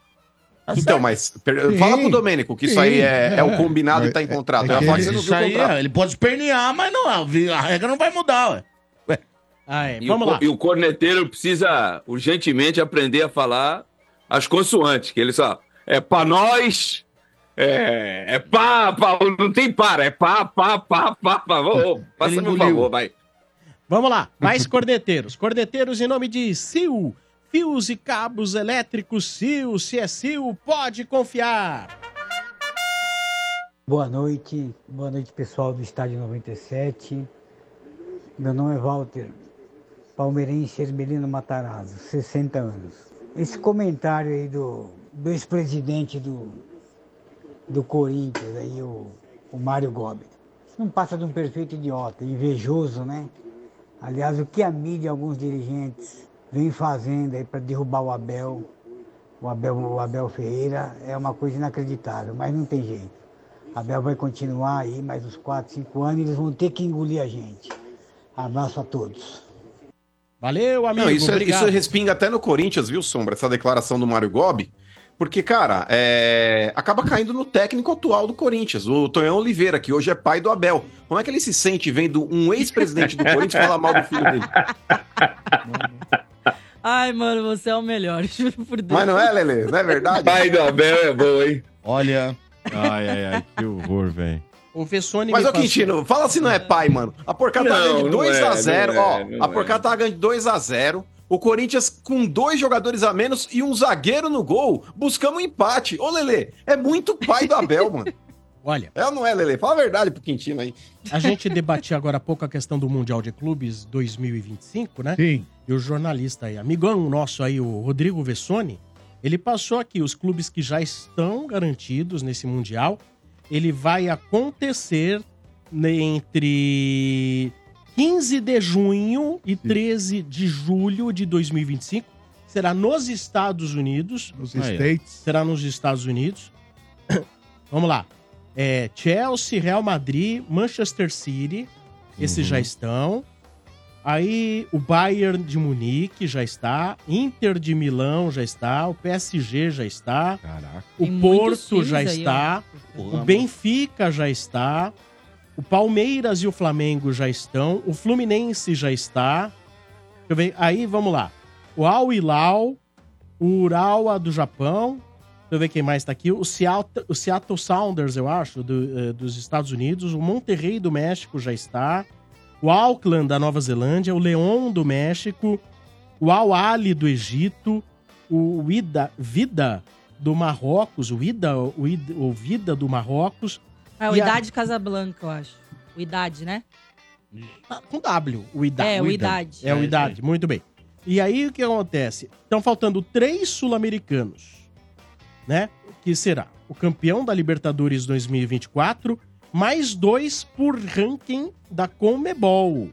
Tá Então, certo. mas per- Sim, fala pro Domênico que isso aí sim, é, é o é. combinado e tá em É- contrato. é que você não isso aí, é, ele pode espernear, mas não, a regra não vai mudar, ué. Ué. E o, co- e o corneteiro precisa urgentemente aprender a falar as consoantes, que ele só é pra nós, é, é pá, pá, não tem para, é pá, pá, pá, pá, pá. Ô, ô, Faça meu favor, vai. Vamos lá, mais cordeteiros. Cordeteiros em nome de Sil. Fios e cabos elétricos Sil. Se é Sil, pode confiar. Boa noite, boa noite pessoal do Estádio 97. Meu nome é Walter, palmeirense Hermelino Matarazzo, 60 anos. Esse comentário aí do, do ex-presidente do, do Corinthians, aí, o, o Mário Gobi, não passa de um perfeito idiota, invejoso, né? Aliás, o que a mídia e alguns dirigentes vêm fazendo aí para derrubar o Abel, o Abel, o Abel Ferreira, é uma coisa inacreditável, mas não tem jeito. Abel vai continuar aí mais uns 4, 5 anos e eles vão ter que engolir a gente. Abraço a todos. Valeu, amigo. Não, isso, é- isso respinga até no Corinthians, viu, Sombra? Essa declaração do Mário Gobi. Porque, cara, é, acaba caindo no técnico atual do Corinthians, o Tonhão Oliveira, que hoje é pai do Abel. Como é que ele se sente vendo um ex-presidente do Corinthians falar mal do filho dele? Ai, mano, você é o melhor, juro por Deus. Mas não é, Lele? Não é verdade? Pai do Abel é bom, hein? Olha. Ai, ai, ai, que horror, velho. O Vessone Mas, ô Quintino, fala se não é pai, mano. A porcada tá ganhando de não 2x0, é, ó. é, não a é. porcada tá ganhando de 2x0. O Corinthians com dois jogadores a menos e um zagueiro no gol. Buscamos um empate. Ô, Lele, é muito pai do Abel, mano. Olha. É ou não é, Lele? Fala a verdade pro Quintino aí. A gente debatia agora há pouco a questão do Mundial de Clubes 2025, né? Sim. E o jornalista aí, amigão nosso aí, o Rodrigo Vessone, ele passou aqui os clubes que já estão garantidos nesse Mundial. Ele vai acontecer entre 15 de junho e 13 de julho de 2025. Será nos Estados Unidos. Nos Aí. States. Será nos Estados Unidos. Vamos lá. É, Chelsea, Real Madrid, Manchester City. Esses já estão. Aí o Bayern de Munique já está. Inter de Milão já está. O PSG já está. Caraca. O Tem Porto já aí, está. ó. O Benfica já está. O Palmeiras e o Flamengo já estão. O Fluminense já está. Deixa eu ver. Aí, vamos lá. O Al Hilal, o Urawa do Japão. Deixa eu ver quem mais está aqui. O Seattle, o Seattle Sounders, eu acho, do, eh, dos Estados Unidos. O Monterrey do México já está. O Auckland da Nova Zelândia. O León do México. O Al Ali do Egito. O Vida, Vida do Marrocos. O Ida, o, Ida, o Vida do Marrocos. É o E a- Idade Casablanca, eu acho. O Idade, né? Ah, Com W, o Idade. É, o Idade. É, o Idade, muito bem. E aí o que acontece? Estão faltando três sul-americanos, né? Que será o campeão da Libertadores 2024, mais dois por ranking da Comebol.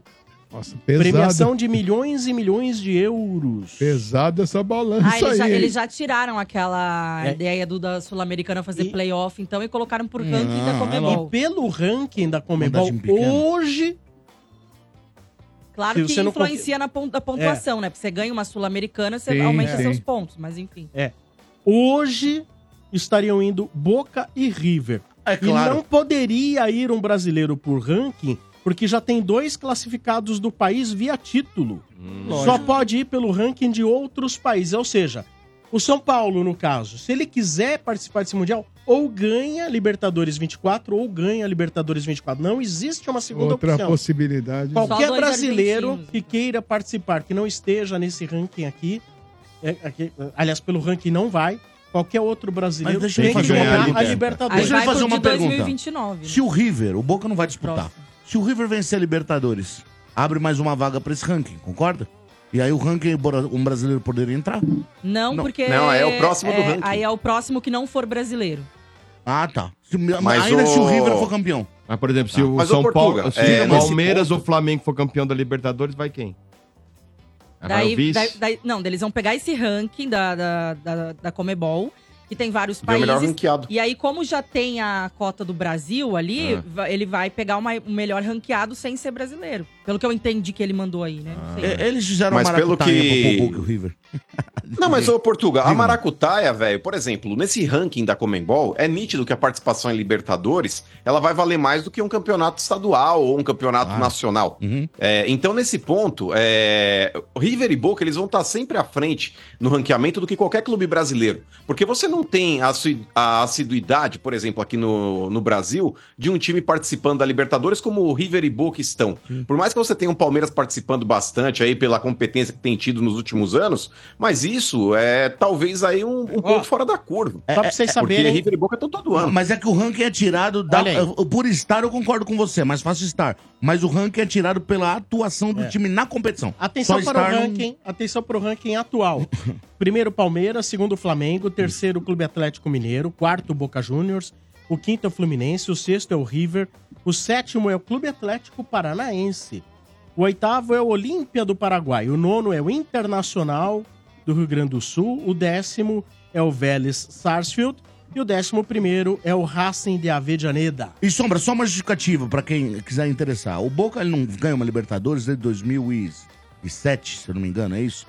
Nossa, pesado. Premiação de milhões e milhões de euros. Pesada essa balança Ah, eles já, aí. hein? eles já tiraram aquela É. ideia do da Sul-Americana fazer playoff, então, e colocaram por ranking Ah, da Comebol. E pelo ranking da Comebol, hoje Claro Se que você não influencia na pontuação, né? Porque você ganha uma Sul-Americana, você Sim, aumenta sim. seus pontos, mas enfim. É. Hoje estariam indo Boca e River. É claro. E não poderia ir um brasileiro por ranking, porque já tem dois classificados do país via título. Só lógico. pode ir pelo ranking de outros países. Ou seja, o São Paulo, no caso, se ele quiser participar desse Mundial, ou ganha Libertadores 24 ou ganha Libertadores 24. Não existe uma segunda Outra opção. possibilidade. Qualquer brasileiro argentinos. que queira participar, que não esteja nesse ranking aqui, é, aqui, aliás, pelo ranking não vai. Qualquer outro brasileiro Mas deixa eu tem que fazer uma jogar a pergunta. Libertadores. Deixa eu fazer uma pergunta. 2029, Se o River, o Boca não vai disputar. Se o River vencer a Libertadores, abre mais uma vaga pra esse ranking, concorda? E aí o ranking, um brasileiro poderia entrar? Não, Não. porque. Não, é o próximo do é, ranking. Aí é o próximo que não for brasileiro. Ah, tá. Se- Mas ainda o- se o River for campeão. Mas, por exemplo, se Ah, o São Portuga, Paulo, se é, o Palmeiras ponto- ou Flamengo for campeão da Libertadores, vai quem? Vai Daí, o vice? daí- daí- não, eles vão pegar esse ranking da, da, da, da Comebol, que tem vários Ver o melhor países. ranqueado. E aí, como já tem a cota do Brasil ali, va- ele vai pegar uma- o melhor ranqueado sem ser brasileiro. Pelo que eu entendi que ele mandou aí, né? Não sei. Eles fizeram Mas uma pelo maracutaia que- pro o River. Não, mas ô Portugal, a. Maracutaia, velho, por exemplo, nesse ranking da Comembol, é nítido que a participação em Libertadores, ela vai valer mais do que um campeonato estadual ou um campeonato nacional. É, então, nesse ponto, é, o River e Boca, eles vão estar sempre à frente no ranqueamento do que qualquer clube brasileiro. Porque você não tem a assiduidade, por exemplo, aqui no, no Brasil, de um time participando da Libertadores como o River e Boca estão. Por mais que você tenha um Palmeiras participando bastante aí pela competência que tem tido nos últimos anos, mas isso é talvez aí um, um pouco fora da curva. Só pra vocês Porque saberem- River e Boca estão todo ano. Mas é que o ranking é tirado da, por estar, eu concordo com você, é mais fácil estar. Mas o ranking é tirado pela atuação do É. time na competição. Atenção Só para o ranking, atenção para o ranking atual. Primeiro Palmeiras, segundo Flamengo, terceiro Clube Atlético Mineiro, quarto Boca Juniors, o quinto é o Fluminense, o sexto é o River, o sétimo é o Clube Atlético Paranaense, o oitavo é o Olímpia do Paraguai, o nono é o Internacional do Rio Grande do Sul, o décimo é o Vélez Sarsfield e o décimo primeiro é o Racing de Avejaneda. E Sombra, só uma justificativa pra quem quiser interessar. O Boca ele não ganha uma Libertadores desde 2007, se eu não me engano, é isso?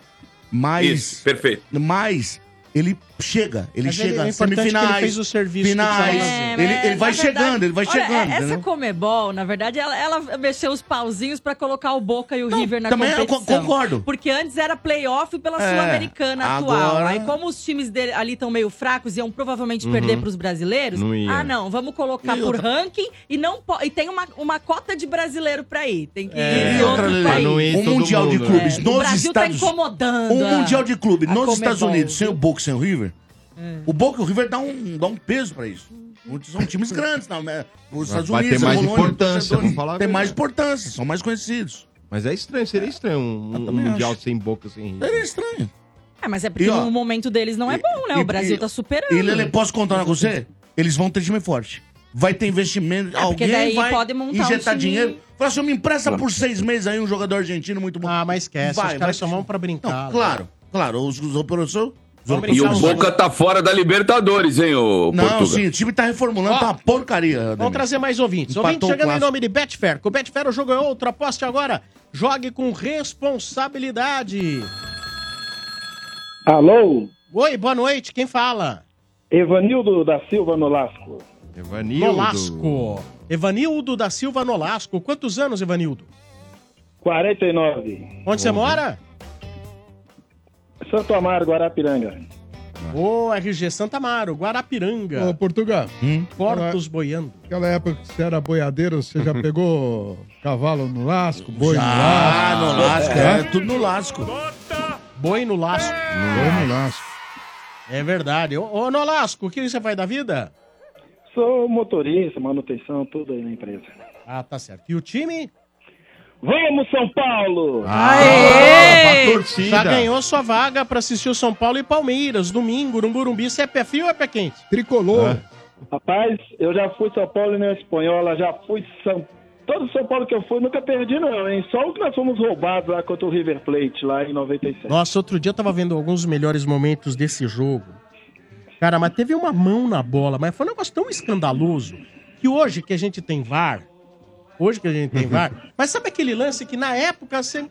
Mas. Isso, perfeito. Mas ele chega, ele Mas ele- chega é ele semifinais, fez o serviço finais, fazer. ele, É, ele vai verdade, chegando, ele vai olha, chegando. é- Essa entendeu? Comebol, na verdade, ela, ela mexeu os pauzinhos pra colocar o Boca e o River na também eu competição. co- concordo. Porque antes era playoff pela É, Sul-Americana atual. agora- Aí como os times dele, ali estão meio fracos, iam provavelmente Uhum. perder pros brasileiros. Não ah, não, vamos colocar E por outra- ranking e não e tem uma, uma cota de brasileiro pra ir. Tem que E ir outra, outro Lelê, pra ir. não ir um mundial de mundo, clubes É, o nos Brasil tá Estados incomodando Um mundial de clube nos Comebol, Estados Unidos, sem o Boca, sem o River. É. O Boca e o River dá um, dá um peso pra isso. Muitos São times grandes, não, né? Os Estados Vai ter Unidos, a mais Colônia, importância, vamos falar Tem mais importância, são mais conhecidos. Mas é estranho, seria estranho um, um mundial acho. sem boca, sem rir. Seria estranho. É, mas é porque E, ó, no momento deles não é bom, né? E- O Brasil e- tá superando. E Lele, posso contar uma com você? Eles vão ter time forte. Vai ter investimento, É, porque alguém daí vai pode montar um injetar time- dinheiro. Fala assim, me empresta por seis meses aí um jogador argentino muito bom. Ah, mas esquece, os caras só vão pra brincar. Não, claro, claro, os, os operadores... Vamos E o Boca tá fora da Libertadores, hein, ô Não, Portugal? sim, o time tá reformulando, Ó, tá uma porcaria. Vamos Ademir. trazer mais ouvintes. Empatou Ouvintes o chegando em nome de Betfair. Com Betfair o jogo é outro. Aposte agora. Jogue com responsabilidade. Alô? Oi, boa noite. Quem fala? Evanildo da Silva Nolasco. Evanildo. Nolasco. Evanildo da Silva Nolasco. Quantos anos, Evanildo? 49. Onde você mora? Santo Amaro, Guarapiranga. Ô, RG Santa Amaro, Guarapiranga. Ô, Portugal. Portos boiando. Aquela época que você era boiadeiro, você já pegou cavalo no lasco, boi Já, no lasco? no lasco, É? é, tudo no lasco. Boi no lasco. Boi no lasco. É verdade. Ô, ô Nolasco, o que você faz da vida? Sou motorista, manutenção, tudo aí na empresa. Ah, tá certo. E o time? Vamos, São Paulo! Aê! pra torcida. Já ganhou sua vaga pra assistir o São Paulo e Palmeiras, domingo, no Burumbi. Você é pé frio ou é pé quente? Tricolor. Rapaz, eu já fui São Paulo e não Espanhola, já fui São... Todo São Paulo que eu fui, nunca perdi não, hein? Só o que nós fomos roubados lá contra o River Plate, lá em 97. Nossa, outro dia eu tava vendo alguns melhores momentos desse jogo. Cara, mas teve uma mão na bola, mas foi um negócio tão escandaloso que hoje que a gente tem VAR, hoje que a gente tem VAR, mas sabe aquele lance que na época você,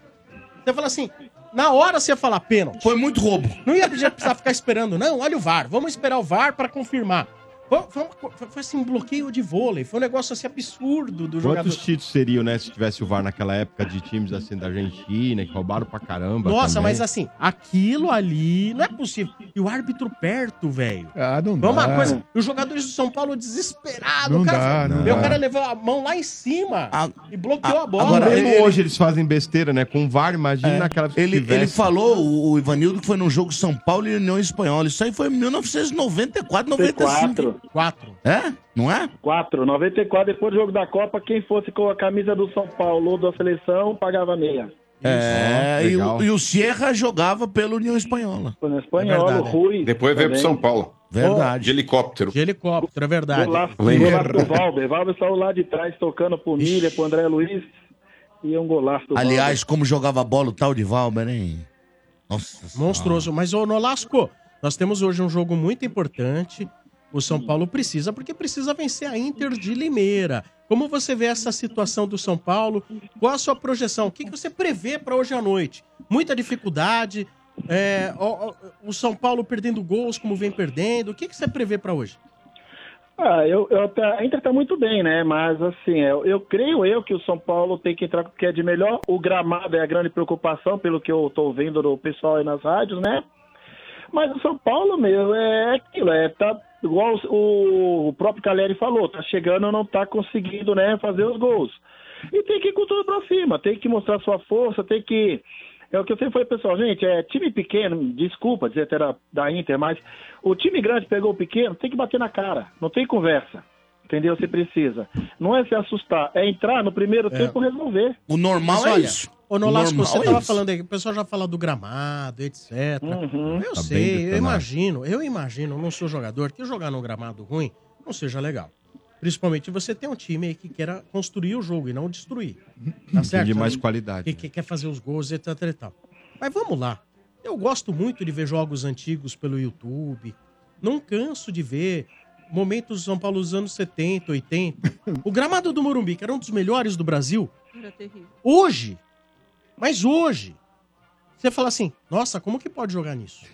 você fala assim, na hora você ia falar pênalti. Foi muito roubo. Não ia precisar ficar esperando, não, olha o VAR, vamos esperar o VAR pra confirmar. Foi, foi, uma foi- foi assim, um bloqueio de vôlei, foi um negócio assim absurdo do jogador. Quantos títulos seriam, né, se tivesse o VAR naquela época de times assim da Argentina, que roubaram pra caramba Nossa, também? mas assim, aquilo ali não é possível. E o árbitro perto, velho. Ah, não Vamos dá. uma coisa. Os jogadores do São Paulo desesperados. Não o cara, dá, não meu dá. cara levou a mão lá em cima e bloqueou a bola. Agora, mesmo hoje eles fazem besteira, né? Com VAR, imagina É, naquela ele, tivesse. ele falou, o, o Ivanildo, que foi num jogo São Paulo e União Espanhola. Isso aí foi em 1994, 95. Quatro. É? Não é? 4, 94, depois do jogo da Copa, quem fosse com a camisa do São Paulo ou da seleção, pagava meia. É, e o, e o Sierra jogava pela União Espanhola. Foi no espanhol, É o Rui. Depois veio pro. São Paulo. Verdade. De helicóptero. De helicóptero, é verdade. Golaço, Lembra? golaço do Valber. Valber saiu lá de trás tocando pro Milha, pro André Luiz. E é um golaço do Aliás, como jogava bola o tal de Valber, hein? Nossa Senhora. Monstruoso. Mas, ô Nolasco, nós temos hoje um jogo muito importante. O São Paulo precisa, porque precisa vencer a Inter de Limeira. Como você vê essa situação do São Paulo? Qual a sua projeção? O que você prevê para hoje à noite? Muita dificuldade? É, o São Paulo perdendo gols como vem perdendo? O que, você prevê para hoje? Ah, eu, eu a Inter tá muito bem, né? Mas assim, eu, eu creio eu que o São Paulo tem que entrar com o que é de melhor. O gramado é a grande preocupação, pelo que eu tô vendo do pessoal aí nas rádios, né? Mas o São Paulo, meu, é aquilo, é tá igual o, o próprio Caleri falou, tá chegando não tá conseguindo, né, fazer os gols. E tem que ir com tudo pra cima, tem que mostrar sua força, tem que é o que eu sempre falei, pessoal, gente, é time pequeno, desculpa dizer até da, da Inter, mas o time grande pegou o pequeno, tem que bater na cara, não tem conversa. Entendeu? Você precisa. Não é se assustar, é entrar no primeiro É. tempo e resolver. O normal Mas é olha, isso. Ô, Nolasco, normal você é tava isso. falando aí, o pessoal já fala do gramado, etc. Uhum. Eu Tá sei, eu imagino, eu imagino, eu não sou jogador, que jogar num gramado ruim não seja legal. Principalmente você tem um time aí que queira construir o jogo e não destruir. Tá certo? de mais qualidade. Que, que quer fazer os gols, etc e tal. Mas vamos lá. Eu gosto muito de ver jogos antigos pelo YouTube. Não canso de ver momentos do São Paulo dos anos 70, 80. O gramado do Morumbi, que era um dos melhores do Brasil, Era terrível. Hoje, mas hoje, você fala assim, nossa, como que pode jogar nisso?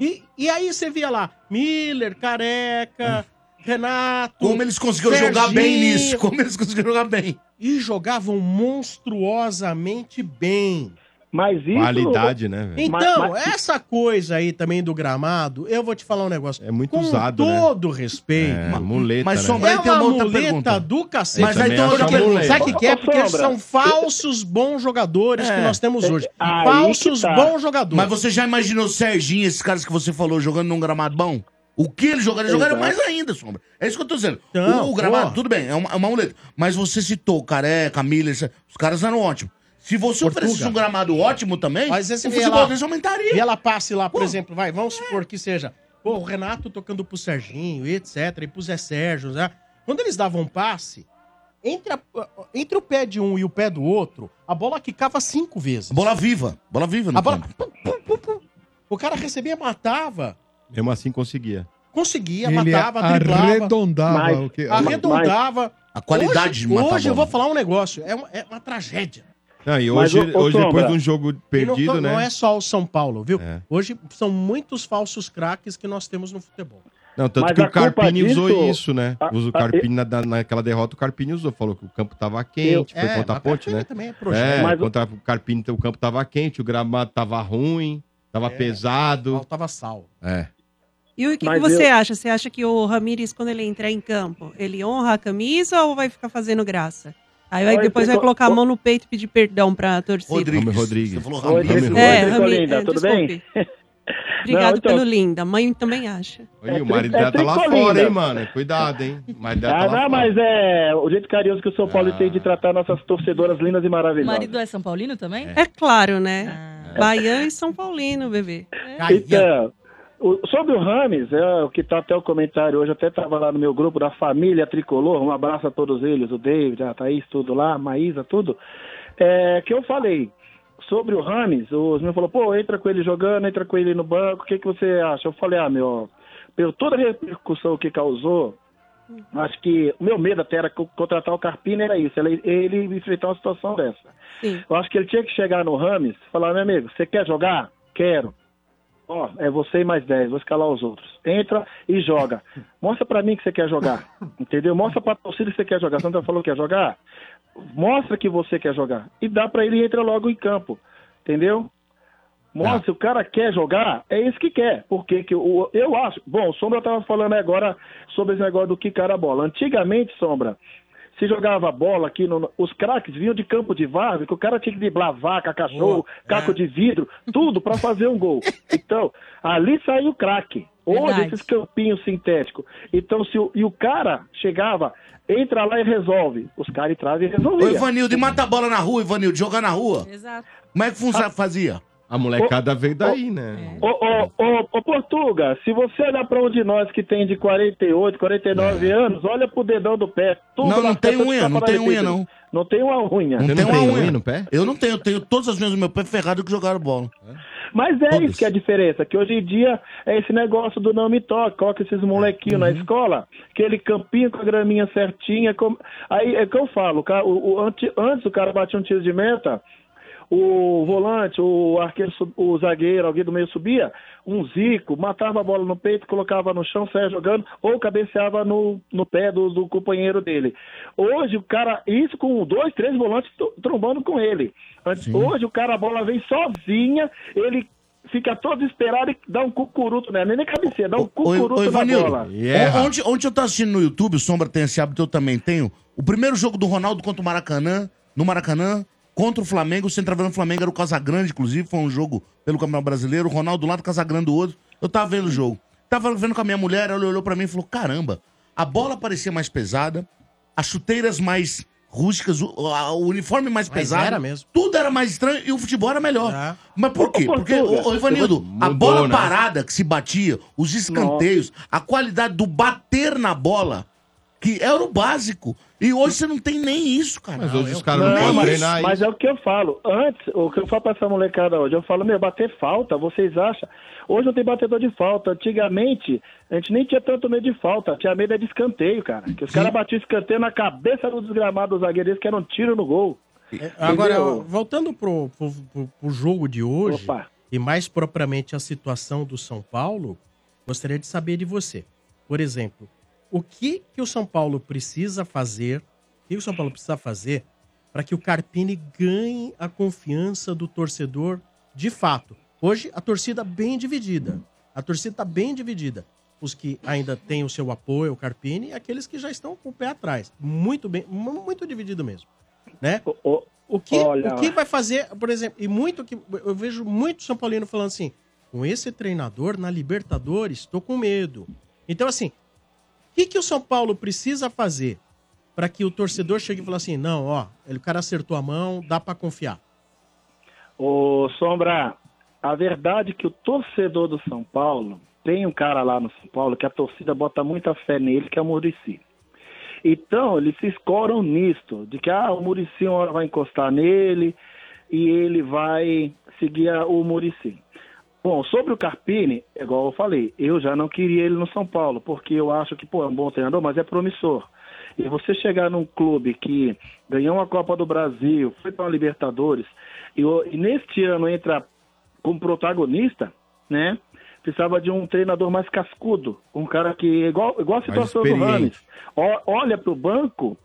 E, e aí você via lá, Miller, Careca, Renato. Como eles conseguiram jogar bem Serginho. nisso? Como eles conseguiram jogar bem? E jogavam monstruosamente bem. Mas isso. Qualidade, né, velho? Então, Mas- mas- essa coisa aí também do gramado, eu vou te falar um negócio. É muito Com usado, né? todo respeito. É, muleta, mas né? Sombra, é uma uma outra muleta pergunta. do cacete. Mas aí pergunta. muleta. Sabe o que, que é? Porque eles Sombra. são falsos bons jogadores que É. nós temos hoje. Aí falsos que tá. bons jogadores. Mas você já imaginou o Serginho, esses caras que você falou, jogando num gramado bom? O que eles jogaram? Eles jogaram mais ainda, Sombra. É isso que eu tô dizendo. Não, o, o gramado, porra. tudo bem, é uma, é uma muleta. Mas você citou o Careca, Miller, os caras eram ótimos. Se você Portuga. oferecesse um gramado ótimo também, Mas esse o futebol deles aumentaria. E ela passe lá, por exemplo, vai, vamos supor que seja pô, o Renato tocando pro Serginho etc, e pro Zé Sérgio, né? Quando eles davam um passe, entre, a- entre o pé de um e o pé do outro, a bola quicava cinco vezes. Bola viva. Bola viva no A bola... pum, pum, pum, pum. O cara recebia, matava, Mesmo assim conseguia. conseguia, Ele matava, driblava, arredondava Mas- o que. arredondava. A qualidade hoje, de matar Hoje eu bola. vou falar um negócio, é uma, é uma tragédia. Não, e Mas, hoje, ô- ô, hoje depois de um jogo não, perdido, não né? é só o São Paulo, viu? É. Hoje são muitos falsos craques que nós temos no futebol. Não, tanto Mas que a o Carpini culpa usou disso- isso, né? a- Usa o a- Carpini na, da- naquela derrota, o Carpini usou. Falou que o campo tava quente, foi É, contra a ponte, né? também é projeto. É, Mas contra o Carpini o campo tava quente, o gramado tava ruim, tava É. pesado. Faltava sal. É. E o que, que você eu- acha? Você acha que o Ramires, quando ele entrar em campo, ele honra a camisa ou vai ficar fazendo graça? Aí vai, Oi, depois vai Trico- colocar a mão no peito e pedir perdão pra torcida. Rodrigues. Rodrigues. Você falou Oi, Ramiro. É, é, tudo bem? Obrigado Não, então- pelo linda. Mãe também acha. É o marido é dela tá lá tricolinda. fora, hein, mano? Cuidado, hein? O marido dela Ah, tá lá não, fora. mas é o jeito carinhoso que o São Paulo Ah. tem de tratar nossas torcedoras lindas e O maravilhosas. marido é São Paulino também? É claro, né? Ah. Baiano e São Paulino, bebê. Então, o- sobre o Rames, é o que tá até o comentário hoje, até estava lá no meu grupo da família Tricolor, um abraço a todos eles, o David, a Thaís, tudo lá, a Maísa, tudo. É, que eu falei sobre o Rames, o meu falou, pô, entra com ele jogando, entra com ele no banco, o que, que você acha? Eu falei, ah, meu, pelo toda a repercussão que causou, acho que o meu medo até era co- contratar o Carpini, era isso, ele, ele enfrentar uma situação dessa. Sim. Eu acho que ele tinha que chegar no Rames e falar, meu amigo, você quer jogar? Quero. Ó, é você e mais 10, vou escalar os outros. Entra e joga. Mostra pra mim que você quer jogar. Entendeu? Mostra pra torcida que você quer jogar. Não falou que quer jogar? Mostra que você quer jogar. E dá pra ele e entra logo em campo. Entendeu? Mostra, se o cara quer jogar, é isso que quer. Porque que o, eu acho. Bom, o Sombra tava falando agora sobre esse negócio do quicar a bola. Antigamente, Sombra, se jogava bola aqui, no, os craques vinham de campo de várzea, que o cara tinha que driblar vaca, cachorro, caco de vidro, tudo pra fazer um gol. Então, ali saiu o craque. Hoje, Verdade. esses campinhos sintéticos. Então, se o, e o cara chegava, entra lá e resolve. Os caras entravam e Ô, resolviam. Ivanildo, e mata a bola na rua, Ivanildo, jogar na rua. Exato. Como é que funciona, fazia? A molecada veio daí, né? Ô, ô, ô, ô, Portuga, se você olhar pra um de nós que tem de 48, 49 anos, olha pro dedão do pé. Tudo Não, não tem unha, não tem unha, não. Não tem uma unha. Não Você tem não uma unha unha no pé? Eu não tenho, eu tenho todas as unhas do meu pé ferrado que jogaram bola. Mas é Todas. isso que é a diferença, que hoje em dia é esse negócio do não me toque, coloca esses molequinhos Uhum. na escola, aquele campinho com a graminha certinha, com- aí é que eu falo, o cara- o- o- ante- antes o cara batia um tiro de meta, o volante, o arqueiro, o zagueiro, alguém do meio subia, um zico, matava a bola no peito, colocava no chão, saia jogando, ou cabeceava no, no pé do, do companheiro dele. Hoje o cara, isso com dois, três volantes tro- trombando com ele. Antes- Hoje o cara, a bola vem sozinha, ele fica todo desesperado e dá um cucuruto, né? Nem nem cabeceia, dá um cucuruto ô, na Ivanildo, bola. Yeah. ontem, ontem eu tava assistindo no YouTube, o Sombra tem esse hábito, eu também tenho. O primeiro jogo do Ronaldo contra o Maracanã, no Maracanã, contra o Flamengo, o centroavante do Flamengo era o Casagrande, inclusive, foi um jogo pelo Campeonato Brasileiro, o Ronaldo do lado, o Casagrande do outro. Eu tava vendo o jogo. Tava vendo com a minha mulher, ela olhou pra mim e falou: caramba, a bola parecia mais pesada, as chuteiras mais rústicas, o, a- o uniforme mais Mas pesado. era mesmo. Tudo era mais estranho e o futebol era melhor. É. Mas por quê? Porque, Portuga, ô, ô, Ivanildo, a bola né? parada que se batia, os escanteios, a qualidade do bater na bola, que era o básico. E hoje você não tem nem isso, cara. Mas hoje os caras não, Não, podem mas, treinar mas é o que eu falo. Antes, o que eu falo pra essa molecada hoje, eu falo, meu, bater falta, vocês acham? Hoje não tem batedor de falta. Antigamente, a gente nem tinha tanto medo de falta, tinha medo é de escanteio, cara. Que os caras batiam escanteio na cabeça do desgramado dos zagueiros, que era um tiro no gol. Agora, Entendeu? voltando pro, pro, pro- pro jogo de hoje, Opa. e mais propriamente a situação do São Paulo, gostaria de saber de você. Por exemplo, o que, que o São Paulo precisa fazer, o que o São Paulo precisa fazer para que o Carpini ganhe a confiança do torcedor de fato? Hoje, a torcida bem dividida. A torcida está bem dividida. Os que ainda têm o seu apoio ao Carpini e aqueles que já estão com o pé atrás. Muito bem, mu- muito dividido mesmo. Né? O que, olha- o que vai fazer, por exemplo, e muito que eu vejo muito São Paulino falando assim, com esse treinador na Libertadores, estou com medo. Então, assim, o que, que o São Paulo precisa fazer para que o torcedor chegue e fale assim, não, ó, o cara acertou a mão, dá para confiar. Ô, Sombra, a verdade é que o torcedor do São Paulo tem um cara lá no São Paulo que a torcida bota muita fé nele, que é o Murici. Então, eles se escoram nisto, de que ah, o Murici uma hora vai encostar nele e ele vai seguir o Murici. Bom, sobre o Carpini, igual eu falei, eu já não queria ele no São Paulo, porque eu acho que, pô, é um bom treinador, mas é promissor. E você chegar num clube que ganhou uma Copa do Brasil, foi para uma Libertadores, e, o- e neste ano entra como protagonista, né? Precisava de um treinador mais cascudo, um cara que, igual, igual a situação do. Rames, olha para o banco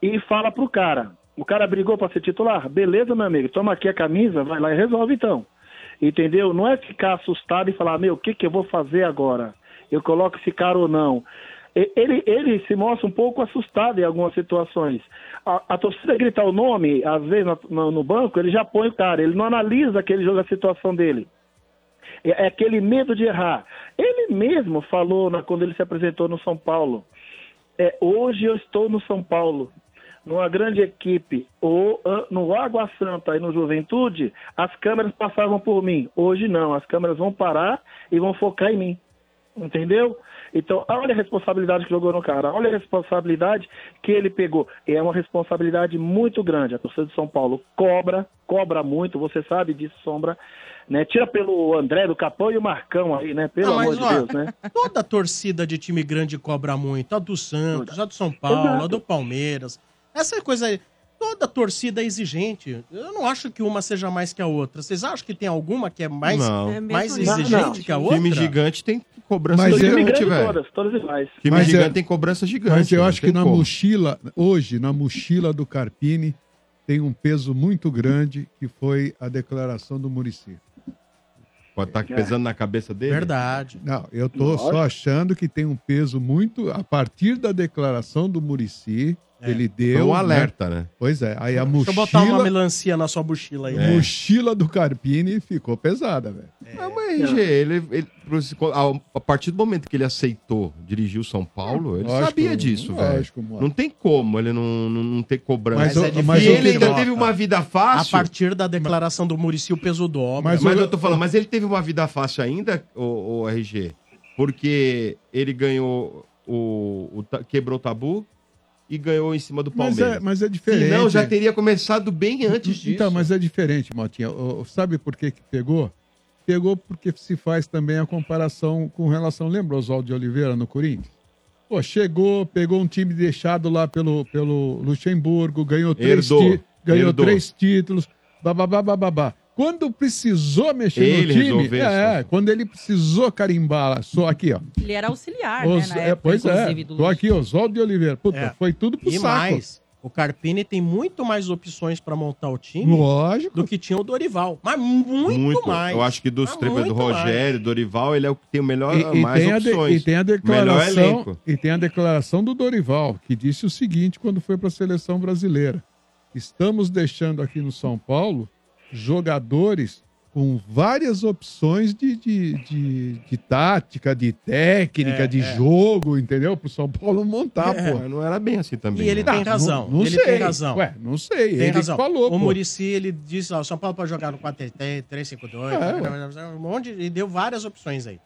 e fala pro cara. O cara brigou para ser titular? Beleza, meu amigo, toma aqui a camisa, vai lá e resolve então. Entendeu? Não é ficar assustado e falar, meu, o que, que eu vou fazer agora? Eu coloco esse cara ou não? Ele, ele se mostra um pouco assustado em algumas situações. A, a torcida grita o nome, às vezes no, no- no banco, ele já põe o cara, ele não analisa aquele jogo, a situação dele. É, é aquele medo de errar. Ele mesmo falou na- quando ele se apresentou no São Paulo. É, hoje eu estou no São Paulo, numa grande equipe, ou ah, no Água Santa e no Juventude, as câmeras passavam por mim. Hoje não, as câmeras vão parar e vão focar em mim. Entendeu? Então, olha a responsabilidade que jogou no cara, olha a responsabilidade que ele pegou. É uma responsabilidade muito grande. A torcida de São Paulo cobra, cobra muito, você sabe disso, Sombra. Né? Tira pelo André do Capão e o Marcão aí, né? Pelo Ah, mas, amor de ó, Deus, né? Toda torcida de time grande cobra muito. A do Santos, a do São Paulo, Exato. a do Palmeiras. Essa coisa aí. Toda torcida é exigente. Eu não acho que uma seja mais que a outra. Vocês acham que tem alguma que é mais, Não. É mais exigente Não, não. que a outra? Time gigante tem cobrança Mas gigante, eu- velho. Todas, todas iguais. Time Mas gigante é- tem cobrança gigante. Mas eu acho que na como. mochila, hoje, na mochila do Carpini, tem um peso muito grande, que foi a declaração do Murici. Pode estar pesando na cabeça dele? Verdade. Não, eu tô Lógico. só achando que tem um peso muito. A partir da declaração do Murici, ele deu. Foi um alerta, né? Pois é. Aí a Deixa eu botar uma mochila, melancia na sua mochila aí. a mochila do Carpini ficou pesada, velho. Não, mas RG, ele, ele- a- a partir do momento que ele aceitou dirigir o São Paulo, ele Lógico, sabia disso, velho. lógico, mano. Não tem como ele não, não, não ter cobrança. Mas é e difícil, ele ainda teve uma vida A fácil. partir da declaração do Murici, o peso dobra. Mas, eu tô falando, mas ele teve uma vida fácil ainda, o, o RG, porque ele ganhou o, o quebrou o tabu e ganhou em cima do Mas Palmeiras. é, mas é diferente. Senão já teria começado bem antes disso. Então, mas é diferente, Motinha. Sabe por que, que pegou? Pegou porque se faz também a comparação com relação. Lembra o Oswaldo de Oliveira no Corinthians? Pô, chegou, pegou um time deixado lá pelo, pelo Luxemburgo, ganhou três, Herdou, ganhou herdou. três títulos, bababá, bababá. Quando precisou mexer Ele no time, resolveu é, quando ele precisou carimbar, só aqui, ó. Ele era auxiliar, Os- né? Na é, época, pois é, tô aqui, Oswaldo de Oliveira. Puta, É. foi tudo pro E saco. mais, o Carpini tem muito mais opções pra montar o time Lógico. do que tinha o Dorival. Mas muito, mais. Eu acho que dos três, do muito Rogério, Dorival, ele é o que tem o melhor, E, e mais tem a de- opções. e tem a Melhor declaração elenco. e tem a declaração do Dorival que disse o seguinte quando foi para a seleção brasileira: estamos deixando aqui no São Paulo jogadores com várias opções de, de, de, de tática, de técnica, É, de é. jogo, entendeu? Para o São Paulo montar, É. pô. Não era bem assim também. E ele né? tem razão. Não, não ele sei. tem razão. Ué, não sei. Tem ele razão. falou, o pô. Murici, ele disse, ó, o São Paulo pode jogar no 4-3, 3-5-2, É, um monte, e deu várias opções aí.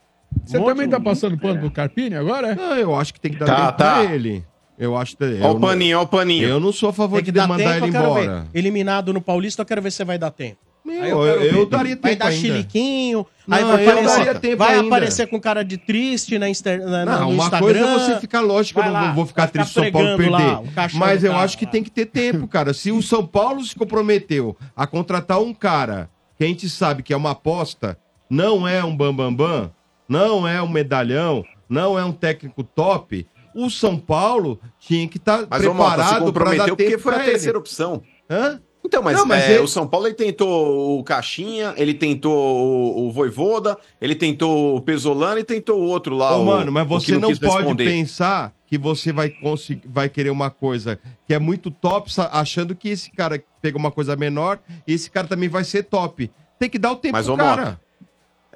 Você Um também tá passando pano pro Carpini agora? É? Não, eu acho que tem que dar Tá, tempo tá. pra ele. Eu acho que. Eu o não- paninho, ó o paninho. Eu não sou a favor Tem que de dar mandar tempo, ele eu quero embora. ver. Eliminado no Paulista, eu quero ver se vai dar tempo. Meu, Aí eu, quero eu ver. daria Vai tempo dar ainda. chiliquinho, Não, aí vai eu aparecer, daria tempo vai ainda. aparecer com cara de triste na, Insta- na- Não, no uma Instagram. coisa é você ficar, lógico, eu Vai não lá, vou ficar vai triste se o São Paulo pregando perder. lá, o caixão mas do eu cara acho que lá. tem que ter tempo, cara. Se o São Paulo se comprometeu a contratar um cara que a gente sabe que é uma aposta, não é um bambambam, bam, bam, não é um medalhão, não é um técnico top, o São Paulo tinha que estar Mas se preparado para dar comprometeu porque foi a ele. terceira opção. Hã? Então, mas, Não, mas é, ele- o São Paulo ele tentou o Caixinha, ele tentou o, o Voivoda, ele tentou o Pesolano e tentou o outro lá. Ô, o- mano, mas você não quis pode responder. pensar que você vai conseguir, vai querer uma coisa que é muito top, achando que esse cara pega uma coisa menor e esse cara também vai ser top. Tem que dar o tempo Mas, pro cara. Mota,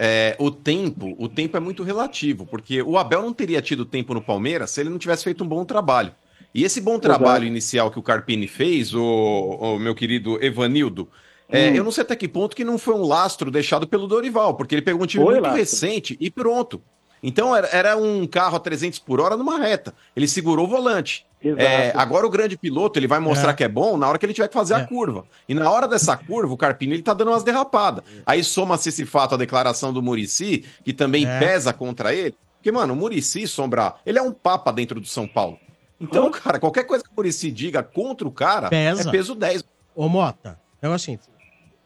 é, o tempo, o tempo é muito relativo, porque o Abel não teria tido tempo no Palmeiras se ele não tivesse feito um bom trabalho. E esse bom trabalho inicial que o Carpini fez, o, o meu querido Evanildo, é, Hum. eu não sei até que ponto que não foi um lastro deixado pelo Dorival, porque ele pegou um time Foi muito lastro. recente e pronto. Então era, era um carro a 300 por hora numa reta. Ele segurou o volante. É, agora o grande piloto ele vai mostrar É. que é bom na hora que ele tiver que fazer a curva. E na hora dessa curva, o Carpini ele tá dando umas derrapadas. Aí soma-se esse fato a declaração do Murici, que também É. pesa contra ele. Porque, mano, o Murici, Sombra, ele é um papa dentro do São Paulo. Então, cara, qualquer coisa que o Murici diga contra o cara Pesa. é peso 10. Ô, Mota, é o seguinte.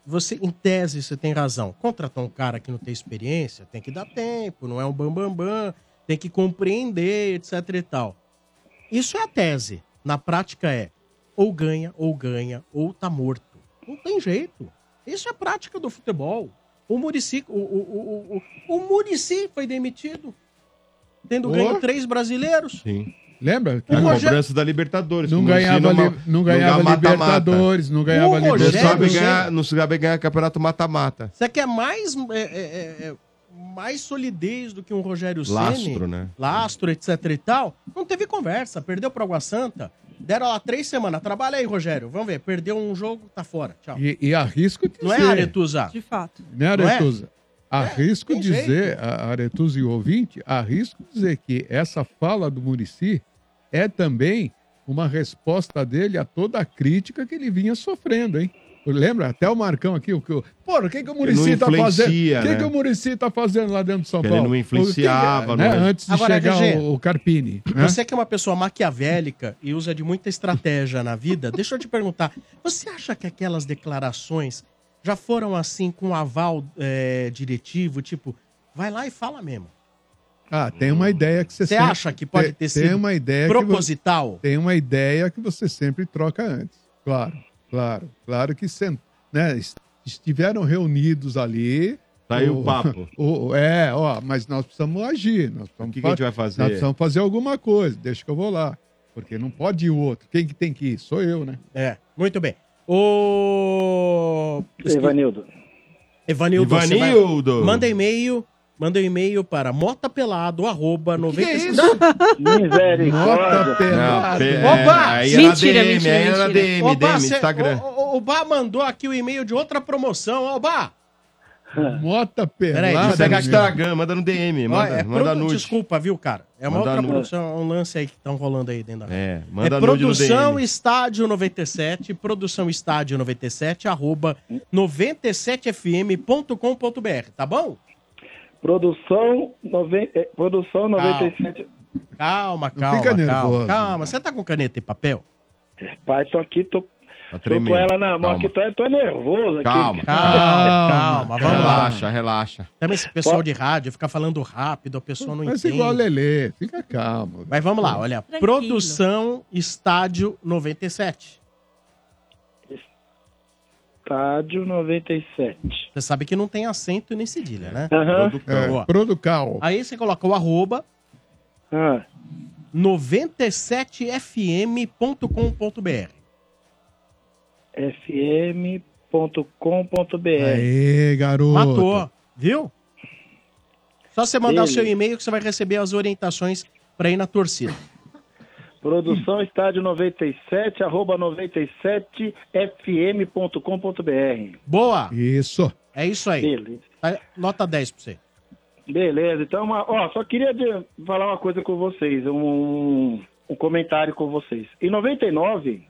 Você, em tese, você tem razão. Contratar um cara que não tem experiência, tem que dar tempo, não é um bambambam, bam, bam, tem que compreender, etc e tal. Isso é a tese. Na prática é ou ganha, ou ganha, ou tá morto. Não tem jeito. Isso é a prática do futebol. O Murici, o, o, o, o, o Murici foi demitido, tendo ganho três brasileiros. Sim. Lembra? A O Rogério- cobrança da Libertadores. Não que ganhava, não ganhava. Libertadores, não ganhava O Não Rogério sabe, ganhar, não sabe ganhar campeonato mata-mata. Você quer mais, é, é, é, é, mais solidez do que um Rogério Ceni? Lastro, né? Lastro, etc e tal. Não teve conversa, perdeu pro Água Santa. Deram lá três semanas. Trabalha aí, Rogério. Vamos ver. Perdeu um jogo, tá fora. Tchau. E, e arrisco dizer... Não é, Aretusa? De fato. Né, Não é? Aretusa? Arrisco tem dizer, a- Aretusa e o ouvinte, arrisco dizer que essa fala do Murici é também uma resposta dele a toda a crítica que ele vinha sofrendo, hein? Lembra? Até o Marcão aqui, o que o. Pô, o que, que o Murici tá fazendo? O que, né? que o Murici tá fazendo lá dentro de São Que ele Paulo? não influenciava, que- né? não é? Antes de Agora, chegar o, o Carpini. né? Você que é uma pessoa maquiavélica e usa de muita estratégia na vida, deixa eu te perguntar. Você acha que aquelas declarações já foram assim com aval é, diretivo? Tipo, vai lá e fala mesmo. Ah, tem uma ideia que você Você acha que pode ter tem sido uma ideia proposital? Que, tem uma ideia que você sempre troca antes. Claro, claro, claro que né, est- estiveram reunidos ali. Tá aí o papo. o- é, ó, mas nós precisamos agir. Nós precisamos O que que a gente vai fazer? Nós precisamos fazer alguma coisa. Deixa que eu vou lá. Porque não pode ir o outro. Quem que tem que ir? Sou eu, né? É, muito bem. O. Evanildo. Evanildo. você vai- Evanildo. Manda e-mail. Manda um e-mail para motapelado, arroba, 95... Misericórdia. Pelado. pe- é, aí era Mentira, DM, mentira, aí era mentira. DM, Oba, DM, cê- Instagram. O, o, o Bá mandou aqui o e-mail de outra promoção. Oba! Mota pelada. Peraí, deixa eu Pega aqui Instagram, manda no DM, manda, Ó, é manda produ- nude. Desculpa, viu, cara? É uma Manda outra nude. produção, um lance aí que estão rolando aí dentro da É, manda é nude no produção DM. estádio 97, produção estádio 97, arroba 97fm.com.br, tá bom? Produção, noven... eh, produção 97. Calma, calma, fica calma, nervoso. calma. Você tá com caneta e papel? Pai, tô aqui, tô, tô tremendo. com ela na mão Calma. aqui, tô, tô nervoso aqui. Calma, Calma, calma, vamos lá. Relaxa, relaxa. Também esse pessoal de rádio fica falando rápido, a pessoa não Mas entende. igual a Lelê, fica calmo. Mas vamos lá, olha. Tranquilo. Produção Estádio 97. Estádio 97. Você sabe que não tem acento nem cedilha, né? Aham. É, Boa. Producal. Aí você coloca o arroba Ah, 97fm.com.br. fm.com.br. Aê, garoto. Matou, viu? Só você mandar o Beleza. seu e-mail que você vai receber as orientações para ir na torcida. Produção estádio 97, arroba 97fm.com.br. Boa! Isso. É isso aí. Beleza. Nota 10 pra você. Beleza, então, uma- ó, só queria de- falar uma coisa com vocês, um, um comentário com vocês. Em 99,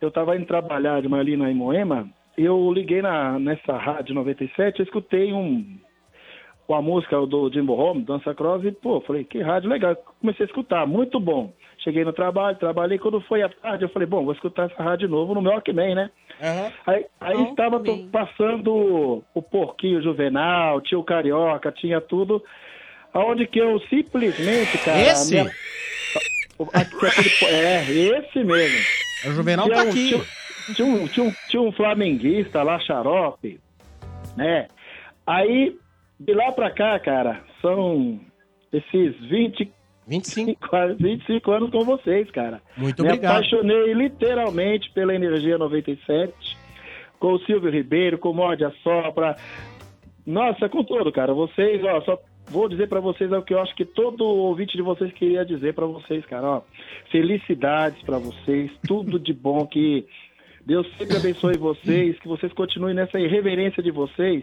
eu estava indo trabalhar de manhã ali na Moema, eu liguei na, nessa rádio 97, eu escutei um, uma música do Jimbo Home, Dança Cross, e, pô, falei, que rádio legal. Comecei a escutar, muito bom. Cheguei no trabalho, trabalhei, quando foi à tarde, eu falei, bom, vou escutar essa rádio de novo no meu Walkman, né? Aí, aí estava to- passando o porquinho juvenal, tinha o carioca, tinha tudo. Aonde que eu simplesmente, cara. Esse? minha- o- aquele- aquele- é, esse mesmo. O Juvenal Tinha tá um- aqui. Tinha, tinha um, tinha, um, tinha um flamenguista lá, xarope, né? Aí, de lá pra cá, cara, são esses 20... 25. 25 anos com vocês, cara. Muito Me obrigado. apaixonei literalmente pela Energia 97, com o Silvio Ribeiro, com o Morde Sopra. Nossa, com tudo, cara. Vocês, ó, só vou dizer pra vocês é o que eu acho que todo ouvinte de vocês queria dizer pra vocês, cara, ó. Felicidades pra vocês, tudo de bom que Deus sempre abençoe vocês, que vocês continuem nessa irreverência de vocês,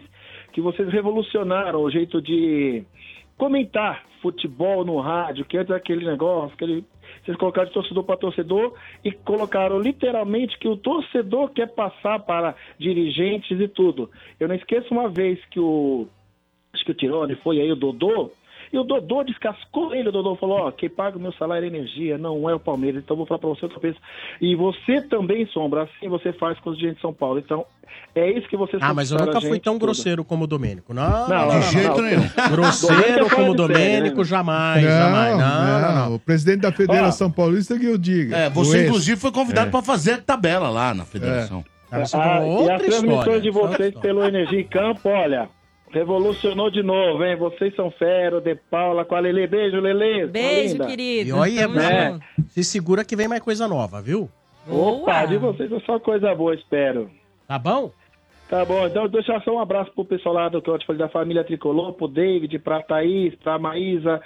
que vocês revolucionaram o jeito de comentar futebol no rádio, que antes era aquele negócio, aquele, vocês colocaram de torcedor para torcedor e colocaram literalmente que o torcedor quer passar para dirigentes e tudo. Eu não esqueço uma vez que o acho que o Tirone foi aí o Dodô, e o Dodô descascou ele, o Dodô falou, ó, quem paga o meu salário é energia, não é o Palmeiras, então eu vou falar pra você outra vez. E você também, Sombra, assim você faz com os dirigentes de São Paulo. Então, é isso que vocês Ah, mas eu nunca fui tão tudo. grosseiro como o Domênico. Não, Não, não, não, não, de jeito não. nenhum. Grosseiro Domênico é como o série, Domênico, né? jamais, não, jamais. Não, não, não. O presidente da Federação Paulista que eu diga. É, você inclusive foi convidado É. pra fazer a tabela lá na federação. Ah, e as transmissões de vocês pelo Energia em Campo, olha, revolucionou de novo, hein? Vocês são fera, De Paula, com a Lele. Beijo, Lele. Beijo, querido. E olha, é, junto. se segura que vem mais coisa nova, viu? Opa, de vocês é só coisa boa, espero. Tá bom? Tá bom, então deixa só um abraço pro pessoal lá do que eu te falei da família Tricolor, pro David, pra Thaís, pra Maísa,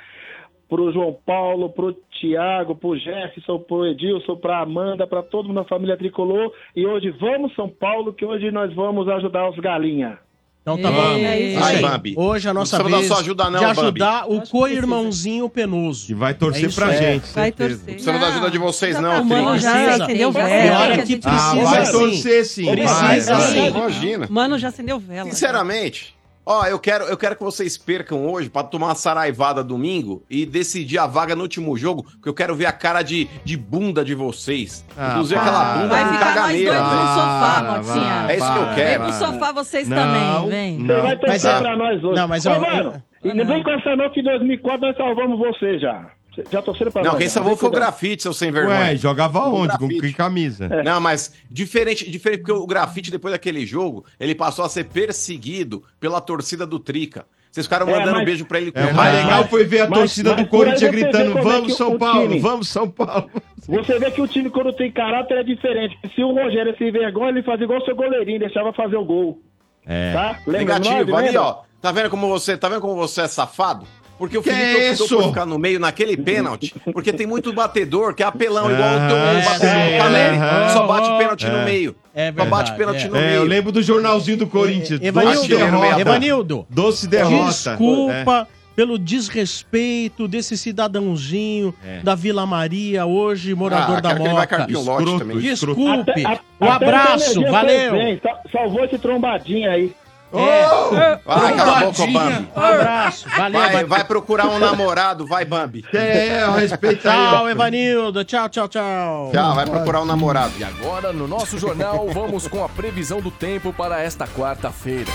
pro João Paulo, pro Tiago, pro Jefferson, pro Edilson, pra Amanda, pra todo mundo da família Tricolor. E hoje vamos São Paulo, que hoje nós vamos ajudar os galinha. Então tá bom. É Isso isso aí. aí. Bambi. Hoje a nossa vez só ajuda não, de Bambi. ajudar o co-irmãozinho penoso. Que vai torcer pra gente, Vai certeza. torcer. Não precisa da ajuda de vocês, não, O mano filho. já acendeu vela. Olha que Ah, precisa vai sim. torcer sim. Precisa Vai, sim. Imagina. Mano, já acendeu vela. Sinceramente, ó, eu quero, eu quero que vocês percam hoje pra tomar uma saraivada domingo e decidir a vaga no último jogo, porque eu quero ver a cara de, de bunda de vocês. Ah, Inclusive para. aquela bunda Vai ficar nós caganeira. dois no velho. sofá, Para, Motinha. vai, É isso que eu Vem quero. pro sofá vocês Não, também, vem. Você vai torcer Mas, é- pra nós hoje. não, mas, Ô, mano, e não vem com essa não que em 2004 nós salvamos você já. Já torceram pra Não, quem salvou foi o grafite, seu sem vergonha. Ué, jogava O onde? Com que camisa? Não, mas diferente, diferente porque o grafite, depois daquele jogo, ele passou a ser perseguido pela torcida do Trica. Vocês ficaram É, mandando mas- beijo pra ele. É, o mais legal foi ver a Mas- torcida mas do Corinthians gritando: é Vamos, São Paulo, time- vamos, São Paulo. Você vê que o time, quando tem caráter, é diferente. Se o Rogério se vergonha, ele fazia igual o seu goleirinho, deixava fazer o gol. É. Tá? Lembra Negativo, nós, ali, lembra? ó. Tá vendo como você, tá vendo como você é safado? Porque o Que Felipe é optou isso? por ficar no meio naquele pênalti. Porque tem muito batedor que é apelão, igual o teu Ah, batedor do Caleri. Só bate pênalti no É. meio. É Só bate verdade, pênalti é. no É, meio. eu lembro do jornalzinho do Corinthians. Evanildo, Doce derrota. Evanildo, Doce derrota. Desculpa pelo desrespeito desse cidadãozinho É. da Vila Maria, hoje morador Ah, da Escroto, também. Desculpe. Até- a- um abraço, valeu. bem, sa- Salvou esse trombadinho aí. É. Vai, cala a boca, Bambi. Um abraço, valeu. Vai, vai procurar um namorado, vai, Bambi. É, respeita Tchau, Evanildo. Tchau, tchau, tchau. Tchau, vai procurar um namorado. E agora, no nosso jornal, vamos com a previsão do tempo para esta quarta-feira.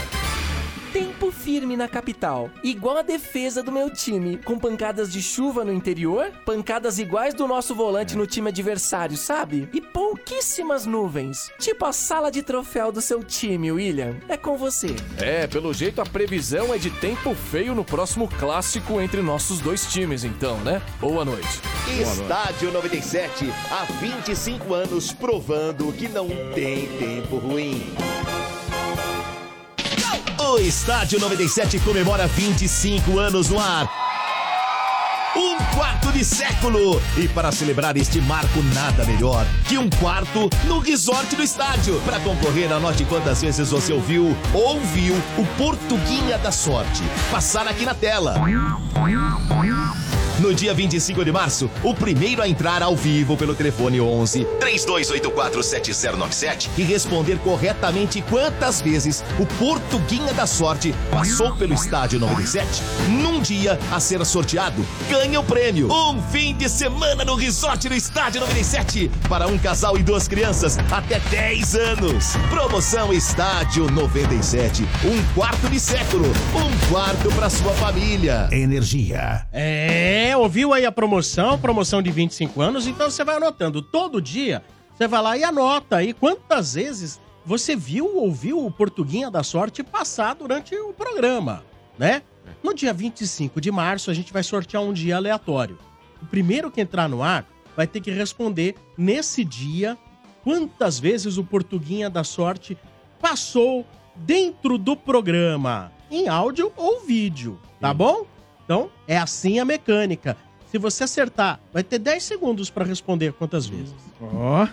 Tempo firme na capital, igual a defesa do meu time, com pancadas de chuva no interior, pancadas iguais do nosso volante no time adversário, sabe? E pouquíssimas nuvens, tipo a sala de troféu do seu time, William. É com você. É, pelo jeito a previsão é de tempo feio no próximo clássico entre nossos dois times, então, né? Boa noite. Estádio 97, há 25 anos provando que não tem tempo ruim. O Estádio 97 comemora 25 anos no ar. Um quarto de século! E para celebrar este marco, nada melhor que um quarto no resort do estádio. Para concorrer, anote quantas vezes você ouviu, ouviu o Portuguinha da Sorte. Passar aqui na tela. No dia 25 de março, o primeiro a entrar ao vivo pelo telefone 11 32847097 e responder corretamente quantas vezes o Portuguinha da Sorte passou pelo estádio 97, num dia a ser sorteado, ganha o prêmio. Um fim de semana no resort no estádio 97 para um casal e duas crianças até 10 anos. Promoção Estádio 97, um quarto de século, um quarto para sua família. Energia. É, ouviu aí a promoção, promoção de 25 anos, então você vai anotando todo dia, você vai lá e anota aí quantas vezes você viu ou ouviu o Portuguinha da Sorte passar durante o programa, né? No dia 25 de março, a gente vai sortear um dia aleatório. O primeiro que entrar no ar vai ter que responder nesse dia quantas vezes o Portuguinha da Sorte passou dentro do programa, em áudio ou vídeo, tá bom? Então, é assim a mecânica. Se você acertar, vai ter 10 segundos para responder quantas vezes. Ó.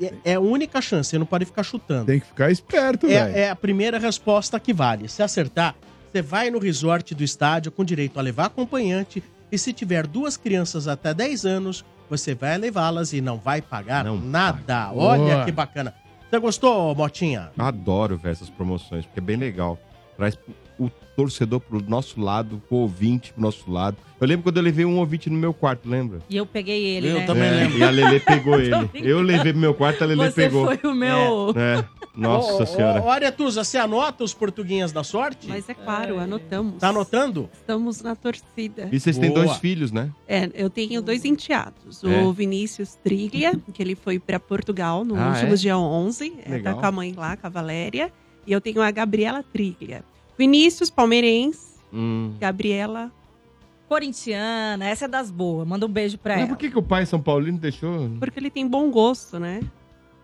É, é a única chance, você não pode ficar chutando. Tem que ficar esperto, velho. É, a primeira resposta que vale. Se acertar, você vai no resort do estádio com direito a levar acompanhante e se tiver duas crianças até 10 anos, você vai levá-las e não vai pagar nada. Olha Boa. que bacana. Você gostou, Motinha? Adoro ver essas promoções, porque é bem legal. Traz torcedor pro nosso lado, o ouvinte pro nosso lado. Eu lembro quando eu levei um ouvinte no meu quarto, lembra? E eu peguei ele, eu né? também lembro. E a Lelê pegou ele. Eu levei pro meu quarto, a Lelê Você pegou. foi o meu- É. Nossa Ô, senhora. Ô, Aretusa, você anota os portuguinhas da sorte? Mas é claro, anotamos. Tá anotando? Estamos na torcida. E vocês têm Boa. dois filhos, né? É, eu tenho dois enteados. É. O Vinícius Triglia, que ele foi para Portugal no Ah, último é? dia 11. É, tá Legal. com a mãe lá, com a Valéria. E eu tenho a Gabriela Triglia. Vinícius, palmeirense. Hum. Gabriela. Corintiana, essa é das boas. Manda um beijo pra Mas ela. por que, que o pai São Paulino deixou? Porque ele tem bom gosto, né?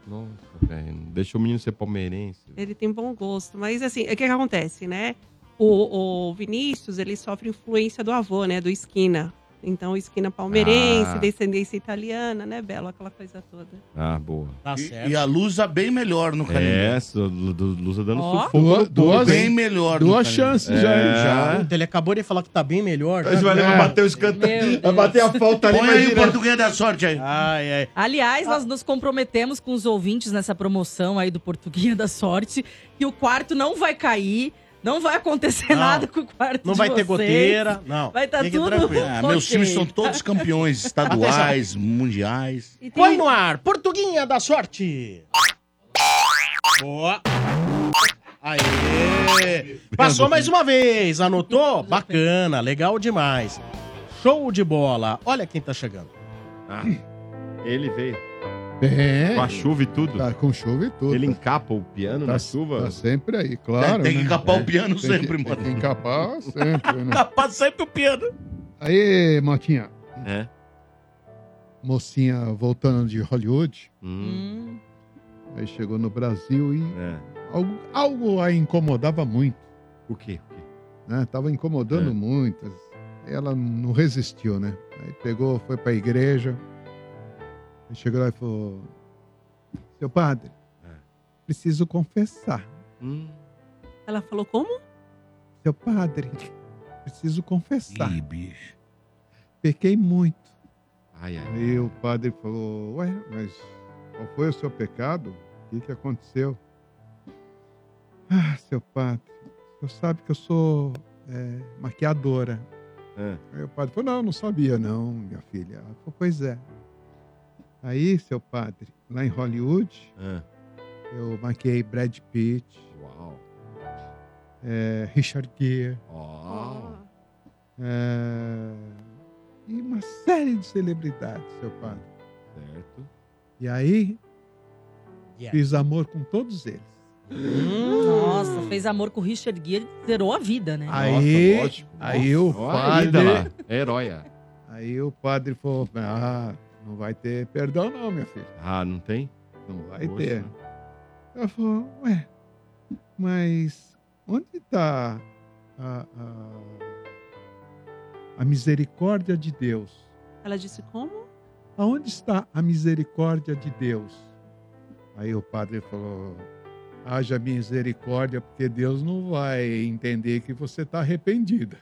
Nossa, velho. Deixou o menino ser palmeirense. Ele tem bom gosto. Mas assim, o que, que acontece, né? O, o Vinícius, ele sofre influência do avô, né? Do Esquina. Então, Esquina palmeirense, Ah. descendência italiana, né, Belo? Aquela coisa toda. Ah, boa. Tá E, e a Lusa bem melhor no Canindé. É, Lu- Lu- Lusa dando Ó. sufoco. Duas-? Bem melhor. no Duas chances já, hein? É. Puta, ele acabou de falar que tá bem melhor. Mas vai levar bater o escanteio. Vai bater a falta ali, Põe aí o português da sorte aí. Ai, ai. Aliás, nós nos comprometemos com os ouvintes nessa promoção aí do Portuguinha da Sorte que o quarto não vai cair, não vai acontecer Não. nada com o quarto Não de vai ter goteira, não. Vai estar Fique tudo tranquilo. Ah, meus times são todos campeões estaduais, mundiais. E tem Põe no ar, Portuguinha da Sorte. Boa. Aê! Passou mais uma vez, anotou? Bacana, legal demais. Show de bola. Olha quem tá chegando. Ah, ele veio. É. Com a chuva e tudo. Tá com chuva e tudo. Ele encapa o piano tá, na chuva. Tá sempre aí, claro. tem que né? encapar o piano tem sempre, que, mano. Tem que encapar sempre, né? Capa sempre o piano. Aí, Motinha, É. mocinha voltando de Hollywood, Hum, aí chegou no Brasil e é. algo, algo a incomodava muito, O quê? O quê? né? Tava incomodando É. muito. Aí Ela não resistiu, né? Aí pegou, foi pra igreja, aí chegou lá e falou, seu padre, É. preciso confessar. Hum. Ela falou como? Seu padre, preciso confessar. Ih, bicho. Pequei muito. Ai, ai. Aí o padre falou, ué, mas qual foi o seu pecado? O que, que aconteceu? Ah, seu padre, o senhor sabe que eu sou é, maquiadora. É. Aí o padre falou, não, não sabia não, minha filha. Ela falou, pois é. Aí, seu padre, lá em Hollywood, É. eu maquiei Brad Pitt, Uau. é, Richard Gere, Ó. é, e uma série de celebridades, seu padre. Certo. E aí, Yeah. fiz amor com todos eles. Nossa, fez amor com o Richard Gere, zerou a vida, né? Aí, lógico. aí o Ó, ainda lá. padre, Heróia. aí o padre falou, ah, não vai ter perdão não, minha filha, Ah, não tem? não vai Poxa. ter. Ela falou, ué, mas onde está a, a, a misericórdia de Deus? Ela disse como? Aonde está a misericórdia de Deus? Aí o padre falou, haja misericórdia, porque Deus não vai entender que você está arrependida.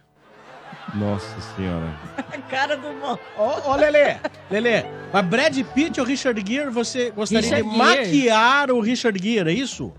Nossa senhora. A cara do mal. Ô, ô, Lelê, Lelê, mas Brad Pitt ou Richard Gere, você gostaria Richard de Gere. maquiar o Richard Gere, é isso?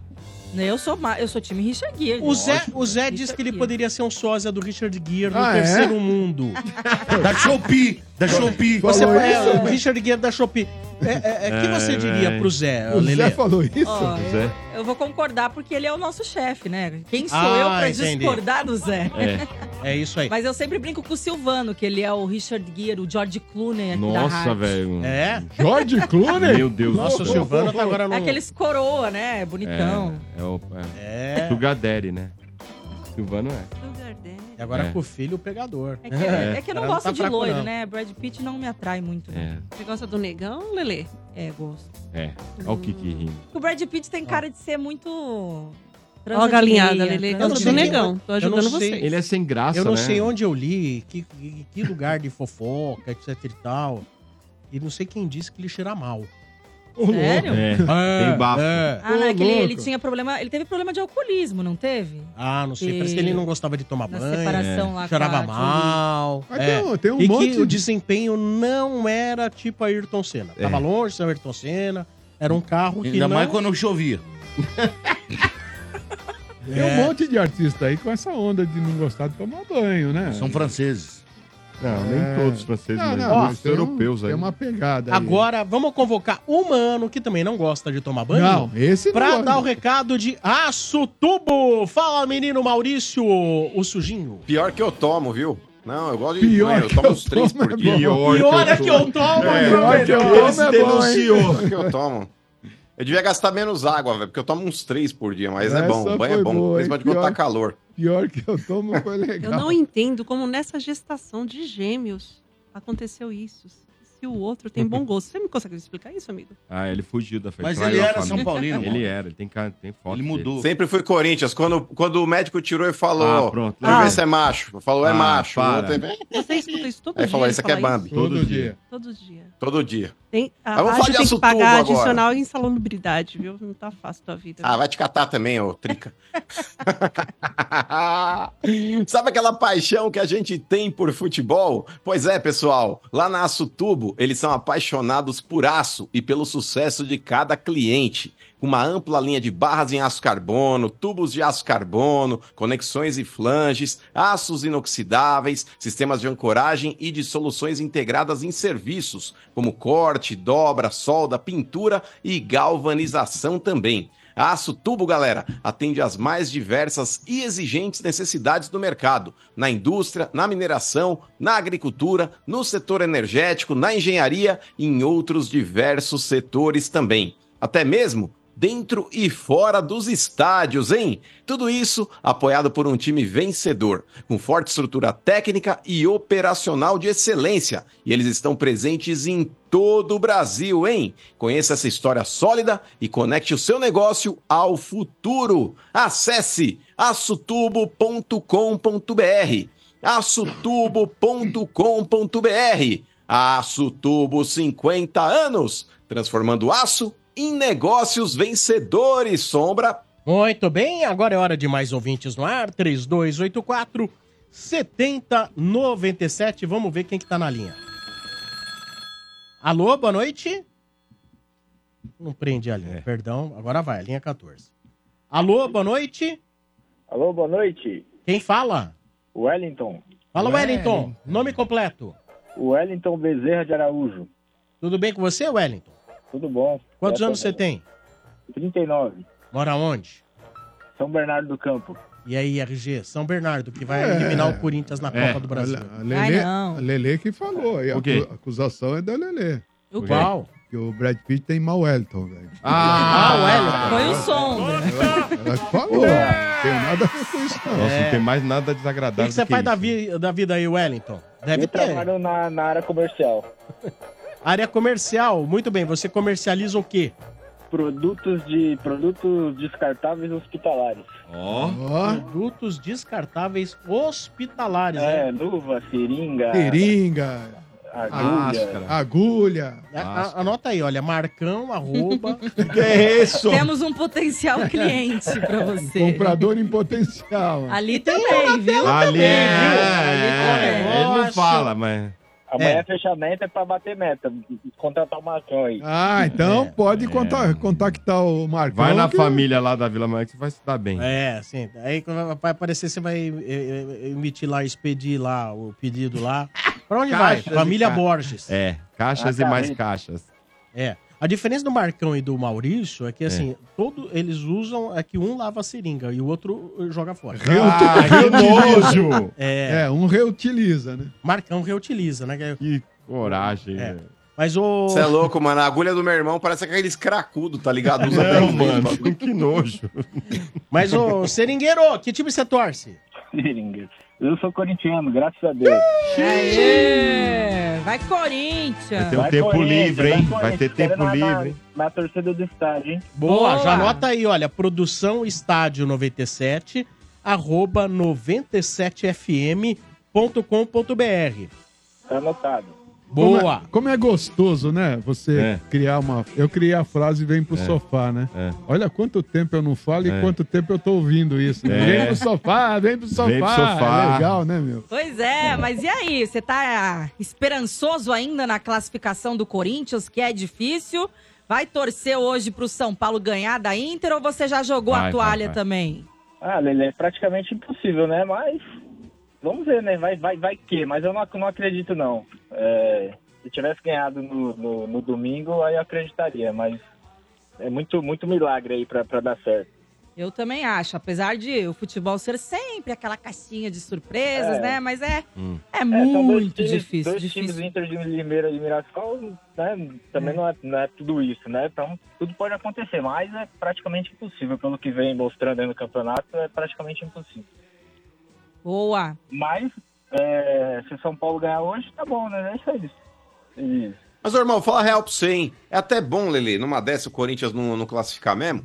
Eu sou, ma- eu sou time Richard Gere. O Zé, lógico. o Zé disse que ele poderia ser um sósia do Richard Gere no Ah, é? terceiro mundo. Da Shopee, da Shopee. Você Falou é, isso? o Richard Gere da Shopee. É, é, é, que você É, diria velho. pro Zé, O Lelê? Zé falou isso? Ó, eu, Zé. eu vou concordar porque ele é o nosso chefe, né? Quem sou Ah, eu pra entendi. discordar do Zé? É. É isso aí. Mas eu sempre brinco com o Silvano, que ele é o Richard Gere, o George Clooney aqui da Nossa, rádio. velho. É? George Clooney? Meu Deus Nossa, o. Silvano tá agora no... É aqueles coroa, né? Bonitão. É, é o é. É. Sugar Daddy, né? Silvano é. E agora É. com o filho, o pegador. É que, é que eu não gosto tá de loiro, não. né? Brad Pitt não me atrai muito. É. Você gosta do negão, Lelê? É, gosto. É. Olha o Kiki rindo. O Brad Pitt tem cara de ser muito... Ó a galinhada, Gosta transa do de negão. Tô ajudando vocês. Ele é sem graça, Eu não né? sei onde eu li, que, que, lugar de fofoca, etc e tal. E não sei quem disse que ele cheira mal. Sério? É, tem bafo. é. Ah, não, é que ele, ele tinha problema... Ele teve problema de alcoolismo, não teve? Ah, não sei. Que- Parece que ele não gostava de tomar Na banho. separação lá com Cheirava a mal. Mas é. tem um- tem um e monte que o de- desempenho não era tipo Ayrton Senna. É. Tava longe de ser Ayrton Senna. Era um carro que Ainda não... mais quando chovia. Tem um monte de artista aí com essa onda de não gostar de tomar banho, né? São franceses. Não, nem É. todos os franceses, Não, mas não, muitos mas tem um- europeus aí. Tem uma pegada aí. Agora, vamos convocar um mano que também não gosta de tomar banho? Não, esse não Pra gosta. dar o recado de Aço Tubo. Fala, menino Maurício, o sujinho. Pior que eu tomo, viu? Não, eu gosto de Pior banho, eu que tomo eu uns três tomo por é dia. bom. Pior é que eu tomo, É, pior que eu tomo é bom, hein? Pior que eu tomo. Eu devia gastar menos água, velho, porque eu tomo uns três por dia, mas é Essa bom, banho é foi bom, boa, principalmente quando tá Pior- calor. Pior que eu tomo foi legal. Eu não entendo como nessa gestação de gêmeos aconteceu isso. Se o outro tem bom gosto. Você me consegue explicar isso, amigo? Ah, ele fugiu da Mas traiu ele era família. São Paulino, Ele era, ele tem, cara, tem foto. Ele mudou. Sempre fui Corinthians. Quando, quando o médico tirou e falou, Ah, pronto. vamos Ah. ver se é macho. Falou, é Ah, macho. O para. outro é- Você escuta isso todo Aí dia? falou, ele isso aqui é Bambi. Todo dia. Todo dia. Todo dia. Tem, a Mas vamos rádio falar de tem que pagar agora. adicional em salubridade, viu? Não tá fácil tua vida. Ah, vai te catar também, ô trica. Sabe aquela paixão que a gente tem por futebol? Pois é, pessoal. Lá na Aço Tubo, eles são apaixonados por aço e pelo sucesso de cada cliente. Com uma ampla linha de barras em aço carbono, tubos de aço carbono, conexões e flanges, aços inoxidáveis, sistemas de ancoragem e de soluções integradas em serviços, como corte, dobra, solda, pintura e galvanização também. Aço Tubo, galera, atende às mais diversas e exigentes necessidades do mercado, na indústria, na mineração, na agricultura, no setor energético, na engenharia e em outros diversos setores também. Até mesmo dentro e fora dos estádios, hein? Tudo isso apoiado por um time vencedor, com forte estrutura técnica e operacional de excelência. E eles estão presentes em todo o Brasil, hein? Conheça essa história sólida e conecte o seu negócio ao futuro. Acesse açotubo.com.br açotubo.com.br Aço Tubo 50 anos, transformando aço em negócios vencedores, Sombra. Muito bem, agora é hora de mais ouvintes no ar. 3284 7097. Vamos ver quem que tá na linha. Alô, boa noite. Não prende a linha, perdão. Agora vai, linha 14. Alô, boa noite. Alô, boa noite. Quem fala? Wellington. Fala, Wellington. Nome completo. Wellington Bezerra de Araújo. Tudo bem com você, Wellington? Tudo bom? Quantos É, anos você tem? 39. Mora onde? São Bernardo do Campo. E aí, RG? São Bernardo, que vai É. eliminar o Corinthians na É, Copa do Brasil. A Lelê, a Lelê que falou. aí, a O quê? acu- acusação é da Lelê. O quê? Qual? Que o Brad Pitt tem mal Wellington, velho. Ah, Wellington. Foi o som. Ela que falou. Não tem nada a ver com isso, não. Nossa, É. não tem mais nada O que, desagradável que você faz da, vi- da vida aí, Wellington? Deve Eu ter. trabalho na, na área comercial. Área comercial, muito bem. Você comercializa o quê? Produtos de produtos descartáveis hospitalares. Ó. Produtos descartáveis hospitalares, É, né? luva, seringa. Seringa. Agulha. Agulha. A- a- anota aí, olha, Marcão, arroba. que é isso? Temos um potencial cliente pra você. Comprador em potencial. Ali também, viu? Ali Também, é, viu? é, ele não fala, mas... Amanhã É. é. fechamento é pra bater meta. Contratar o Marcão aí. Ah, então pode conta- contactar o Marcão. Vai na que- família lá da Vila Maria que você vai se dar bem. É, sim. Aí quando vai aparecer, você vai eh, eh, emitir lá, expedir lá o pedido lá. Pra onde Caixas vai? Família ca- Borges. É, caixas Ah, e mais caixas. É. A diferença do Marcão e do Maurício é que, assim, todo, eles usam é que um lava a seringa e o outro eh, joga fora. Ah, nojo! É. É, um reutiliza, né? Marcão reutiliza, né? Que coragem, É. velho. Mas o... Você é louco, mano. A agulha do meu irmão parece aqueles cracudo, tá ligado? Usa Não, mano, que nojo. Mas, ô, Seringueiro, que time você torce? Seringa. Eu sou corintiano, graças a Deus. Aê! Vai Corinthians! Vai ter um tempo livre, hein? Vai Corinthians, ter tempo querendo na- livre. Na, torcida do estádio, hein? Boa, já anota aí, olha, produção estádio 97, arroba 97fm.com.br. Tá anotado. Boa. Como é, como é gostoso, né? Você É. criar uma. Eu criei a frase vem pro É. sofá, né? É. Olha quanto tempo eu não falo É. e quanto tempo eu tô ouvindo isso. né? É. Vem pro sofá, vem pro sofá. Vem pro sofá. É legal, né, meu? Pois é, mas e aí? Você tá esperançoso ainda na classificação do Corinthians, que é difícil? Vai torcer hoje pro São Paulo ganhar da Inter ou você já jogou Vai, a vai, toalha vai. também? Ah, Lele, é praticamente impossível, né? Mas vamos ver, né? Vai, vai, vai que, mas eu não, não acredito, não. É, se tivesse ganhado no, no, no domingo, aí eu acreditaria, mas é muito, muito milagre aí pra, pra dar certo. Eu também acho, apesar de o futebol ser sempre aquela caixinha de surpresas, É. né? Mas é, Hum. é, dois muito times- difícil, Dois difícil. times Inter de Limeira e Mirassol, né? Também Não, é, não é tudo isso, né? Então, tudo pode acontecer, mas é praticamente impossível. Pelo que vem mostrando aí no campeonato, é praticamente impossível. Boa. Mas, é, se o São Paulo ganhar hoje, tá bom, né? É isso aí. Isso. Mas, ô, irmão, fala a real pra você, hein? É até bom, Lele, numa dessa o Corinthians não, não classificar mesmo.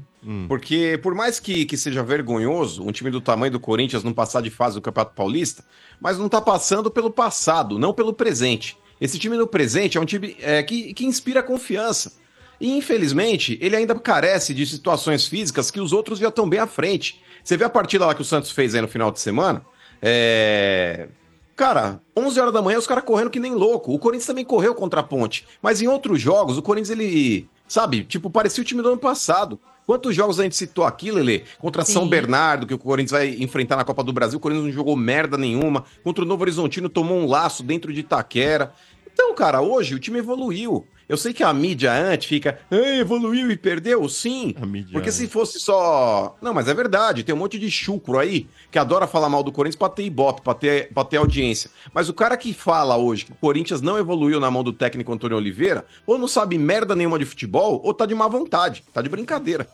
Porque, por mais que, que seja vergonhoso um time do tamanho do Corinthians não passar de fase do Campeonato Paulista, mas não tá passando pelo passado, não pelo presente. Esse time no presente é um time é, que, que inspira confiança. E, infelizmente, ele ainda carece de situações físicas que os outros já estão bem à frente. Você vê a partida lá que o Santos fez aí no final de semana? É. Cara, 11 horas da manhã os caras correndo que nem louco. O Corinthians também correu contra a Ponte. Mas em outros jogos, o Corinthians, ele. Sabe? Tipo, parecia o time do ano passado. Quantos jogos a gente citou aqui, Lele? Contra São Sim. Bernardo, que o Corinthians vai enfrentar na Copa do Brasil. O Corinthians não jogou merda nenhuma. Contra o Novo Horizontino, tomou um laço dentro de Itaquera. Então, cara, hoje o time evoluiu. Eu sei que a mídia antes fica, "Ah, evoluiu e perdeu? Sim. Porque se fosse só. Não, mas é verdade. Tem um monte de chucro aí que adora falar mal do Corinthians pra ter ibope, pra ter, pra ter audiência. Mas o cara que fala hoje que o Corinthians não evoluiu na mão do técnico Antônio Oliveira, ou não sabe merda nenhuma de futebol, ou tá de má vontade, tá de brincadeira.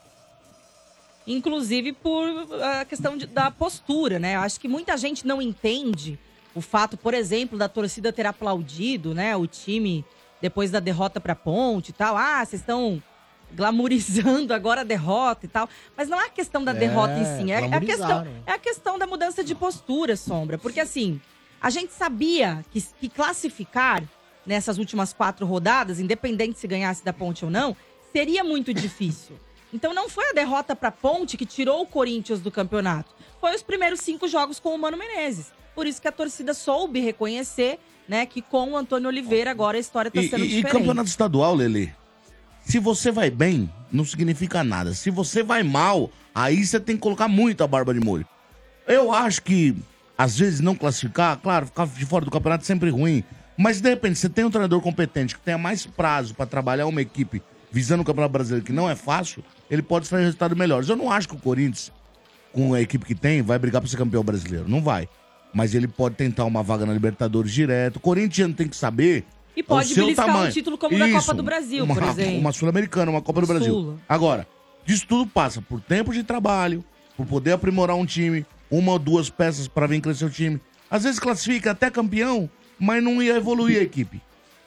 Inclusive por a questão de- da postura, né? Acho que muita gente não entende o fato, por exemplo, da torcida ter aplaudido, né, o time depois da derrota pra Ponte e tal. Ah, vocês estão glamorizando agora a derrota e tal. Mas não é a questão da É, derrota em si, é, é a questão, é a questão da mudança de postura, Sombra. Porque assim, a gente sabia que, que classificar nessas últimas quatro rodadas, independente se ganhasse da Ponte ou não, seria muito difícil. Então não foi a derrota pra Ponte que tirou o Corinthians do campeonato. Foi os primeiros cinco jogos com o Mano Menezes. Por isso que a torcida soube reconhecer, né, que com o Antônio Oliveira agora a história tá E, sendo e- e diferente. campeonato estadual, Lele? Se você vai bem, não significa nada. Se você vai mal, aí você tem que colocar muito a barba de molho. Eu acho que, às vezes, não classificar, claro, ficar de fora do campeonato é sempre ruim. Mas, de repente, você tem um treinador competente que tenha mais prazo pra trabalhar uma equipe visando o Campeonato Brasileiro, que não é fácil, ele pode fazer resultados melhores. Eu não acho que o Corinthians, com a equipe que tem, vai brigar pra ser campeão brasileiro. Não vai. Mas ele pode tentar uma vaga na Libertadores direto. O Corinthians tem que saber. E pode beliscar um tamanho. título como da Copa do Brasil, uma, por exemplo. Uma Sul-Americana, uma Copa do Brasil. Agora, disso tudo passa por tempo de trabalho, por poder aprimorar um time, uma ou duas peças para vir crescer o time. Às vezes classifica até campeão, mas não ia evoluir a equipe.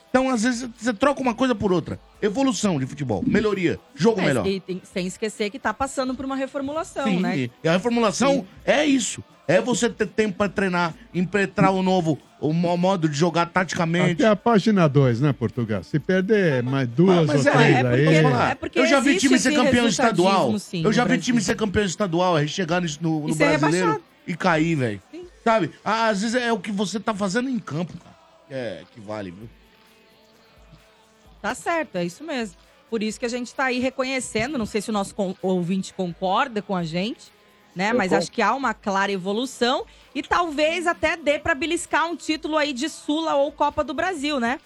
Então, às vezes, você troca uma coisa por outra. Evolução de futebol, melhoria, jogo É, melhor. e tem- sem esquecer que tá passando por uma reformulação, Sim, né? E a reformulação é isso. É você ter tempo para treinar, impetrar o novo, o mo- modo de jogar taticamente. Até a página 2, né, Portugal? Se perder mais duas Mas ou é, três é aí. porque- eu já vi time ser campeão estadual. sim, eu já vi Brasil. time ser campeão estadual, aí chegar nisso no, no E ser brasileiro e cair, velho. Sabe? Ah, Às vezes é o que você tá fazendo em campo, cara. É, que vale, viu? Tá certo, é isso mesmo. Por isso que a gente tá aí reconhecendo, não sei se o nosso ouvinte concorda com a gente, né? Eu Mas acho que há uma clara evolução e talvez até dê pra beliscar um título aí de Sula ou Copa do Brasil, né?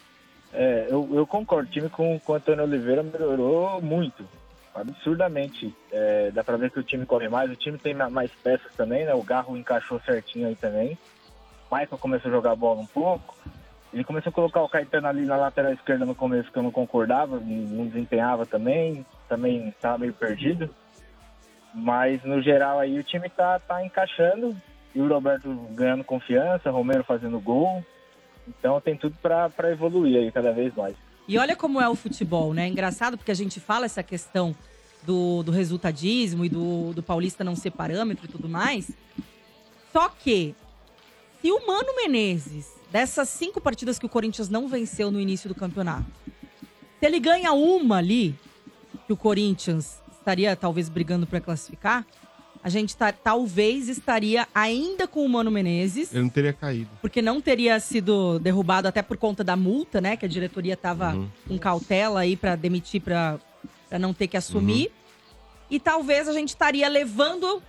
É, eu, eu concordo. O time com, com o Antônio Oliveira melhorou muito. Absurdamente. É, dá pra ver que o time corre mais. O time tem ma- mais peças também, né? O Garro encaixou certinho aí também. O Michael começou a jogar bola um pouco. Ele começou a colocar o Caetano ali na lateral esquerda no começo, que eu não concordava, não desempenhava também. Também estava meio perdido. Mas no geral aí o time tá, tá encaixando. E o Roberto ganhando confiança, Romero fazendo gol. Então tem tudo pra evoluir aí cada vez mais. E olha como é o futebol, né? Engraçado porque a gente fala essa questão do, do resultadismo e do, do paulista não ser parâmetro e tudo mais. Só que, se o Mano Menezes, dessas cinco partidas que o Corinthians não venceu no início do campeonato, se ele ganha uma ali, que o Corinthians estaria talvez brigando para classificar, a gente tá- talvez estaria ainda com o Mano Menezes Ele não teria caído. porque não teria sido derrubado até por conta da multa, né? Que a diretoria tava Uhum. com cautela aí pra demitir, pra não ter que assumir. Uhum. E talvez a gente estaria levando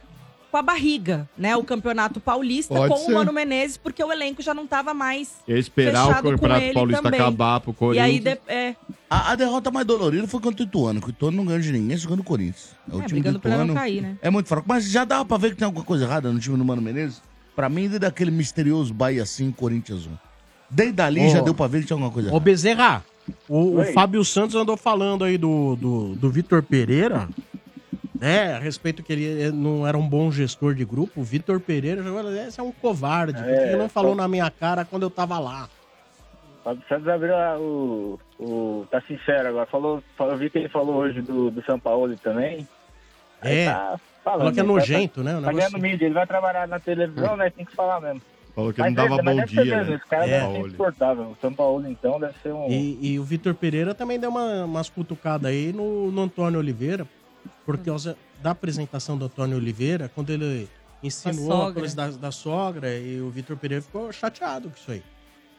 com a barriga, né? O Campeonato Paulista Pode com ser. o Mano Menezes, porque o elenco já não tava mais Ia esperar o fechado com Campeonato ele Paulista também. acabar pro E aí, Corinthians. de- é, A, a derrota mais dolorida foi contra o Ituano, que o Ituano não ganhou de ninguém, só ganhou do Corinthians. É, o É, time do pra não Ituano cair, né? é muito fraco. Mas já dava pra ver que tem alguma coisa errada no time do Mano Menezes. Pra mim, desde aquele misterioso Bahia 5, Corinthians 1. Desde ali Ô, já deu pra ver que tinha alguma coisa Ô, errada. Bezerra, o, o. Fábio Santos andou falando aí do, do, do Vitor Pereira, né? A respeito que ele não era um bom gestor de grupo. O Vitor Pereira jogou, esse é um covarde. É, ele não falou só- na minha cara quando eu tava lá? Fábio Santos abriu a- o, o. Tá sincero agora. Falou, falou- eu vi que ele falou hoje do, do São Paulo também. Aí É. tá falando, Falou que é né? Tá- nojento, né, o Tá ganhando mídia, ele vai trabalhar na televisão, né? Tem que falar mesmo. Falou que Mas não dava é- bom dia, mesmo, né? Esse cara É. deve ser insuportável. O São Paulo, então, deve ser um. E, e o Vitor Pereira também deu uma, umas cutucadas aí no, no Antônio Oliveira, por causa da apresentação do Antônio Oliveira, quando ele insinuou Da a coisa da, da sogra, e o Vitor Pereira ficou chateado com isso aí.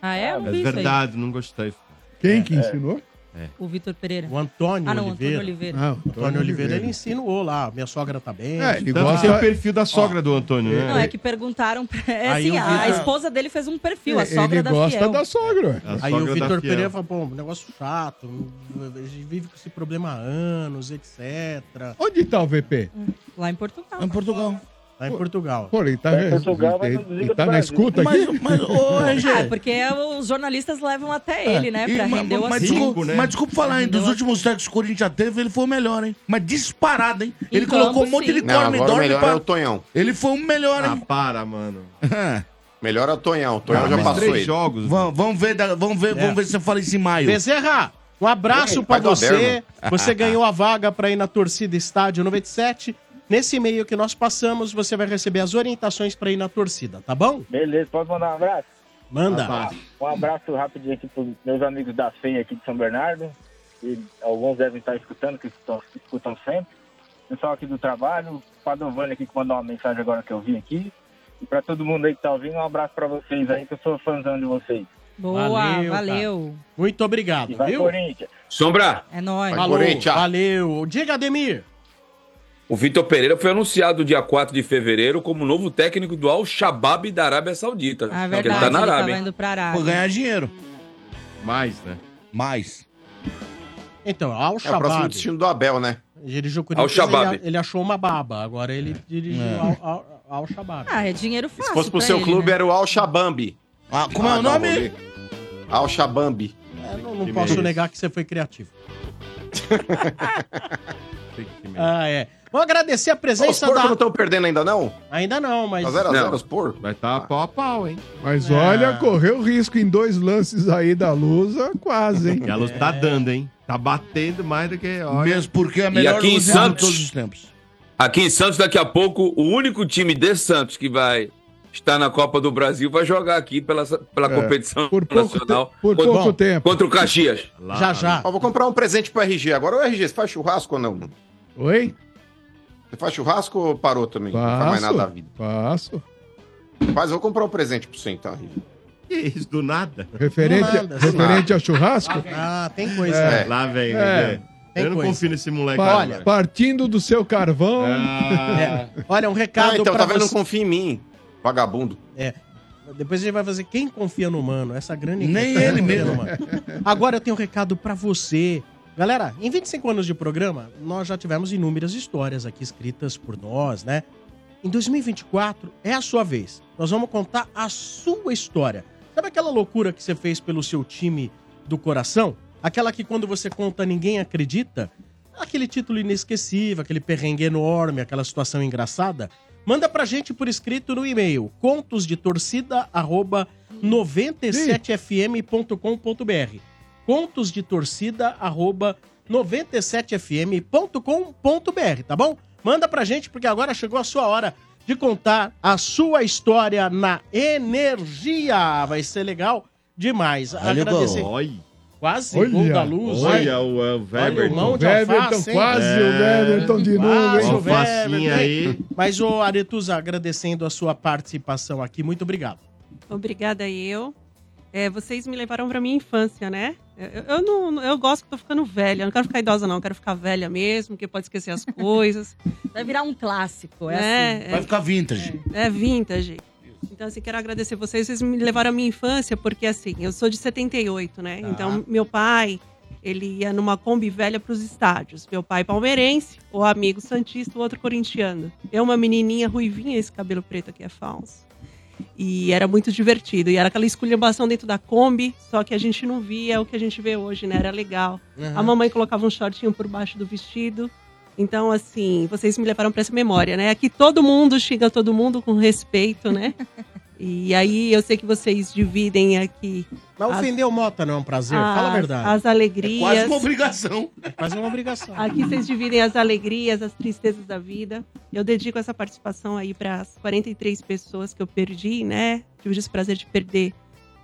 Ah, é? É isso aí. verdade, não gostei. Quem que É. ensinou? É. O Vitor Pereira. O Antônio Ah, não, Oliveira. Antônio Oliveira. Ah, O Antônio Oliveira, ele insinuou lá, minha sogra tá bem. É, ele gosta- tem o perfil da sogra do Antônio, né? Não, é que perguntaram pra... É Aí assim, eu a, esposa dele fez um perfil, a Ele sogra da gosta Fiel. da sogra. A Aí o sogra da Vitor. Pereira falou, pô, um negócio chato, a gente vive com esse problema há anos, etc. Onde tá o VP? Lá em Portugal. Em Portugal. Lá em Portugal. Pô, ele tá, Tá em Portugal, mas ele, não ele tá na Brasil. escuta aqui? Mas, mas ô, RG. Ah, porque os jornalistas levam até ele, né? E- Pra mas- render o mas, assunto. desculpa, mas desculpa falar, hein? Dos o últimos técnicos que o Corinthians já teve, ele foi o melhor, hein? Mas disparado, hein? Em Ele campo, colocou um monte de sim. Não, corme agora o dorme melhor pra- é o Tonhão. Ele foi o melhor, Ah, hein? para, mano. Melhor é o Tonhão. O Tonhão Ah, já passou três ele. jogos. Vamos, vamos ver, da- vamos ver, É. vamos ver se você fala isso em maio. Bezerra, um abraço Ei, pra pai do você. Você ganhou a vaga pra ir na torcida Estádio 97. Nesse e-mail que nós passamos, você vai receber as orientações pra ir na torcida, tá bom? Beleza, pode mandar um abraço? Manda. Um abraço rapidinho aqui pros meus amigos da FEI aqui de São Bernardo. E alguns devem estar escutando, que estão, escutam sempre. Pessoal aqui do trabalho, o Padovani aqui que mandou uma mensagem agora que eu vi aqui. E pra todo mundo aí que tá ouvindo, um abraço pra vocês aí, que eu sou fãzão de vocês. Boa, Valeu, valeu. Muito obrigado, E vai viu? Corinthians. Sombra, É nóis. Falou, Corinthians. valeu. Diga, Ademir. O Vitor Pereira foi anunciado dia 4 de fevereiro como novo técnico do Al-Shabaab da Arábia Saudita. Ah, é verdade, ele tá na ele Arábia. indo pra Arábia. Por ganhar dinheiro. Mais, né? Mais. Então, ao É o próximo destino do Abel, né? Dirigiu o Al-Shabaab. ele, ele achou uma baba. Agora ele dirigiu É. ao, ao Shabab. Ah, é dinheiro fácil Se fosse pro seu ele, clube, né? era o Al-Shabambi. Ah, como é o nome? Al-Shabambi. É, não não posso negar que você foi criativo. Ah, é. Vou agradecer a Os presença porcos não da... estão perdendo ainda, não? Ainda não, mas... Tá 0x0 Não. os porcos? Vai estar pau a pau, hein? Mas É. olha, correu risco em dois lances aí da Lusa, quase, hein? E a luz tá dando, hein? Tá batendo mais do que. Olha, Mesmo porque é a melhor aqui em Santos? todos os tempos. Aqui em Santos, daqui a pouco, o único time de Santos que vai está na Copa do Brasil, vai jogar aqui pela, pela É, competição por nacional. te- por contra, pouco tempo. Contra o Caxias. Já, já. Ó, vou comprar um presente pro RG. Agora o RG, você faz churrasco ou não? Oi? Você faz churrasco ou parou também? Não faz mais nada da vida. Faço. Mas eu vou comprar um presente pro você então. Que isso, do nada? Referente, Do nada, referente ao churrasco? Ah, tem coisa. É. Lá vem, É. Eu não coisa. confio nesse moleque. Olha, velho. partindo do seu carvão. É. Olha, um recado Ah, então pra tá vendo? Não você. confia em mim, vagabundo. É. Depois a gente vai fazer quem confia no mano. Essa grande Nem ele mesmo. no Mano. Agora eu tenho um recado pra você. Galera, em 25 anos de programa, nós já tivemos inúmeras histórias aqui escritas por nós, né? Em 2024 é a sua vez. Nós vamos contar a sua história. Sabe aquela loucura que você fez pelo seu time do coração? Aquela que quando você conta ninguém acredita? Aquele título inesquecível, aquele perrengue enorme, aquela situação engraçada? Manda pra gente por escrito no e-mail contosdetorcida@97fm.com.br. contosdetorcida@97fm.com.br, tá bom? Manda pra gente porque agora chegou a sua hora de contar a sua história na energia. Vai ser legal demais. Olha o Agradecer. Quase Olha, gol da luz. Olha o, é, o Olha o Weberton. mão de Weberton, alface, hein? quase É. o Weberton de novo, hein? o Weberton. aí. Mas, ô Aretusa, agradecendo a sua participação aqui, muito obrigado. Obrigada eu. É, vocês me levaram pra minha infância, né? Eu, eu não, eu gosto que tô ficando velha. Eu não quero ficar idosa, não. Eu quero ficar velha mesmo, que pode esquecer as coisas. Vai virar um clássico, é É, assim. Vai ficar vintage. É vintage. Então, assim, quero agradecer vocês. Vocês me levaram à minha infância, porque, assim, eu sou de 78, né? Então, meu pai, ele ia numa Kombi velha para os estádios. Meu pai palmeirense, o amigo santista, o outro corintiano. Eu, uma menininha ruivinha, esse cabelo preto aqui é falso. E era muito divertido. E era aquela esculhambação dentro da Kombi, só que a gente não via o que a gente vê hoje, né? Era legal. Uhum. A mamãe colocava um shortinho por baixo do vestido. Então, assim, vocês me levaram para essa memória, né? Aqui todo mundo xinga todo mundo com respeito, né? E aí eu sei que vocês dividem aqui. Mas as- ofender o Mota não é um prazer? Fala a as- verdade. As alegrias. Quase uma obrigação. É quase uma obrigação. Aqui vocês dividem as alegrias, as tristezas da vida. Eu dedico essa participação aí para as 43 pessoas que eu perdi, né? Tive esse prazer de perder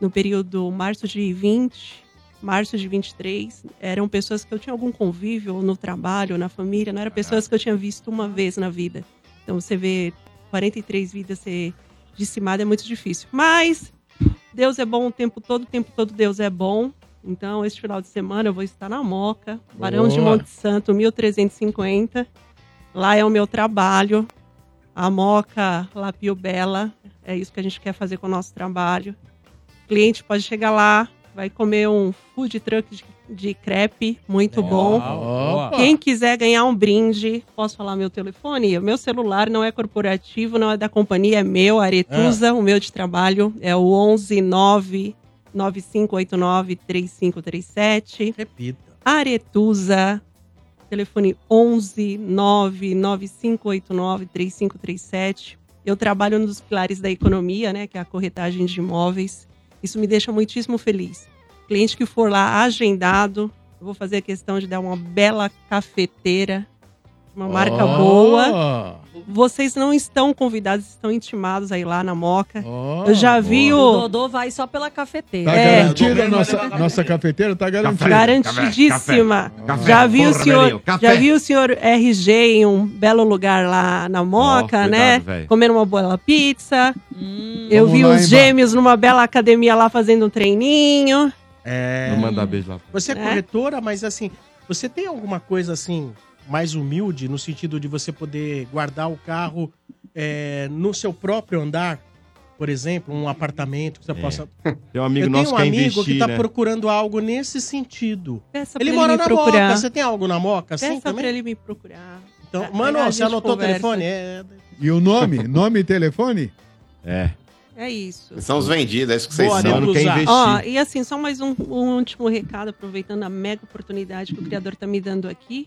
no período março de 20, março de 23. Eram pessoas que eu tinha algum convívio ou no trabalho, ou na família. Não eram pessoas que eu tinha visto uma vez na vida. Então você vê 43 vidas ser dizimadas é muito difícil. Mas Deus é bom o tempo todo, o tempo todo Deus é bom. Então, este final de semana eu vou estar na Moca, Barão de. Monte Santo, 1350. Lá é o meu trabalho. A Moca Lapio Bela. É isso que a gente quer fazer com o nosso trabalho. O cliente pode chegar lá, vai comer um food truck de, de crepe, muito bom. Opa. Quem quiser ganhar um brinde, posso falar meu telefone? O meu celular não é corporativo, não é da companhia, é meu, Aretusa. O meu de trabalho é o 11 9 9589 3537. Repita. Aretusa, telefone 11 99589 3537. Eu trabalho dos pilares da economia, né, que é a corretagem de imóveis. Isso me deixa muitíssimo feliz. Cliente que for lá agendado, eu vou fazer a questão de dar uma bela cafeteira, uma marca Ó. boa. Vocês não estão convidados, estão intimados aí lá na Moca. Ó, eu já vi O o Dodô vai só pela cafeteira. Tá É. garantido a nossa, nossa cafeteira? Tá garantida. Garantidíssima. Café, já vi o senhor, café. já vi o senhor RG em um belo lugar lá na Moca, né? Comendo uma boa pizza. Eu Vamos vi os gêmeos numa bela academia lá fazendo um treininho. É... Vou mandar beijo lá. Você é Né? corretora, mas assim, você tem alguma coisa assim mais humilde no sentido de você poder guardar o carro é, no seu próprio andar? Por exemplo, um apartamento que você possa. Tem um amigo Eu nosso tenho um que quer amigo investir, que tá né? procurando algo nesse sentido. Peça Ele mora me na procurar. Moca. Você tem algo na Moca assim Peça ele me procurar. Então, Aí mano, você anotou conversa. o telefone? É. E o nome? nome e telefone? É. É isso. São os vendidos, é isso que vocês Boa, são. Quer investir. Ó, e assim, só mais um, um último recado, aproveitando a mega oportunidade que o Criador tá me dando aqui.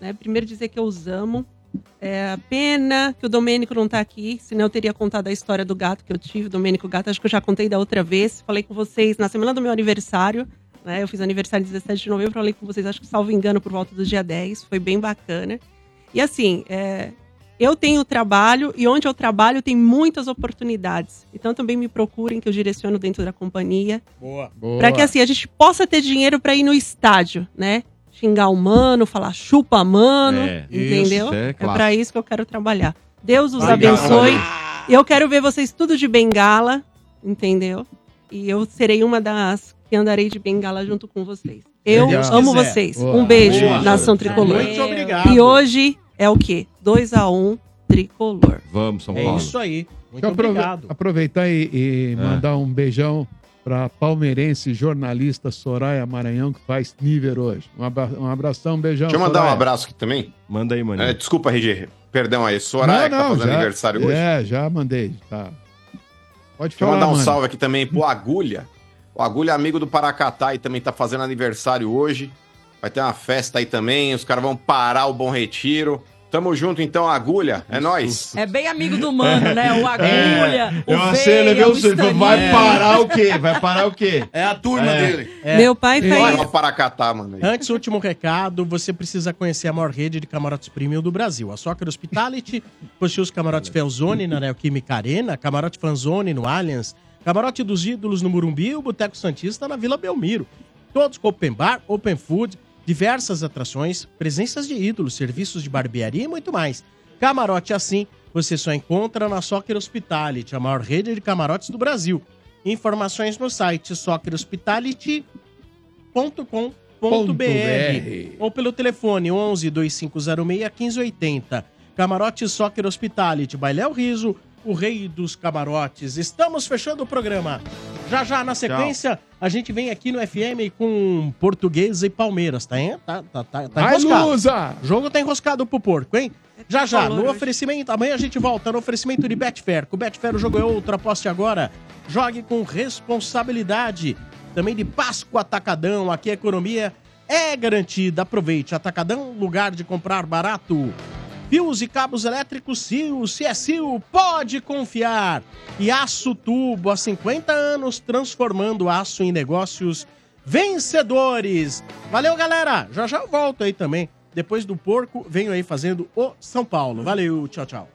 Né? Primeiro dizer que eu os amo. É a pena que o Domênico não tá aqui, senão eu teria contado a história do gato que eu tive, o Domênico Gato, acho que eu já contei da outra vez. Falei com vocês na semana do meu aniversário, né? Eu fiz aniversário 17 de novembro, falei com vocês, acho que salvo engano, por volta do dia 10, foi bem bacana. E assim, é, eu tenho trabalho e onde eu trabalho tem muitas oportunidades. Então também me procurem que eu direciono dentro da companhia. Boa. Para que assim a gente possa ter dinheiro para ir no estádio, né? Xingar o mano, falar chupa mano, É, entendeu? isso, é é para isso que eu quero trabalhar. Deus os Obrigado, abençoe. Eu quero ver vocês tudo de bengala, entendeu? E eu serei uma das que andarei de bengala junto com vocês. Eu Deus amo quiser. vocês. Boa. Um beijo, Boa. nação tricolor. Muito obrigado. E hoje é o quê? 2 a 1 um, tricolor. Vvamos, São É Paulo. isso aí. Muito obrigado. aproveitar e, e É. mandar um beijão para palmeirense jornalista Soraya Maranhão, que faz nível hoje. Um, abra- um abração, um beijão. Deixa eu mandar um Soraya. abraço aqui também. Manda aí, mano. É, desculpa, RG. Perdão aí. Soraya que tá fazendo já- aniversário hoje. É, já mandei. Tá. Pode Deixa eu falar, mandar um mano. salve aqui também pro Agulha. O Agulha é amigo do Paracatá e também tá fazendo aniversário hoje. Vai ter uma festa aí também. Os caras vão parar o Bom Retiro. Tamo junto então, Agulha. É nóis. É bem amigo do mano, né? O agulha, o Eu achei, veia, levei o o. Vai Estaninho. parar o quê? Vai parar o quê? É a turma É. dele. Meu pai Olha faz. o Paracatá, mano. aí. Antes, último recado, você precisa conhecer a maior rede de camarotes premium do Brasil. A Soccer Hospitality possui os camarotes Felzone na Neoquímica Arena, camarote Fanzone no Allianz, camarote dos ídolos no Murumbi e o Boteco Santista na Vila Belmiro. Todos com open bar, open food, diversas atrações, presenças de ídolos, serviços de barbearia e muito mais. Camarote assim você só encontra na Soccer Hospitality, a maior rede de camarotes do Brasil. Informações no site soccerhospitality.com.br ou pelo telefone 11 2506 1580. Camarote Soccer Hospitality, Bailéu Riso, o rei dos camarotes. Estamos fechando o programa. Já já na sequência, a gente vem aqui no FM com Português e Palmeiras, tá, hein? Tá, tá, tá, tá Vai, enroscado. Lusa! O jogo tá enroscado pro porco, hein? Já já, tricolor no oferecimento, amanhã a gente volta no oferecimento de Betfair. Com o Betfair o jogo é outro, aposte agora. Jogue com responsabilidade. Também de Páscoa Atacadão, aqui a economia é garantida. Aproveite, Atacadão, lugar de comprar barato. Fios e cabos elétricos Sil, se é Sil, pode confiar. E Aço Tubo, há 50 anos, transformando aço em negócios vencedores. Valeu, galera. Já já eu volto aí também. Depois do porco, venho aí fazendo o São Paulo. Valeu, tchau, tchau.